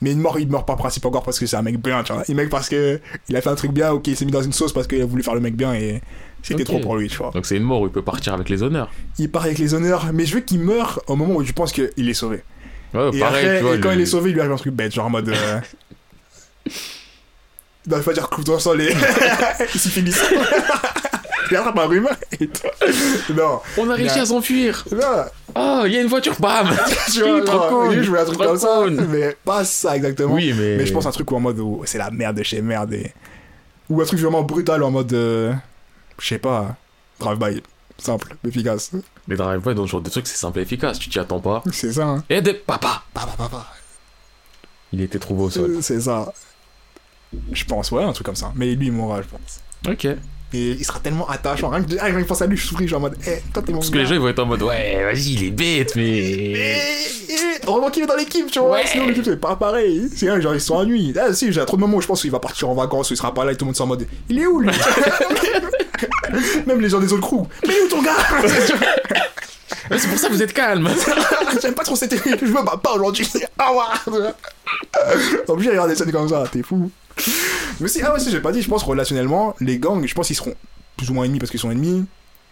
Mais une mort, il meurt pas principe encore parce que c'est un mec bien, tu vois. Il mec parce que il a fait un truc bien, ok, il s'est mis dans une sauce parce qu'il a voulu faire le mec bien et c'était trop pour lui, tu vois. Donc c'est une mort où il peut partir avec les honneurs. Il part avec les honneurs, mais je veux qu'il meure au moment où tu penses qu'il est sauvé. Ouais, Et pareil, après, tu vois. et quand il est sauvé, il lui arrive un truc bête, genre en mode. Euh... non, il faut dire coupe-toi sans les. syphilis. Il attrape un rhume et toi- Non, On a réussi Non. à s'enfuir. non. Oh, il y a une voiture, bam tu vois, trop cool, lui, je voulais un truc trop comme ça, cool. mais pas ça exactement. Oui, mais. Mais je pense un truc où en mode où c'est la merde de chez merde et... ou un truc vraiment brutal en mode euh, je sais pas drive-by simple efficace Les drive-by dans ce genre de trucs, c'est simple et efficace. Tu t'y attends pas. c'est ça hein. Et de papa Papa, papa. Il était trouvé au sol. C'est ça je pense ouais un truc comme ça mais lui il mourra je pense Ok. et il sera tellement attachant rien que, rien que je pense à lui je souris genre en mode eh toi t'es mon Parce que les gens ils vont être en mode ouais, vas-y, il est bête, mais. heureusement qu'il est dans l'équipe, tu vois. Ouais. Sinon, l'équipe, c'est pas pareil. C'est vrai, genre, ils sont à nuit. Ah, si, j'ai trop de moments où je pense qu'il va partir en vacances, ou il sera pas là et tout le monde sera en mode Il est où, lui? Même les gens des autres crews. Mais où ton gars c'est pour ça que vous êtes calme J'aime pas trop cette équipe, je me bats pas aujourd'hui. Ah ouais Obligé de regarder des scènes comme ça, t'es fou. Mais si, ah ouais, si, j'ai pas dit, je pense relationnellement, les gangs, je pense qu'ils seront plus ou moins ennemis parce qu'ils sont ennemis.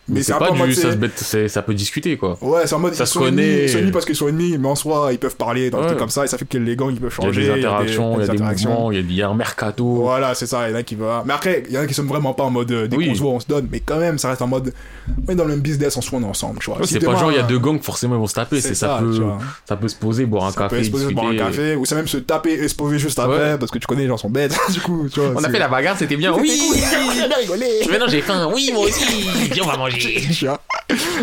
Mais c'est pas mode. du. Ça, se bête, ça peut discuter quoi. Ouais, c'est en mode. Ça ils se sont ennemis, connaît. Ils sont ennemis parce qu'ils sont ennemis, mais en soi, ils peuvent parler dans des Ouais. trucs comme ça, et ça fait que les gangs, ils peuvent Il y a changer. des interactions, il y a des, interactions. mouvements, il y a- il y a un mercato. Voilà, c'est ça, il y en a qui va. Mais après, il y en a qui sont vraiment pas en mode euh, dès Oui. qu'on se voit, on se donne, mais quand même, ça reste en mode. On est dans le même business, on est ensemble, tu vois. Ouais, Si c'est pas genre il y a deux gangs, forcément ils vont se taper. c'est ça, ça, peut, ça peut se poser, boire un Ça café, peut se poser, boire un café, ou c'est même se taper et se poser juste après, parce que tu connais, les gens sont bêtes, du coup, tu vois. On a fait la bagarre, c'était bien. Oui. on a rigolé. Maintenant j'ai faim. Oui, moi aussi. Viens, on va manger. Tu vois.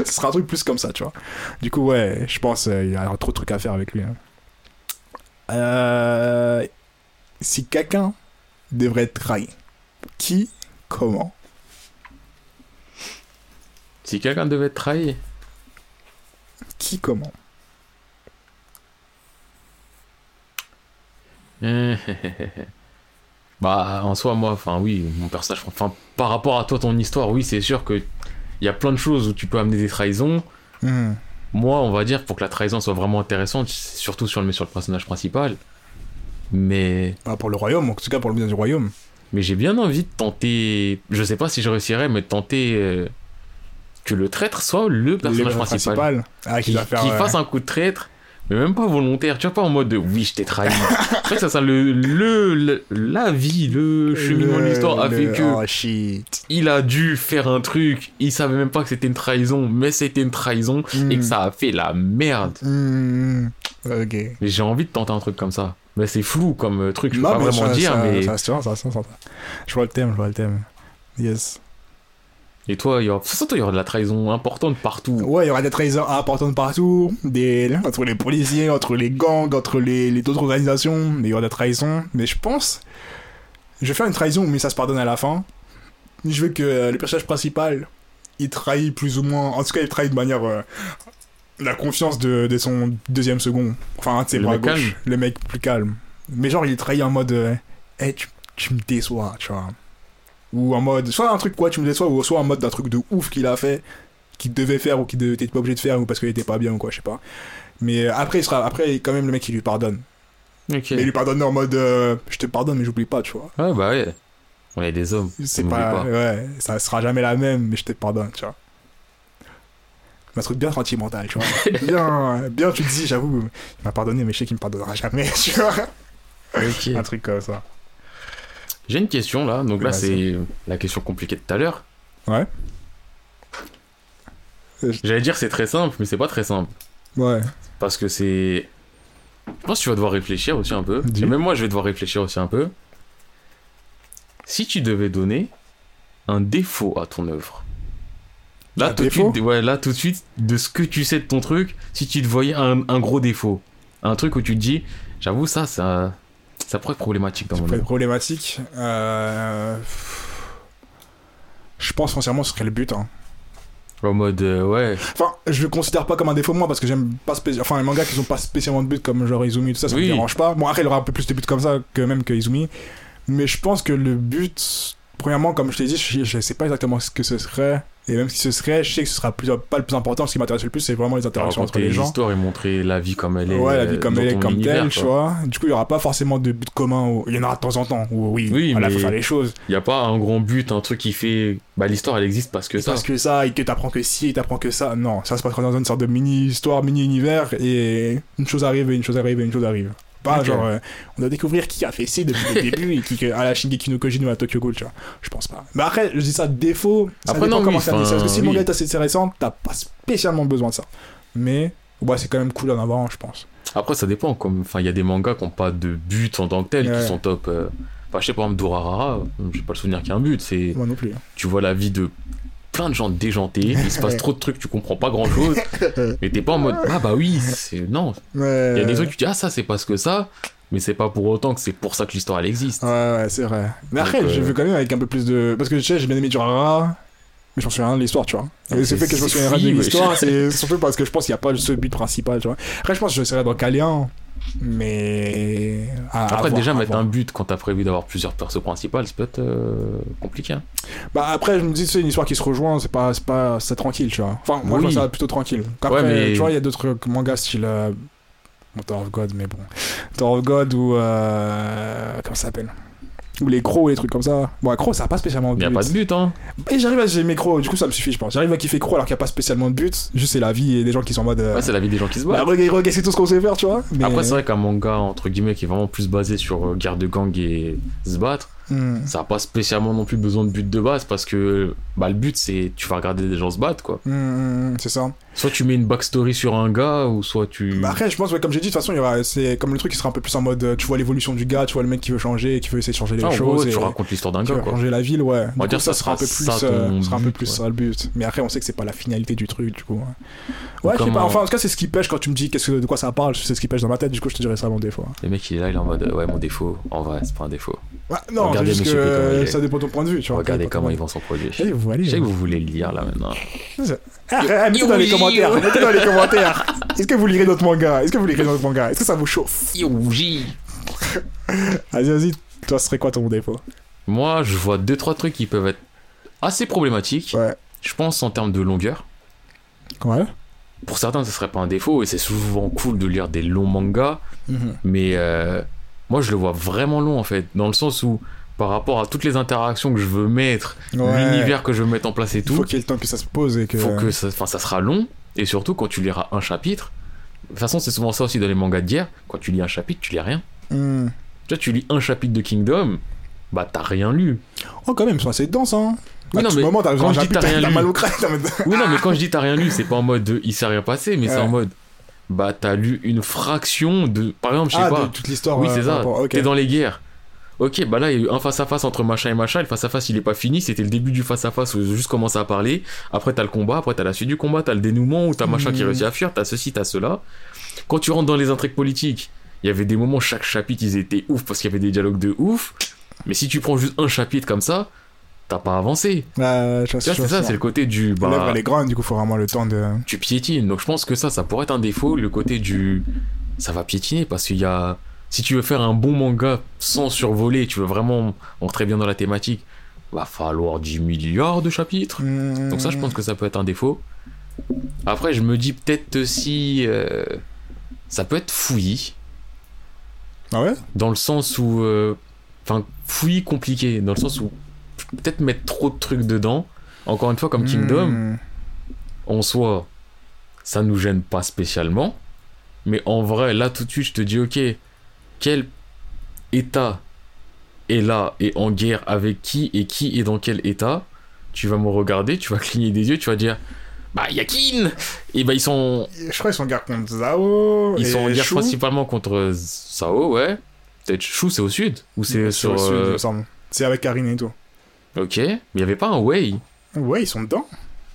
Ce sera un truc plus comme ça, tu vois. Du coup, ouais, je pense euh, il y a trop de trucs à faire avec lui. hein. Euh, si quelqu'un devrait être trahi, qui, comment? Si quelqu'un devait être trahi, Qui, comment? Bah en soi moi, enfin oui, mon personnage, enfin par rapport à toi ton histoire, oui c'est sûr que il y a plein de choses où tu peux amener des trahisons. Hmm. Moi, on va dire pour que la trahison soit vraiment intéressante, surtout si on le met sur le personnage principal. Mais Bah, Pour le royaume, en tout cas pour le bien du royaume. mais j'ai bien envie de tenter, je sais pas si je réussirais, mais de tenter euh, que le traître soit le personnage Le principal. Ah, qui, qui, va faire. qui euh, fasse un coup de traître, mais même pas volontaire. Tu vois, pas en mode de, oui, je t'ai trahi. Crois que ça, ça le, le, le- la vie, le cheminement de l'histoire a fait que Oh shit. il a dû faire un truc, il savait même pas que c'était une trahison, mais c'était une trahison et que Hmm. ça a fait la merde. Hmm. Ok. Mais j'ai envie de tenter un truc comme ça. Mais c'est flou comme euh, truc, je peux Non, pas vraiment ça- dire, ça- mais. Ça. Je vois le thème, je vois le thème. Yes. Et toi, il y aura... de façon, il y aura de la trahison importante partout. Ouais, il y aura des trahisons importantes partout, des... entre les policiers, entre les gangs, entre les, les autres organisations, il y aura des trahisons. Mais je pense, je vais faire une trahison, mais ça se pardonne à la fin. Je veux que euh, le personnage principal, il trahit plus ou moins, en tout cas, il trahit de manière euh, la confiance de, de son deuxième second, enfin de ses Le bras mec gauche, calme. le mec plus calme. Mais genre, il est trahi en mode, hey, tu, tu me déçois, tu vois. Ou en mode, soit un truc quoi, tu me déçois, ou soit en mode d'un truc de ouf qu'il a fait, qu'il devait faire ou qu'il n'était pas obligé de faire, ou parce qu'il était pas bien ou quoi, je sais pas. Mais euh, après, il sera, après, quand même, le mec, il lui pardonne. Ok. Mais il lui pardonne en mode, euh, je te pardonne, mais j'oublie pas, tu vois. Ouais, bah ouais. On est des hommes. C'est pas, ouais, ça sera jamais la même, mais je te pardonne, tu vois. Un truc bien sentimental, tu vois. bien, bien, tu te dis, j'avoue, il m'a pardonné, mais je sais qu'il me pardonnera jamais, tu vois. Un truc comme ça. J'ai une question là. Donc là, c'est la question compliquée de tout à l'heure. Ouais. J'allais dire c'est très simple, mais c'est pas très simple. Ouais. Parce que c'est. Je pense que tu vas devoir réfléchir aussi un peu. Dis. Et même moi, je vais devoir réfléchir aussi un peu. Si tu devais donner un défaut à ton œuvre. Là, Un tout de suite, ouais, là, tout de suite, de ce que tu sais de ton truc, si tu te voyais un, un gros défaut, Un truc où tu te dis, j'avoue, ça, ça, ça pourrait être problématique dans Ça mon pourrait être problématique. Euh, Je pense foncièrement ce serait le but. hein. En mode, euh, ouais, Enfin, je le considère pas comme un défaut moi parce que j'aime pas spécialement. Enfin, les mangas qui ont pas spécialement de but comme genre Izumi tout ça, ça Oui. me dérange pas. Bon, après, il aura un peu plus de buts comme ça que même que Izumi. Mais je pense que le but, premièrement, comme je t'ai dit, je, je sais pas exactement ce que ce serait. Et même si ce serait, je sais que ce sera plus, pas le plus important. Ce qui m'intéresse le plus, c'est vraiment les interactions entre les gens. l'histoire et montrer la vie comme elle est. Ouais, la vie euh, comme elle est, comme telle, tu vois. Du coup, il y aura pas forcément de but commun. Où... Il y en aura de temps en temps. Où oui, Oui, voilà, mais- faut faire les choses. Il n'y a pas un grand but, un truc qui fait. Bah, l'histoire, elle existe parce que ça. Parce que ça, et que t'apprends que ci, et t'apprends que ça. Non, ça se passe dans une sorte de mini-histoire, mini-univers, et une chose arrive, et une chose arrive, et une chose arrive. Pas genre, euh, on doit découvrir qui a fait ci depuis le début, et qui, que- à la Shingeki no Kojin ou à Tokyo Ghoul, tu vois. Je pense pas. Mais après, je dis ça, défaut. Ça Après, dépend non, comment oui, ça dit ça. Parce que si le manga est assez récent, t'as pas spécialement besoin de ça. Mais, ouais, c'est quand même cool d'en avoir, un, je pense. Après, ça dépend. Comme... Enfin, il y a des mangas qui n'ont pas de but en tant que tel, Ouais. qui sont top. euh, Enfin, je sais, par exemple, Durarara, j'ai pas le souvenir qu'il y a un but. C'est. Moi non plus. Tu vois la vie de plein de gens déjantés, il se passe trop de trucs, tu comprends pas grand chose, mais t'es pas en mode ah bah oui, c'est. Non. Ouais, Il y a des trucs, tu dis ah ça c'est parce que ça, mais c'est pas pour autant que c'est pour ça que l'histoire elle existe. Ouais, ouais, c'est vrai. Mais après, euh, j'ai vu quand même avec un peu plus de. Parce que tu sais, j'ai bien aimé Durara, mais je m'en souviens rien de l'histoire, tu vois. Et Ah, c'est- fait que je me c'est souviens rien de l'histoire, c'est surtout parce que je pense qu'il n'y a pas ce but principal, tu vois. Après, je pense que j'essaierai d'en caler un, mais. Après déjà mettre un but quand t'as prévu d'avoir plusieurs persos principales, ça peut être euh, compliqué. hein. Bah après, je me dis, c'est une histoire qui se rejoint, c'est pas, c'est pas, c'est tranquille, tu vois. Enfin, moi, je vois ça plutôt tranquille. Après, Ouais, mais- tu vois, il y a d'autres mangas style. Euh... Bon, Tower of God, mais bon. Tower of God ou. Euh... Comment ça s'appelle? Ou les crocs, les trucs comme ça. Bon, crocs, ça a pas spécialement de Il y a but. pas de but, hein. Et j'arrive à aimer Crow, du coup ça me suffit, je pense. J'arrive à kiffer Crow alors qu'il n'y a pas spécialement de but, juste c'est la vie et des gens qui sont en mode. euh, Ouais, c'est la vie des gens qui se bah, battent. regarde, regarde, c'est tout ce qu'on sait faire, tu vois. Mais... Après, c'est vrai qu'un manga, entre guillemets, qui est vraiment plus basé sur euh, guerre de gang et se battre, Hmm, ça a pas spécialement non plus besoin de but de base parce que bah, le but c'est tu vas regarder des gens se battre quoi. hmm, hmm, c'est ça. Soit tu mets une backstory sur un gars ou soit tu. Bah, après, je pense, ouais, comme j'ai dit, de toute façon, c'est comme le truc qui sera un peu plus en mode, tu vois l'évolution du gars, tu vois le mec qui veut changer, qui veut essayer de changer les Ah, choses. tu et... racontes l'histoire d'un gars quoi. changer la ville, ouais. Du va coup, dire ça ça sera un peu plus, ça, euh, ton sera un peu plus ouais. ça le but. Mais après, on sait que c'est pas la finalité du truc, du coup. Ouais, ouais je sais. Enfin, en tout cas, c'est ce qui pêche quand tu me dis qu'est-ce que, de quoi ça parle. C'est ce qui pêche dans ma tête. Du coup, je te dirais ça mon défaut. Le mec il est là, il est en mode ouais, mon défaut. En vrai, c'est pas un défaut. Ouais, non, Regardez juste Monsieur que est. ça dépend de ton point de vue, tu vois. Regardez comment ils vont s'en produire. Je sais que vous voulez le lire là maintenant. Ah, ah, mettez dans les commentaires, mettez dans les commentaires. Est-ce que vous lirez notre manga? Est-ce que vous lirez notre manga? Est-ce que ça vous chauffe? Youji. Vas-y, vas-y. Toi, ce serait quoi ton défaut? Moi, je vois deux trois trucs qui peuvent être assez problématiques. Ouais. Je pense en termes de longueur. Ouais. Pour certains, ce serait pas un défaut et c'est souvent cool de lire des longs mangas. Mhm. Mais euh, moi, je le vois vraiment long en fait, dans le sens où par rapport à toutes les interactions que je veux mettre, Ouais. l'univers que je veux mettre en place et Il faut tout, qu'il y ait le temps que ça se pose et que. faut que ça, enfin, ça sera long. Et surtout quand tu liras un chapitre. De toute façon, c'est souvent ça aussi dans les mangas de guerre. Quand tu lis un chapitre, tu lis rien. Hmm. Tu vois, tu lis un chapitre de Kingdom, bah t'as rien lu. Oh, quand même, sont assez denses, hein. Oui, à non, tout mais moment, quand je dis t'as rien lu- mal au crâne. t'as mal- Oui, non, mais quand je dis t'as rien lu, c'est pas en mode de, il s'est rien passé, mais c'est en mode bah t'as lu une fraction de. Par exemple, je sais Ah, pas. de toute l'histoire. Oui, c'est ça. T'es dans les guerres. Ok, bah là, il y a eu un face-à-face entre machin et machin. Le face-à-face, il est pas fini. C'était le début du face-à-face où ils ont juste commencé à parler. Après, t'as le combat. Après, t'as la suite du combat. T'as le dénouement où t'as machin qui Mhm. réussit à fuir. T'as ceci, t'as cela. Quand tu rentres dans les intrigues politiques, il y avait des moments, chaque chapitre, ils étaient ouf parce qu'il y avait des dialogues de ouf. Mais si tu prends juste un chapitre comme ça, t'as pas avancé. Ouais, je Tu vois, c'est ça, c'est le côté du. Bah, L'œuvre, elle est grande, du coup, faut vraiment le temps de. tu piétines. Donc je pense que ça, ça pourrait être un défaut, le côté du... Ça va piétiner parce qu'il y a... Si tu veux faire un bon manga sans survoler, tu veux vraiment entrer bien dans la thématique, va falloir 10 milliards de chapitres. Donc ça, je pense que ça peut être un défaut. Après, je me dis peut-être aussi... euh, Ça peut être fouillis, Ah ouais? Dans le sens où... euh, Enfin, fouillis compliqué, dans le sens où peut-être mettre trop de trucs dedans. Encore une fois, comme Kingdom, Hmm. en soi, ça nous gêne pas spécialement. Mais en vrai, là tout de suite, je te dis, ok, quel état est là et en guerre avec qui et qui est dans quel état Tu vas me regarder, tu vas cligner des yeux, tu vas dire, bah Yakin Et bah ils sont, Je crois qu'ils sont en guerre contre Zao. ils et sont en guerre principalement contre Sao, ouais. Peut-être Shu, c'est au sud Ou c'est sur. euh. C'est avec Karine et tout. Ok, mais il y avait pas un Wei Ouais, ils sont dedans.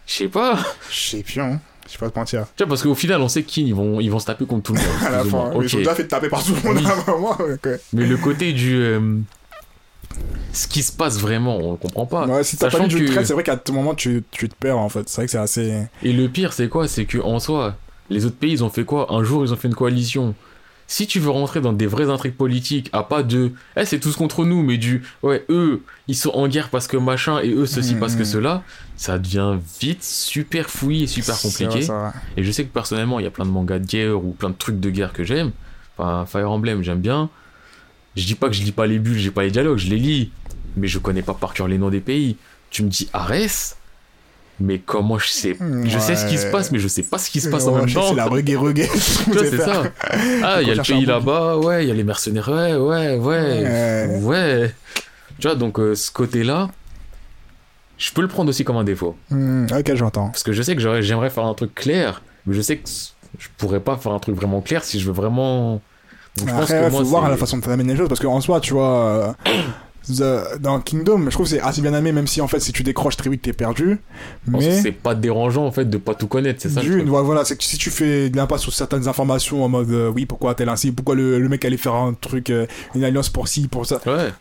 Je sais pas. Je sais plus, hein. Je vais pas te mentir. Tu vois, parce qu'au final, on sait qu'ils vont, ils vont se taper contre tout le monde. À la fin, moins. ils déjà fait taper par tout le monde Oui. à un moment. ok. Mais le côté du. euh, ce qui se passe vraiment, on le comprend pas. Ouais, si t'as pas du que- trait, c'est vrai qu'à tout moment, tu, tu te perds en fait. C'est vrai que c'est assez. Et le pire, c'est quoi? C'est que en soi, les autres pays, ils ont fait quoi? Un jour, ils ont fait une coalition. Si tu veux rentrer dans des vraies intrigues politiques, à pas de, eh, c'est tous contre nous, mais du, ouais, eux, ils sont en guerre parce que machin, et eux, ceci parce que Mhm. cela, ça devient vite super fouillé et super compliqué. Et je sais que personnellement, il y a plein de mangas de guerre ou plein de trucs de guerre que j'aime. Enfin, Fire Emblem, j'aime bien. Je dis pas que je lis pas les bulles, j'ai pas les dialogues, je les lis. Mais je connais pas par cœur les noms des pays. Tu me dis Ares, mais comment je sais? Je sais ce qui se passe, mais je sais pas ce qui se passe en Ouais, même sais que temps. C'est la reggae reggae. Tu vois, c'est ça. Ah, il y a le pays là-bas, ouais, il y a les mercenaires, ouais, ouais, ouais, Ouais. Tu vois, donc euh, ce côté-là, je peux le prendre aussi comme un défaut. Hmm, ok, j'entends. Parce que je sais que j'aimerais faire un truc clair, mais je sais que je pourrais pas faire un truc vraiment clair si je veux vraiment. Donc je pense Après, que il moi, faut voir la façon de t'amener les choses parce qu'en soi, tu vois, euh, The- dans Kingdom, je trouve que c'est assez bien amené, même si en fait, si tu décroches très vite, t'es perdu. Mais c'est pas dérangeant en fait de pas tout connaître, c'est ça d'une, voilà, c'est que si tu fais de l'impasse sur certaines informations en mode euh, oui, pourquoi tel ainsi, pourquoi le, le mec allait faire un truc, euh, une alliance pour ci, pour ça, Ouais,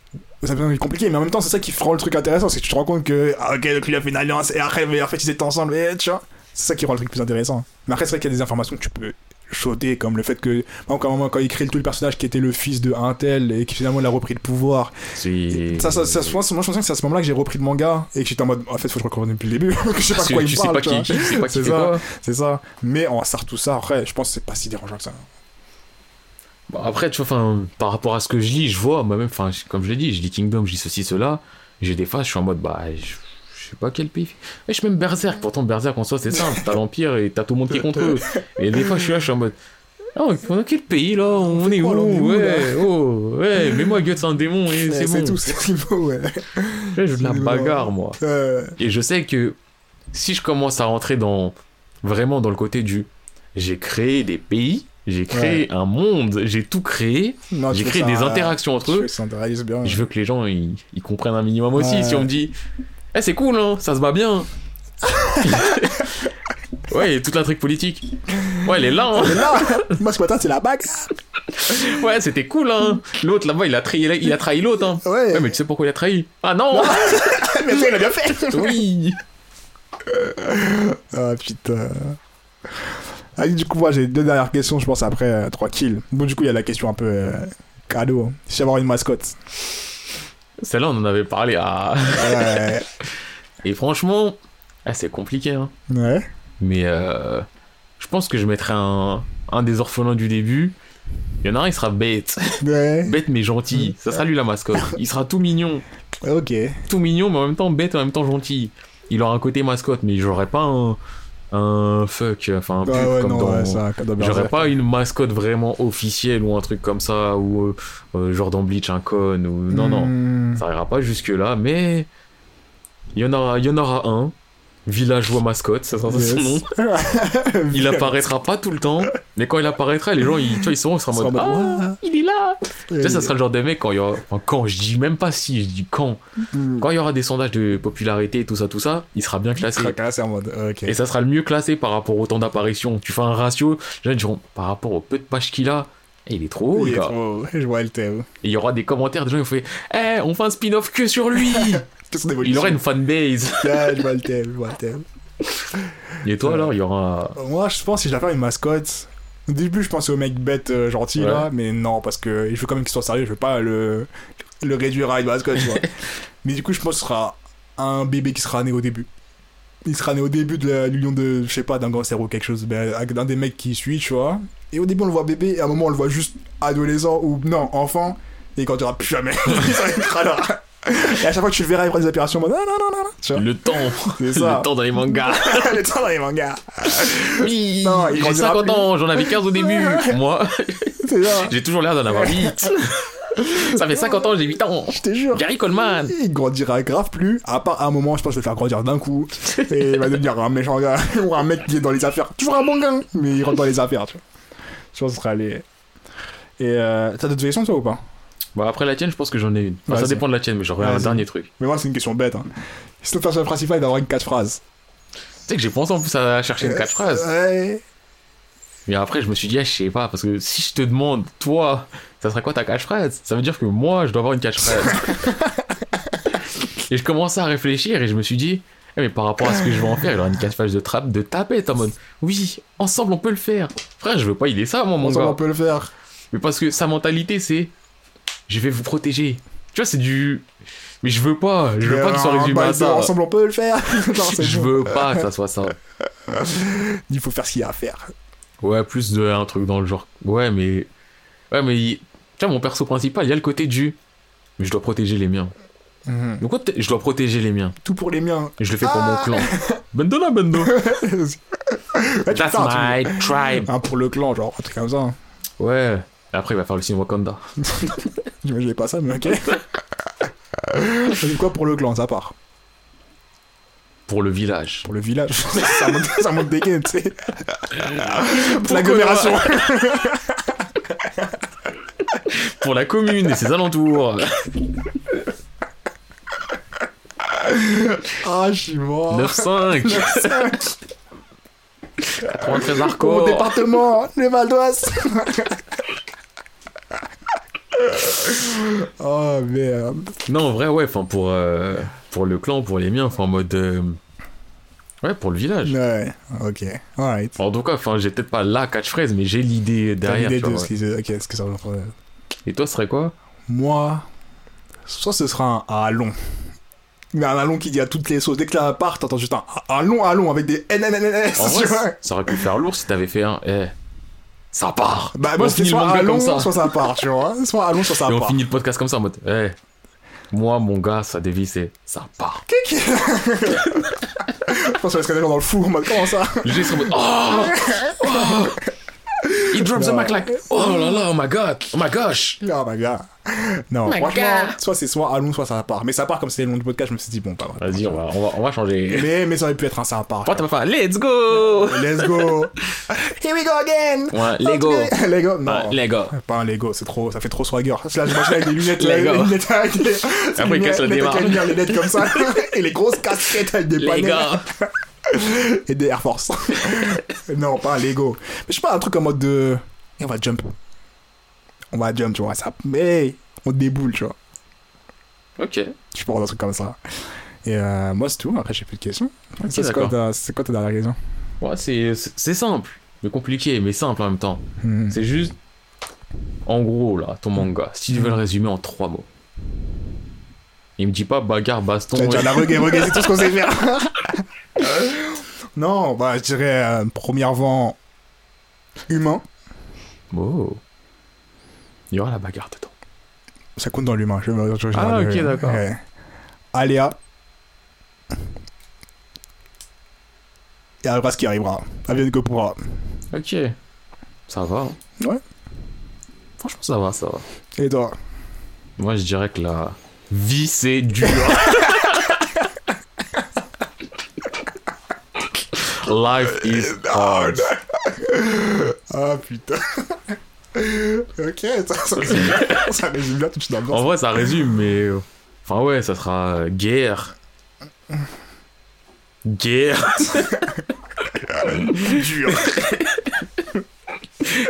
ça devient compliqué. Mais en même temps, c'est ça qui rend le truc intéressant, c'est que tu te rends compte que, ah, ok, donc il a fait une alliance et après, mais en fait, ils étaient ensemble, et tu vois, c'est ça qui rend le truc plus intéressant. Mais après, c'est vrai qu'il y a des informations que tu peux sauter, comme le fait que, moment, quand il crée le tout le personnage qui était le fils de un tel et qui finalement il a repris le pouvoir, c'est. ça, ça, ça, souvent, moi, je pense que c'est à ce moment-là que j'ai repris le manga et que j'étais en mode, en fait, faut que je recommence depuis le début, je sais pas de quoi il parle, C'est ça. C'est ça. Mais on sort tout ça, après, je pense que c'est pas si dérangeant que ça. Bon, après, tu vois, enfin, par rapport à ce que je lis, je vois, moi-même, comme je l'ai dit, je lis Kingdom, je lis ceci, cela. J'ai des phases, je suis en mode, bah, je sais pas quel pays. Mais je suis même Berserk, pourtant Berserk en soi, c'est simple. T'as l'Empire et t'as tout le monde qui est contre eux. Et des fois, je suis là, je suis en mode. Oh, on a quel pays là? On est où quoi, là, on est où, Ouais, oh, ouais, mais moi, Guts, c'est un démon et c'est C'est bon. tout, c'est ce qu'il faut, ouais. Je veux de la C'est bagarre, moi. Euh, Et je sais que si je commence à rentrer dans vraiment dans le côté du j'ai créé des pays, j'ai créé un monde, j'ai tout créé, j'ai créé des interactions entre eux. bien. Je veux que les gens ils, ils comprennent un minimum aussi. Si on me dit, eh c'est cool, hein, ça se bat bien. ouais, toute l'intrigue politique. Ouais, elle est là. hein. Mais là, moi, ce matin, c'est la bague. Ouais, c'était cool. Hein. L'autre là-bas, il a trahi, il a trahi l'autre. Hein. Ouais. Ouais, mais tu sais pourquoi il a trahi? Ah non mais ça, il a bien fait. Oui Ah, putain. Ah, du coup, moi, j'ai deux dernières questions, je pense, après euh, trois kills. Bon, du coup, il y a la question un peu euh, cadeau. Si j'ai avoir une mascotte. Celle-là, on en avait parlé. Ah. Ouais. Et franchement, ah, c'est compliqué. Hein. ouais. Mais euh, je pense que je mettrai un, un des orphelins du début. Il y en a un, il sera bête. Ouais. Bête mais gentil. Ça sera lui la mascotte. Il sera tout mignon. Ok. Tout mignon, mais en même temps bête, en même temps gentil. Il aura un côté mascotte, mais j'aurais pas un, un fuck, enfin un pub Ouais, ouais, comme non, dans... ouais, ça, comme dans J'aurais pas une mascotte vraiment officielle ou un truc comme ça, ou euh, euh, genre dans Bleach un con, ou... Non, non. Hmm. Ça ira pas jusque là, mais il y en aura, il y en aura un. Villageois mascotte, ça sera son nom. Il apparaîtra pas tout le temps, mais quand il apparaîtra, les gens, ils, tu vois, ils seront, ils seront en mode, ah, il est là. Tu sais, ça Et- sera le genre de mec quand il y aura, enfin, quand je dis même pas si, je dis quand, Hmm. quand il y aura des sondages de popularité, tout ça, tout ça, il sera bien classé. Sera classé en mode. Et ça sera le mieux classé par rapport au temps d'apparition. Tu fais un ratio, les gens diront, par rapport au peu de pages qu'il a, eh, il est trop haut, Il est gars. trop- Je vois le thème. Et il y aura des commentaires des gens qui vont faire, eh, on fait un spin-off que sur lui. Son il aurait une fanbase. Je vois le thème, je vois le thème. Et toi Ouais. alors, il y aura. Moi, je pense que si faire une mascotte. Au début, je pensais au mec bête euh, gentil Ouais. là, mais non, parce que je veux quand même qu'il soit sérieux, je veux pas le, le réduire à une mascotte, tu vois. mais du coup, je pense que ce sera un bébé qui sera né au début. Il sera né au début de l'union de, je sais pas, d'un gangster ou quelque chose, d'un des mecs qui suit, tu vois. Et au début, on le voit bébé, et à un moment, on le voit juste adolescent ou non, enfant, et quand il aura plus jamais, il sera là. Et à chaque fois que tu le verras, il prend des opérations en mode non, non, non, non, tu vois. Le temps. C'est ça. Le temps dans les mangas. le temps dans les mangas. Oui. Non, il J'ai grandira 50 plus. ans, j'en avais 15 au début. Moi, j'ai toujours l'air d'en avoir 8. Ça fait 50 ans, j'ai 8 ans. Je te jure. Gary Coleman. Il grandira grave plus, à part à un moment, je pense que je vais le faire grandir d'un coup, et il va devenir un méchant gars, ou un mec qui est dans les affaires. Toujours un bon gars, mais il rentre dans les affaires, tu vois. Je pense que ce sera les. Et euh, t'as d'autres questions, toi, ou pas? Bon, après la tienne, je pense que j'en ai une. Enfin, ça dépend de la tienne, mais j'aurais un dernier truc. Mais moi, c'est une question bête. Hein. Si ton personnage principal est d'avoir une 4 phrases, sais que j'ai pensé en plus à chercher une catchphrase. Ouais. Mais après, je me suis dit, ah, je sais pas, parce que si je te demande, toi, ça serait quoi ta catchphrase? Ça veut dire que moi, je dois avoir une catchphrase. et je commençais à réfléchir et je me suis dit, eh, mais par rapport à ce que je vais en faire, il aura une catchphrase de trappe, de tapette en mode, oui, ensemble on peut le faire. Frère, je veux pas aider ça, moi, mon Ensemble, gars. on peut le faire. Mais parce que sa mentalité, c'est, je vais vous protéger. Tu vois, c'est du. Mais je veux pas, je veux Mais pas que ça résume bail à ça. Ensemble, on peut le faire. non, Je bon. veux pas que ça soit ça. Il faut faire ce qu'il y a à faire. Ouais, plus de un truc dans le genre. Ouais, mais. Ouais, mais. Tu vois, mon perso principal, il y a le côté du. Mais je dois protéger les miens. Mhm. Donc, je dois protéger les miens. Tout pour les miens. Et je le fais pour Ah. mon clan. Bendo là, Bendo. That's my tribe. Un pour le clan, genre, un truc comme ça. Ouais. Et après, il va faire le signe Wakanda. J'imaginais pas ça, mais ok. C'est quoi pour le clan, ça part. Pour le village. Pour le village, ça monte, ça monte des gains, tu sais. Pour L'agglomération. Pour la commune et ses alentours. Ah, je suis mort. 9-5. 93 Pour mon hardcore. département, le Val d'Oise. oh merde. Non, en vrai, ouais, enfin, pour, euh, pour le clan, pour les miens, enfin, en mode. euh, Ouais, pour le village. Ouais, ok. Alright. En tout cas, enfin, j'ai peut-être pas la catchphrase, mais j'ai l'idée T'as derrière. l'idée de vois, ce ouais. ce que ça va faire. Et toi, ce serait quoi? Moi, soit ce sera un allon. Mais un allon qui dit à toutes les sauces. Dès que la part, t'entends juste un allon, allon avec des NNNS. Ça aurait pu faire lourd si t'avais fait un. Ça part Bah, On moi, le soit comme ça. soit ça part, tu vois. Soit allon, soit ça Et on part. finit le podcast comme ça en mode. Eh, moi, mon gars, sa devise, c'est ça part. Je pense qu'on va se connaître dans le four, en mode, comment ça? Les gens ils sont en mode. Oh, oh He drops the Non. mic like. Oh là là, oh my god, oh my gosh. Oh my god. Non, my franchement, God. soit c'est soit allon, soit ça part. Mais ça part comme c'était le long du podcast, je me suis dit, bon, pas vrai. Vas-y, on va, on, va, on va changer. Mais, mais ça aurait pu être un ça part. Pourquoi t'as pas fait Let's go Let's go. Here we go again. Ouais, Lego. Lego, non. Ouais, Lego. Pas un Lego, c'est trop, ça fait trop swagger. Là, je m'imagine avec des lunettes, Lego. les lunettes avec des, Après, il casse le démarre. les lunettes comme ça, et les grosses casquettes avec des gars. Et des Air Force. non, pas un Lego. Mais je pas, un truc en mode de, et on va jump. On va jump, tu vois, ça, mais on déboule, tu vois. Ok. Je pense un truc comme ça. Et euh, moi, c'est tout. Après, j'ai plus de questions. C'est quoi, quoi ta dernière question? Ouais, c'est simple, mais compliqué, mais simple en même temps. Hmm. C'est juste. En gros, là, ton manga, si tu veux le résumer en trois mots. Il me dit pas bagarre, baston. Dire et- la reggae, reggae, c'est tout ce qu'on sait faire. non, bah, je dirais, euh, premièrement, humain. Oh. Il y aura la bagarre dedans. Ça compte dans l'humain. Je, je- je- Ah, ok, d'accord. ouais. Aléa. Il arrivera ce qui arrivera. Avienne que pourra. Ok. Ça va. hein. Ouais. Franchement, ça va, ça va. Et toi? Moi, je dirais que la vie, c'est dur. Life is hard. Ah putain. ok, ça, ça, résume bien- ça résume bien toute une En ambiance. vrai, ça résume, mais. euh, Enfin, ouais, ça sera euh, guerre. Guerre. Dur.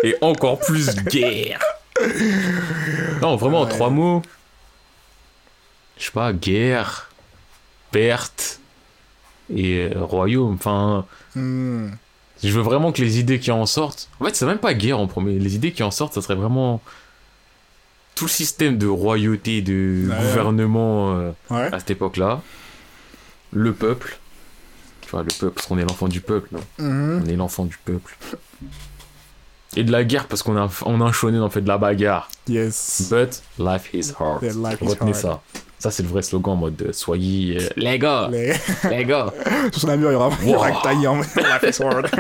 Et encore plus guerre. Non, vraiment, en trois mots. Je sais pas, guerre, perte et euh, royaume. Enfin, Hmm. je veux vraiment que les idées qui en sortent. En fait, c'est même pas guerre en premier. Les idées qui en sortent, ça serait vraiment tout le système de royauté, de Ouais. gouvernement euh, Ouais. à cette époque-là. Le peuple. Tu vois, le peuple, parce qu'on est l'enfant du peuple. non Mhm. On est l'enfant du peuple. Et de la guerre, parce qu'on a, on a un shonen, on fait de la bagarre. Yes. But life is hard. Life is Retenez hard. ça. Ça, c'est le vrai slogan en mode soyez euh, les gars, Les... les gars. Sur son mur, il y aura, Wow. Life is hard.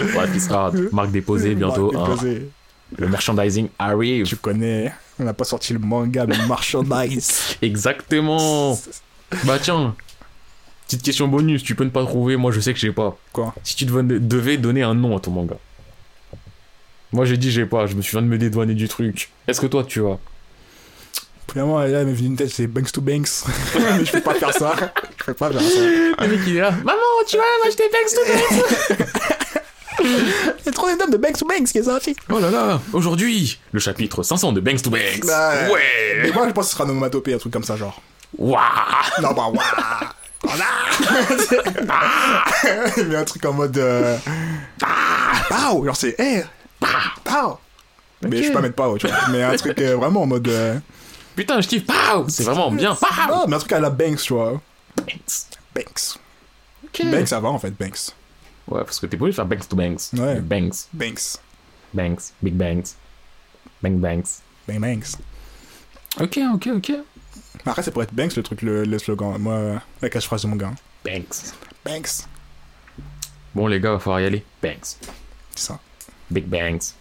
Life is hard. Marque déposée bientôt. Marque hein. déposée. Le merchandising arrive. Tu connais. On n'a pas sorti le manga, le merchandise. Exactement. Bah tiens. Petite question bonus, tu peux ne pas trouver, moi je sais que j'ai pas. Quoi? Si tu devais, devais donner un nom à ton manga. Moi j'ai dit j'ai pas, je me suis viens de me dédouaner du truc. Est-ce que toi tu as? Finalement, là, il m'est venu une tête, c'est Banks to Banks. mais je peux pas faire ça. Je peux pas faire ça. Le mec il est là. Maman, tu vas m'acheter Banks to Banks a trop d'étoiles de Banks to Banks qui est sorti. Oh là là, aujourd'hui, le chapitre 500 de Banks to Banks. Ouais. Ouais. Mais moi, je pense que ce sera un onomatopée, un truc comme ça, genre. Waouh. Non, bah, waouh Mais un truc en mode. Euh... Pow Genre, c'est. Eh Pow Mais je peux pas mettre pow, tu vois. Mais un truc euh, vraiment en mode. Euh... Putain, je kiffe. Pow. C'est vraiment bien. Pow. Mais un truc à la Banks, tu vois. Banks. Banks. Ok. Banks, ça va en fait, Banks. Ouais, parce que t'es obligé de faire Banks to Banks. Ouais. Banks. Banks. Banks. Big Banks. Bang Banks. Bang Banks. Ok, ok, ok. Après, c'est pour être Banks le truc, le, le slogan. Moi, la cache-phrase de mon gars. Banks. Banks. Bon, les gars, va falloir y aller. Banks. C'est ça. Big Banks.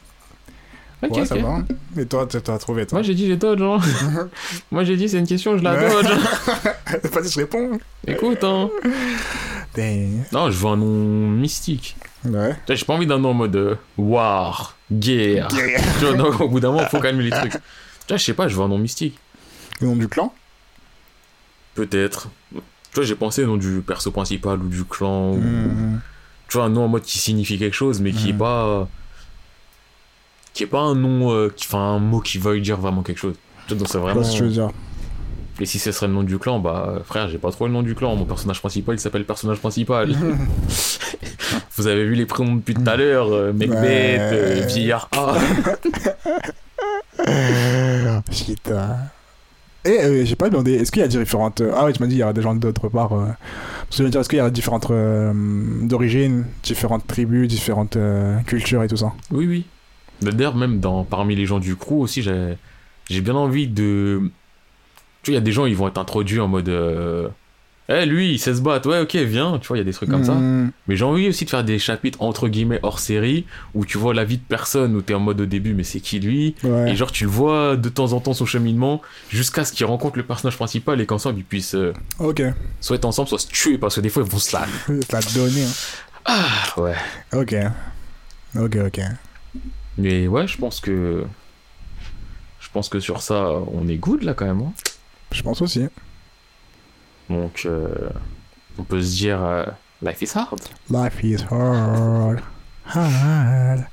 Ok, ouais, ça va. hein. Et toi, t'as t'as trouvé, toi Moi j'ai dit j'ai dodge hein. Moi j'ai dit c'est une question, je la Ouais. dodge. Pas dit je réponds Écoute hein. Non, je veux un nom mystique. Ouais. Tu J'ai pas envie d'un nom en mode euh, war, guerre. tu vois, non, au bout d'un moment, faut calmer les trucs. Tu vois, je sais pas, je veux un nom mystique. Le nom du clan? Peut-être. Tu vois, j'ai pensé au nom du perso principal ou du clan. ou- Mhm. Tu vois, un nom en mode qui signifie quelque chose, mais qui est Mhm. pas. Qui est pas un nom. euh, qui... Enfin, un mot qui veuille dire vraiment quelque chose. Donc c'est vraiment. ce que tu veux dire. Et si ce serait le nom du clan, bah euh, frère, j'ai pas trop le nom du clan. Mon personnage principal, il s'appelle personnage principal. Vous avez vu les prénoms depuis tout à l'heure, euh, Macbeth, euh, A. Putain. Et euh, j'ai pas demandé, est-ce qu'il y a différentes. Ah ouais, tu m'as dit il y a des gens d'autre part. Parce que je veux dire, est-ce qu'il y a différentes d'origine, différentes tribus, différentes cultures et tout ça? Oui, oui. D'ailleurs, même dans, parmi les gens du crew aussi, j'ai, j'ai bien envie de. Tu vois, il y a des gens, ils vont être introduits en mode. Euh... Eh, lui, il sait se battre, ouais, ok, viens, tu vois, il y a des trucs comme ça. Mhm. Mais j'ai envie aussi de faire des chapitres entre guillemets hors série où tu vois la vie de personne, où t'es en mode au début, mais c'est qui lui? Ouais. Et genre, tu le vois de temps en temps son cheminement jusqu'à ce qu'il rencontre le personnage principal et qu'ensemble ils puissent euh, Ok. soit être ensemble, soit se tuer parce que des fois ils vont se la. Donné. hein. Ah, ouais. Ok. Ok, ok. Mais ouais, je pense que. Je pense que sur ça, on est good là quand même. hein. Je pense aussi. Donc, euh, on peut se dire. euh, Life is hard. Life is hard. Hard.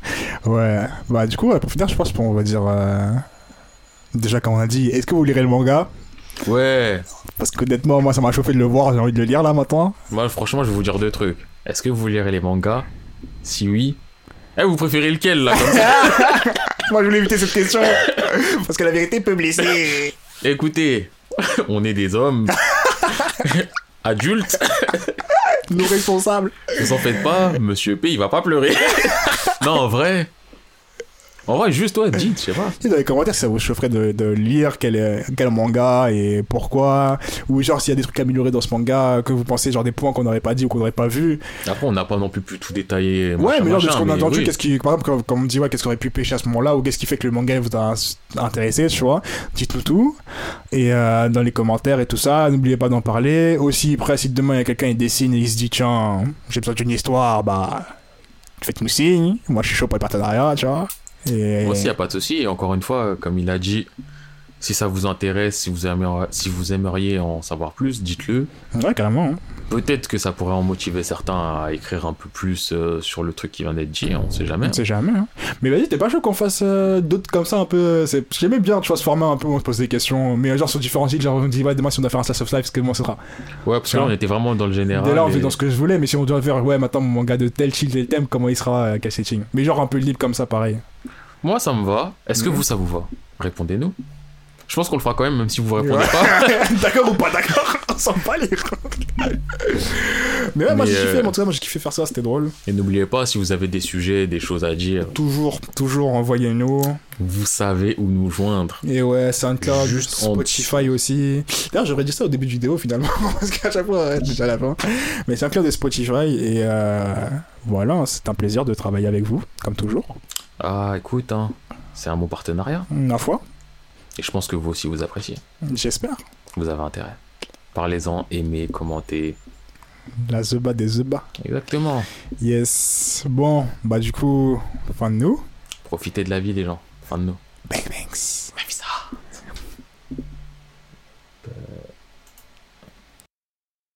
Ouais. Bah, du coup, pour finir, je pense qu'on va dire. euh, Déjà, comme on a dit, est-ce que vous lirez le manga? Ouais. Parce qu'honnêtement, moi, ça m'a chauffé de le voir, j'ai envie de le lire là maintenant. Moi, franchement, je vais vous dire deux trucs. Est-ce que vous lirez les mangas? Si oui. Eh, vous préférez lequel là comme ça Moi, je voulais éviter cette question. Parce que la vérité peut blesser. Écoutez, on est des hommes adultes. Nous responsables. Ne s'en faites pas, monsieur P, il va pas pleurer. non, en vrai. En vrai, juste toi, dis, je sais pas. Dites dans les commentaires si ça vous chaufferait de, de lire quel, manga et pourquoi. Ou genre s'il y a des trucs améliorés dans ce manga, que vous pensez, genre des points qu'on n'aurait pas dit ou qu'on n'aurait pas vu. Après, on n'a pas non plus pu tout détailler. Ouais, mais genre de ce qu'on a entendu, oui. qu'est-ce qui, par exemple, comme on dit, ouais, qu'est-ce qu'on aurait pu pêcher à ce moment-là, ou qu'est-ce qui fait que le manga vous a intéressé, tu vois. Dites-nous tout. Et euh, dans les commentaires et tout ça, n'oubliez pas d'en parler. Aussi, après, si demain il y a quelqu'un qui dessine et il se dit, tiens, j'ai besoin d'une histoire, bah, faites-nous signe. Moi, je suis chaud pour le partenariat, tu vois. Moi aussi, y a pas de souci. Et encore une fois, comme il a dit, si ça vous intéresse, si vous aimeriez, si vous aimeriez en savoir plus, dites-le. Ouais, carrément. hein. Peut-être que ça pourrait en motiver certains à écrire un peu plus euh, sur le truc qui vient d'être dit, on sait jamais. On sait jamais. Hein. Mais vas-y, t'es pas chaud qu'on fasse euh, d'autres comme ça un peu. c'est- J'aimais bien, tu vois, ce format un peu où on se pose des questions, mais genre sur différents sites, genre on me dit, ouais, demain si on doit faire un Slice of Life, parce que moi ce sera? Ouais, parce que là, on était vraiment dans le général. Dès là, on et- fait dans ce que je voulais, mais si on doit faire, ouais, maintenant mon manga de tel chill, tel thème, comment il sera, euh, quel setting? Mais genre un peu libre comme ça, pareil. Moi, ça me va. Est-ce que vous, ça vous va? Répondez-nous. Je pense qu'on le fera quand même, même si vous répondez Ouais. pas. d'accord ou pas d'accord On s'en bat les Mais ouais, moi Mais, j'ai kiffé, euh, en tout cas, moi j'ai kiffé faire ça, c'était drôle. Et n'oubliez pas, si vous avez des sujets, des choses à dire, Toujours, toujours envoyez-nous. vous savez où nous joindre. Et ouais, SoundCloud, Juste en Spotify aussi. D'ailleurs, j'aurais dit ça au début de vidéo finalement, parce qu'à chaque fois, déjà à la fin. Mais SoundCloud et Spotify, et euh, voilà, c'est un plaisir de travailler avec vous, comme toujours. Ah, écoute, hein, c'est un bon partenariat. Ma foi, et je pense que vous aussi vous appréciez. J'espère. Vous avez intérêt. Parlez-en, aimez, commentez. La zeba des zeba. Exactement. Yes. Bon, bah du coup, fin de nous. Profitez de la vie les gens. Fin de nous. Bang bangs.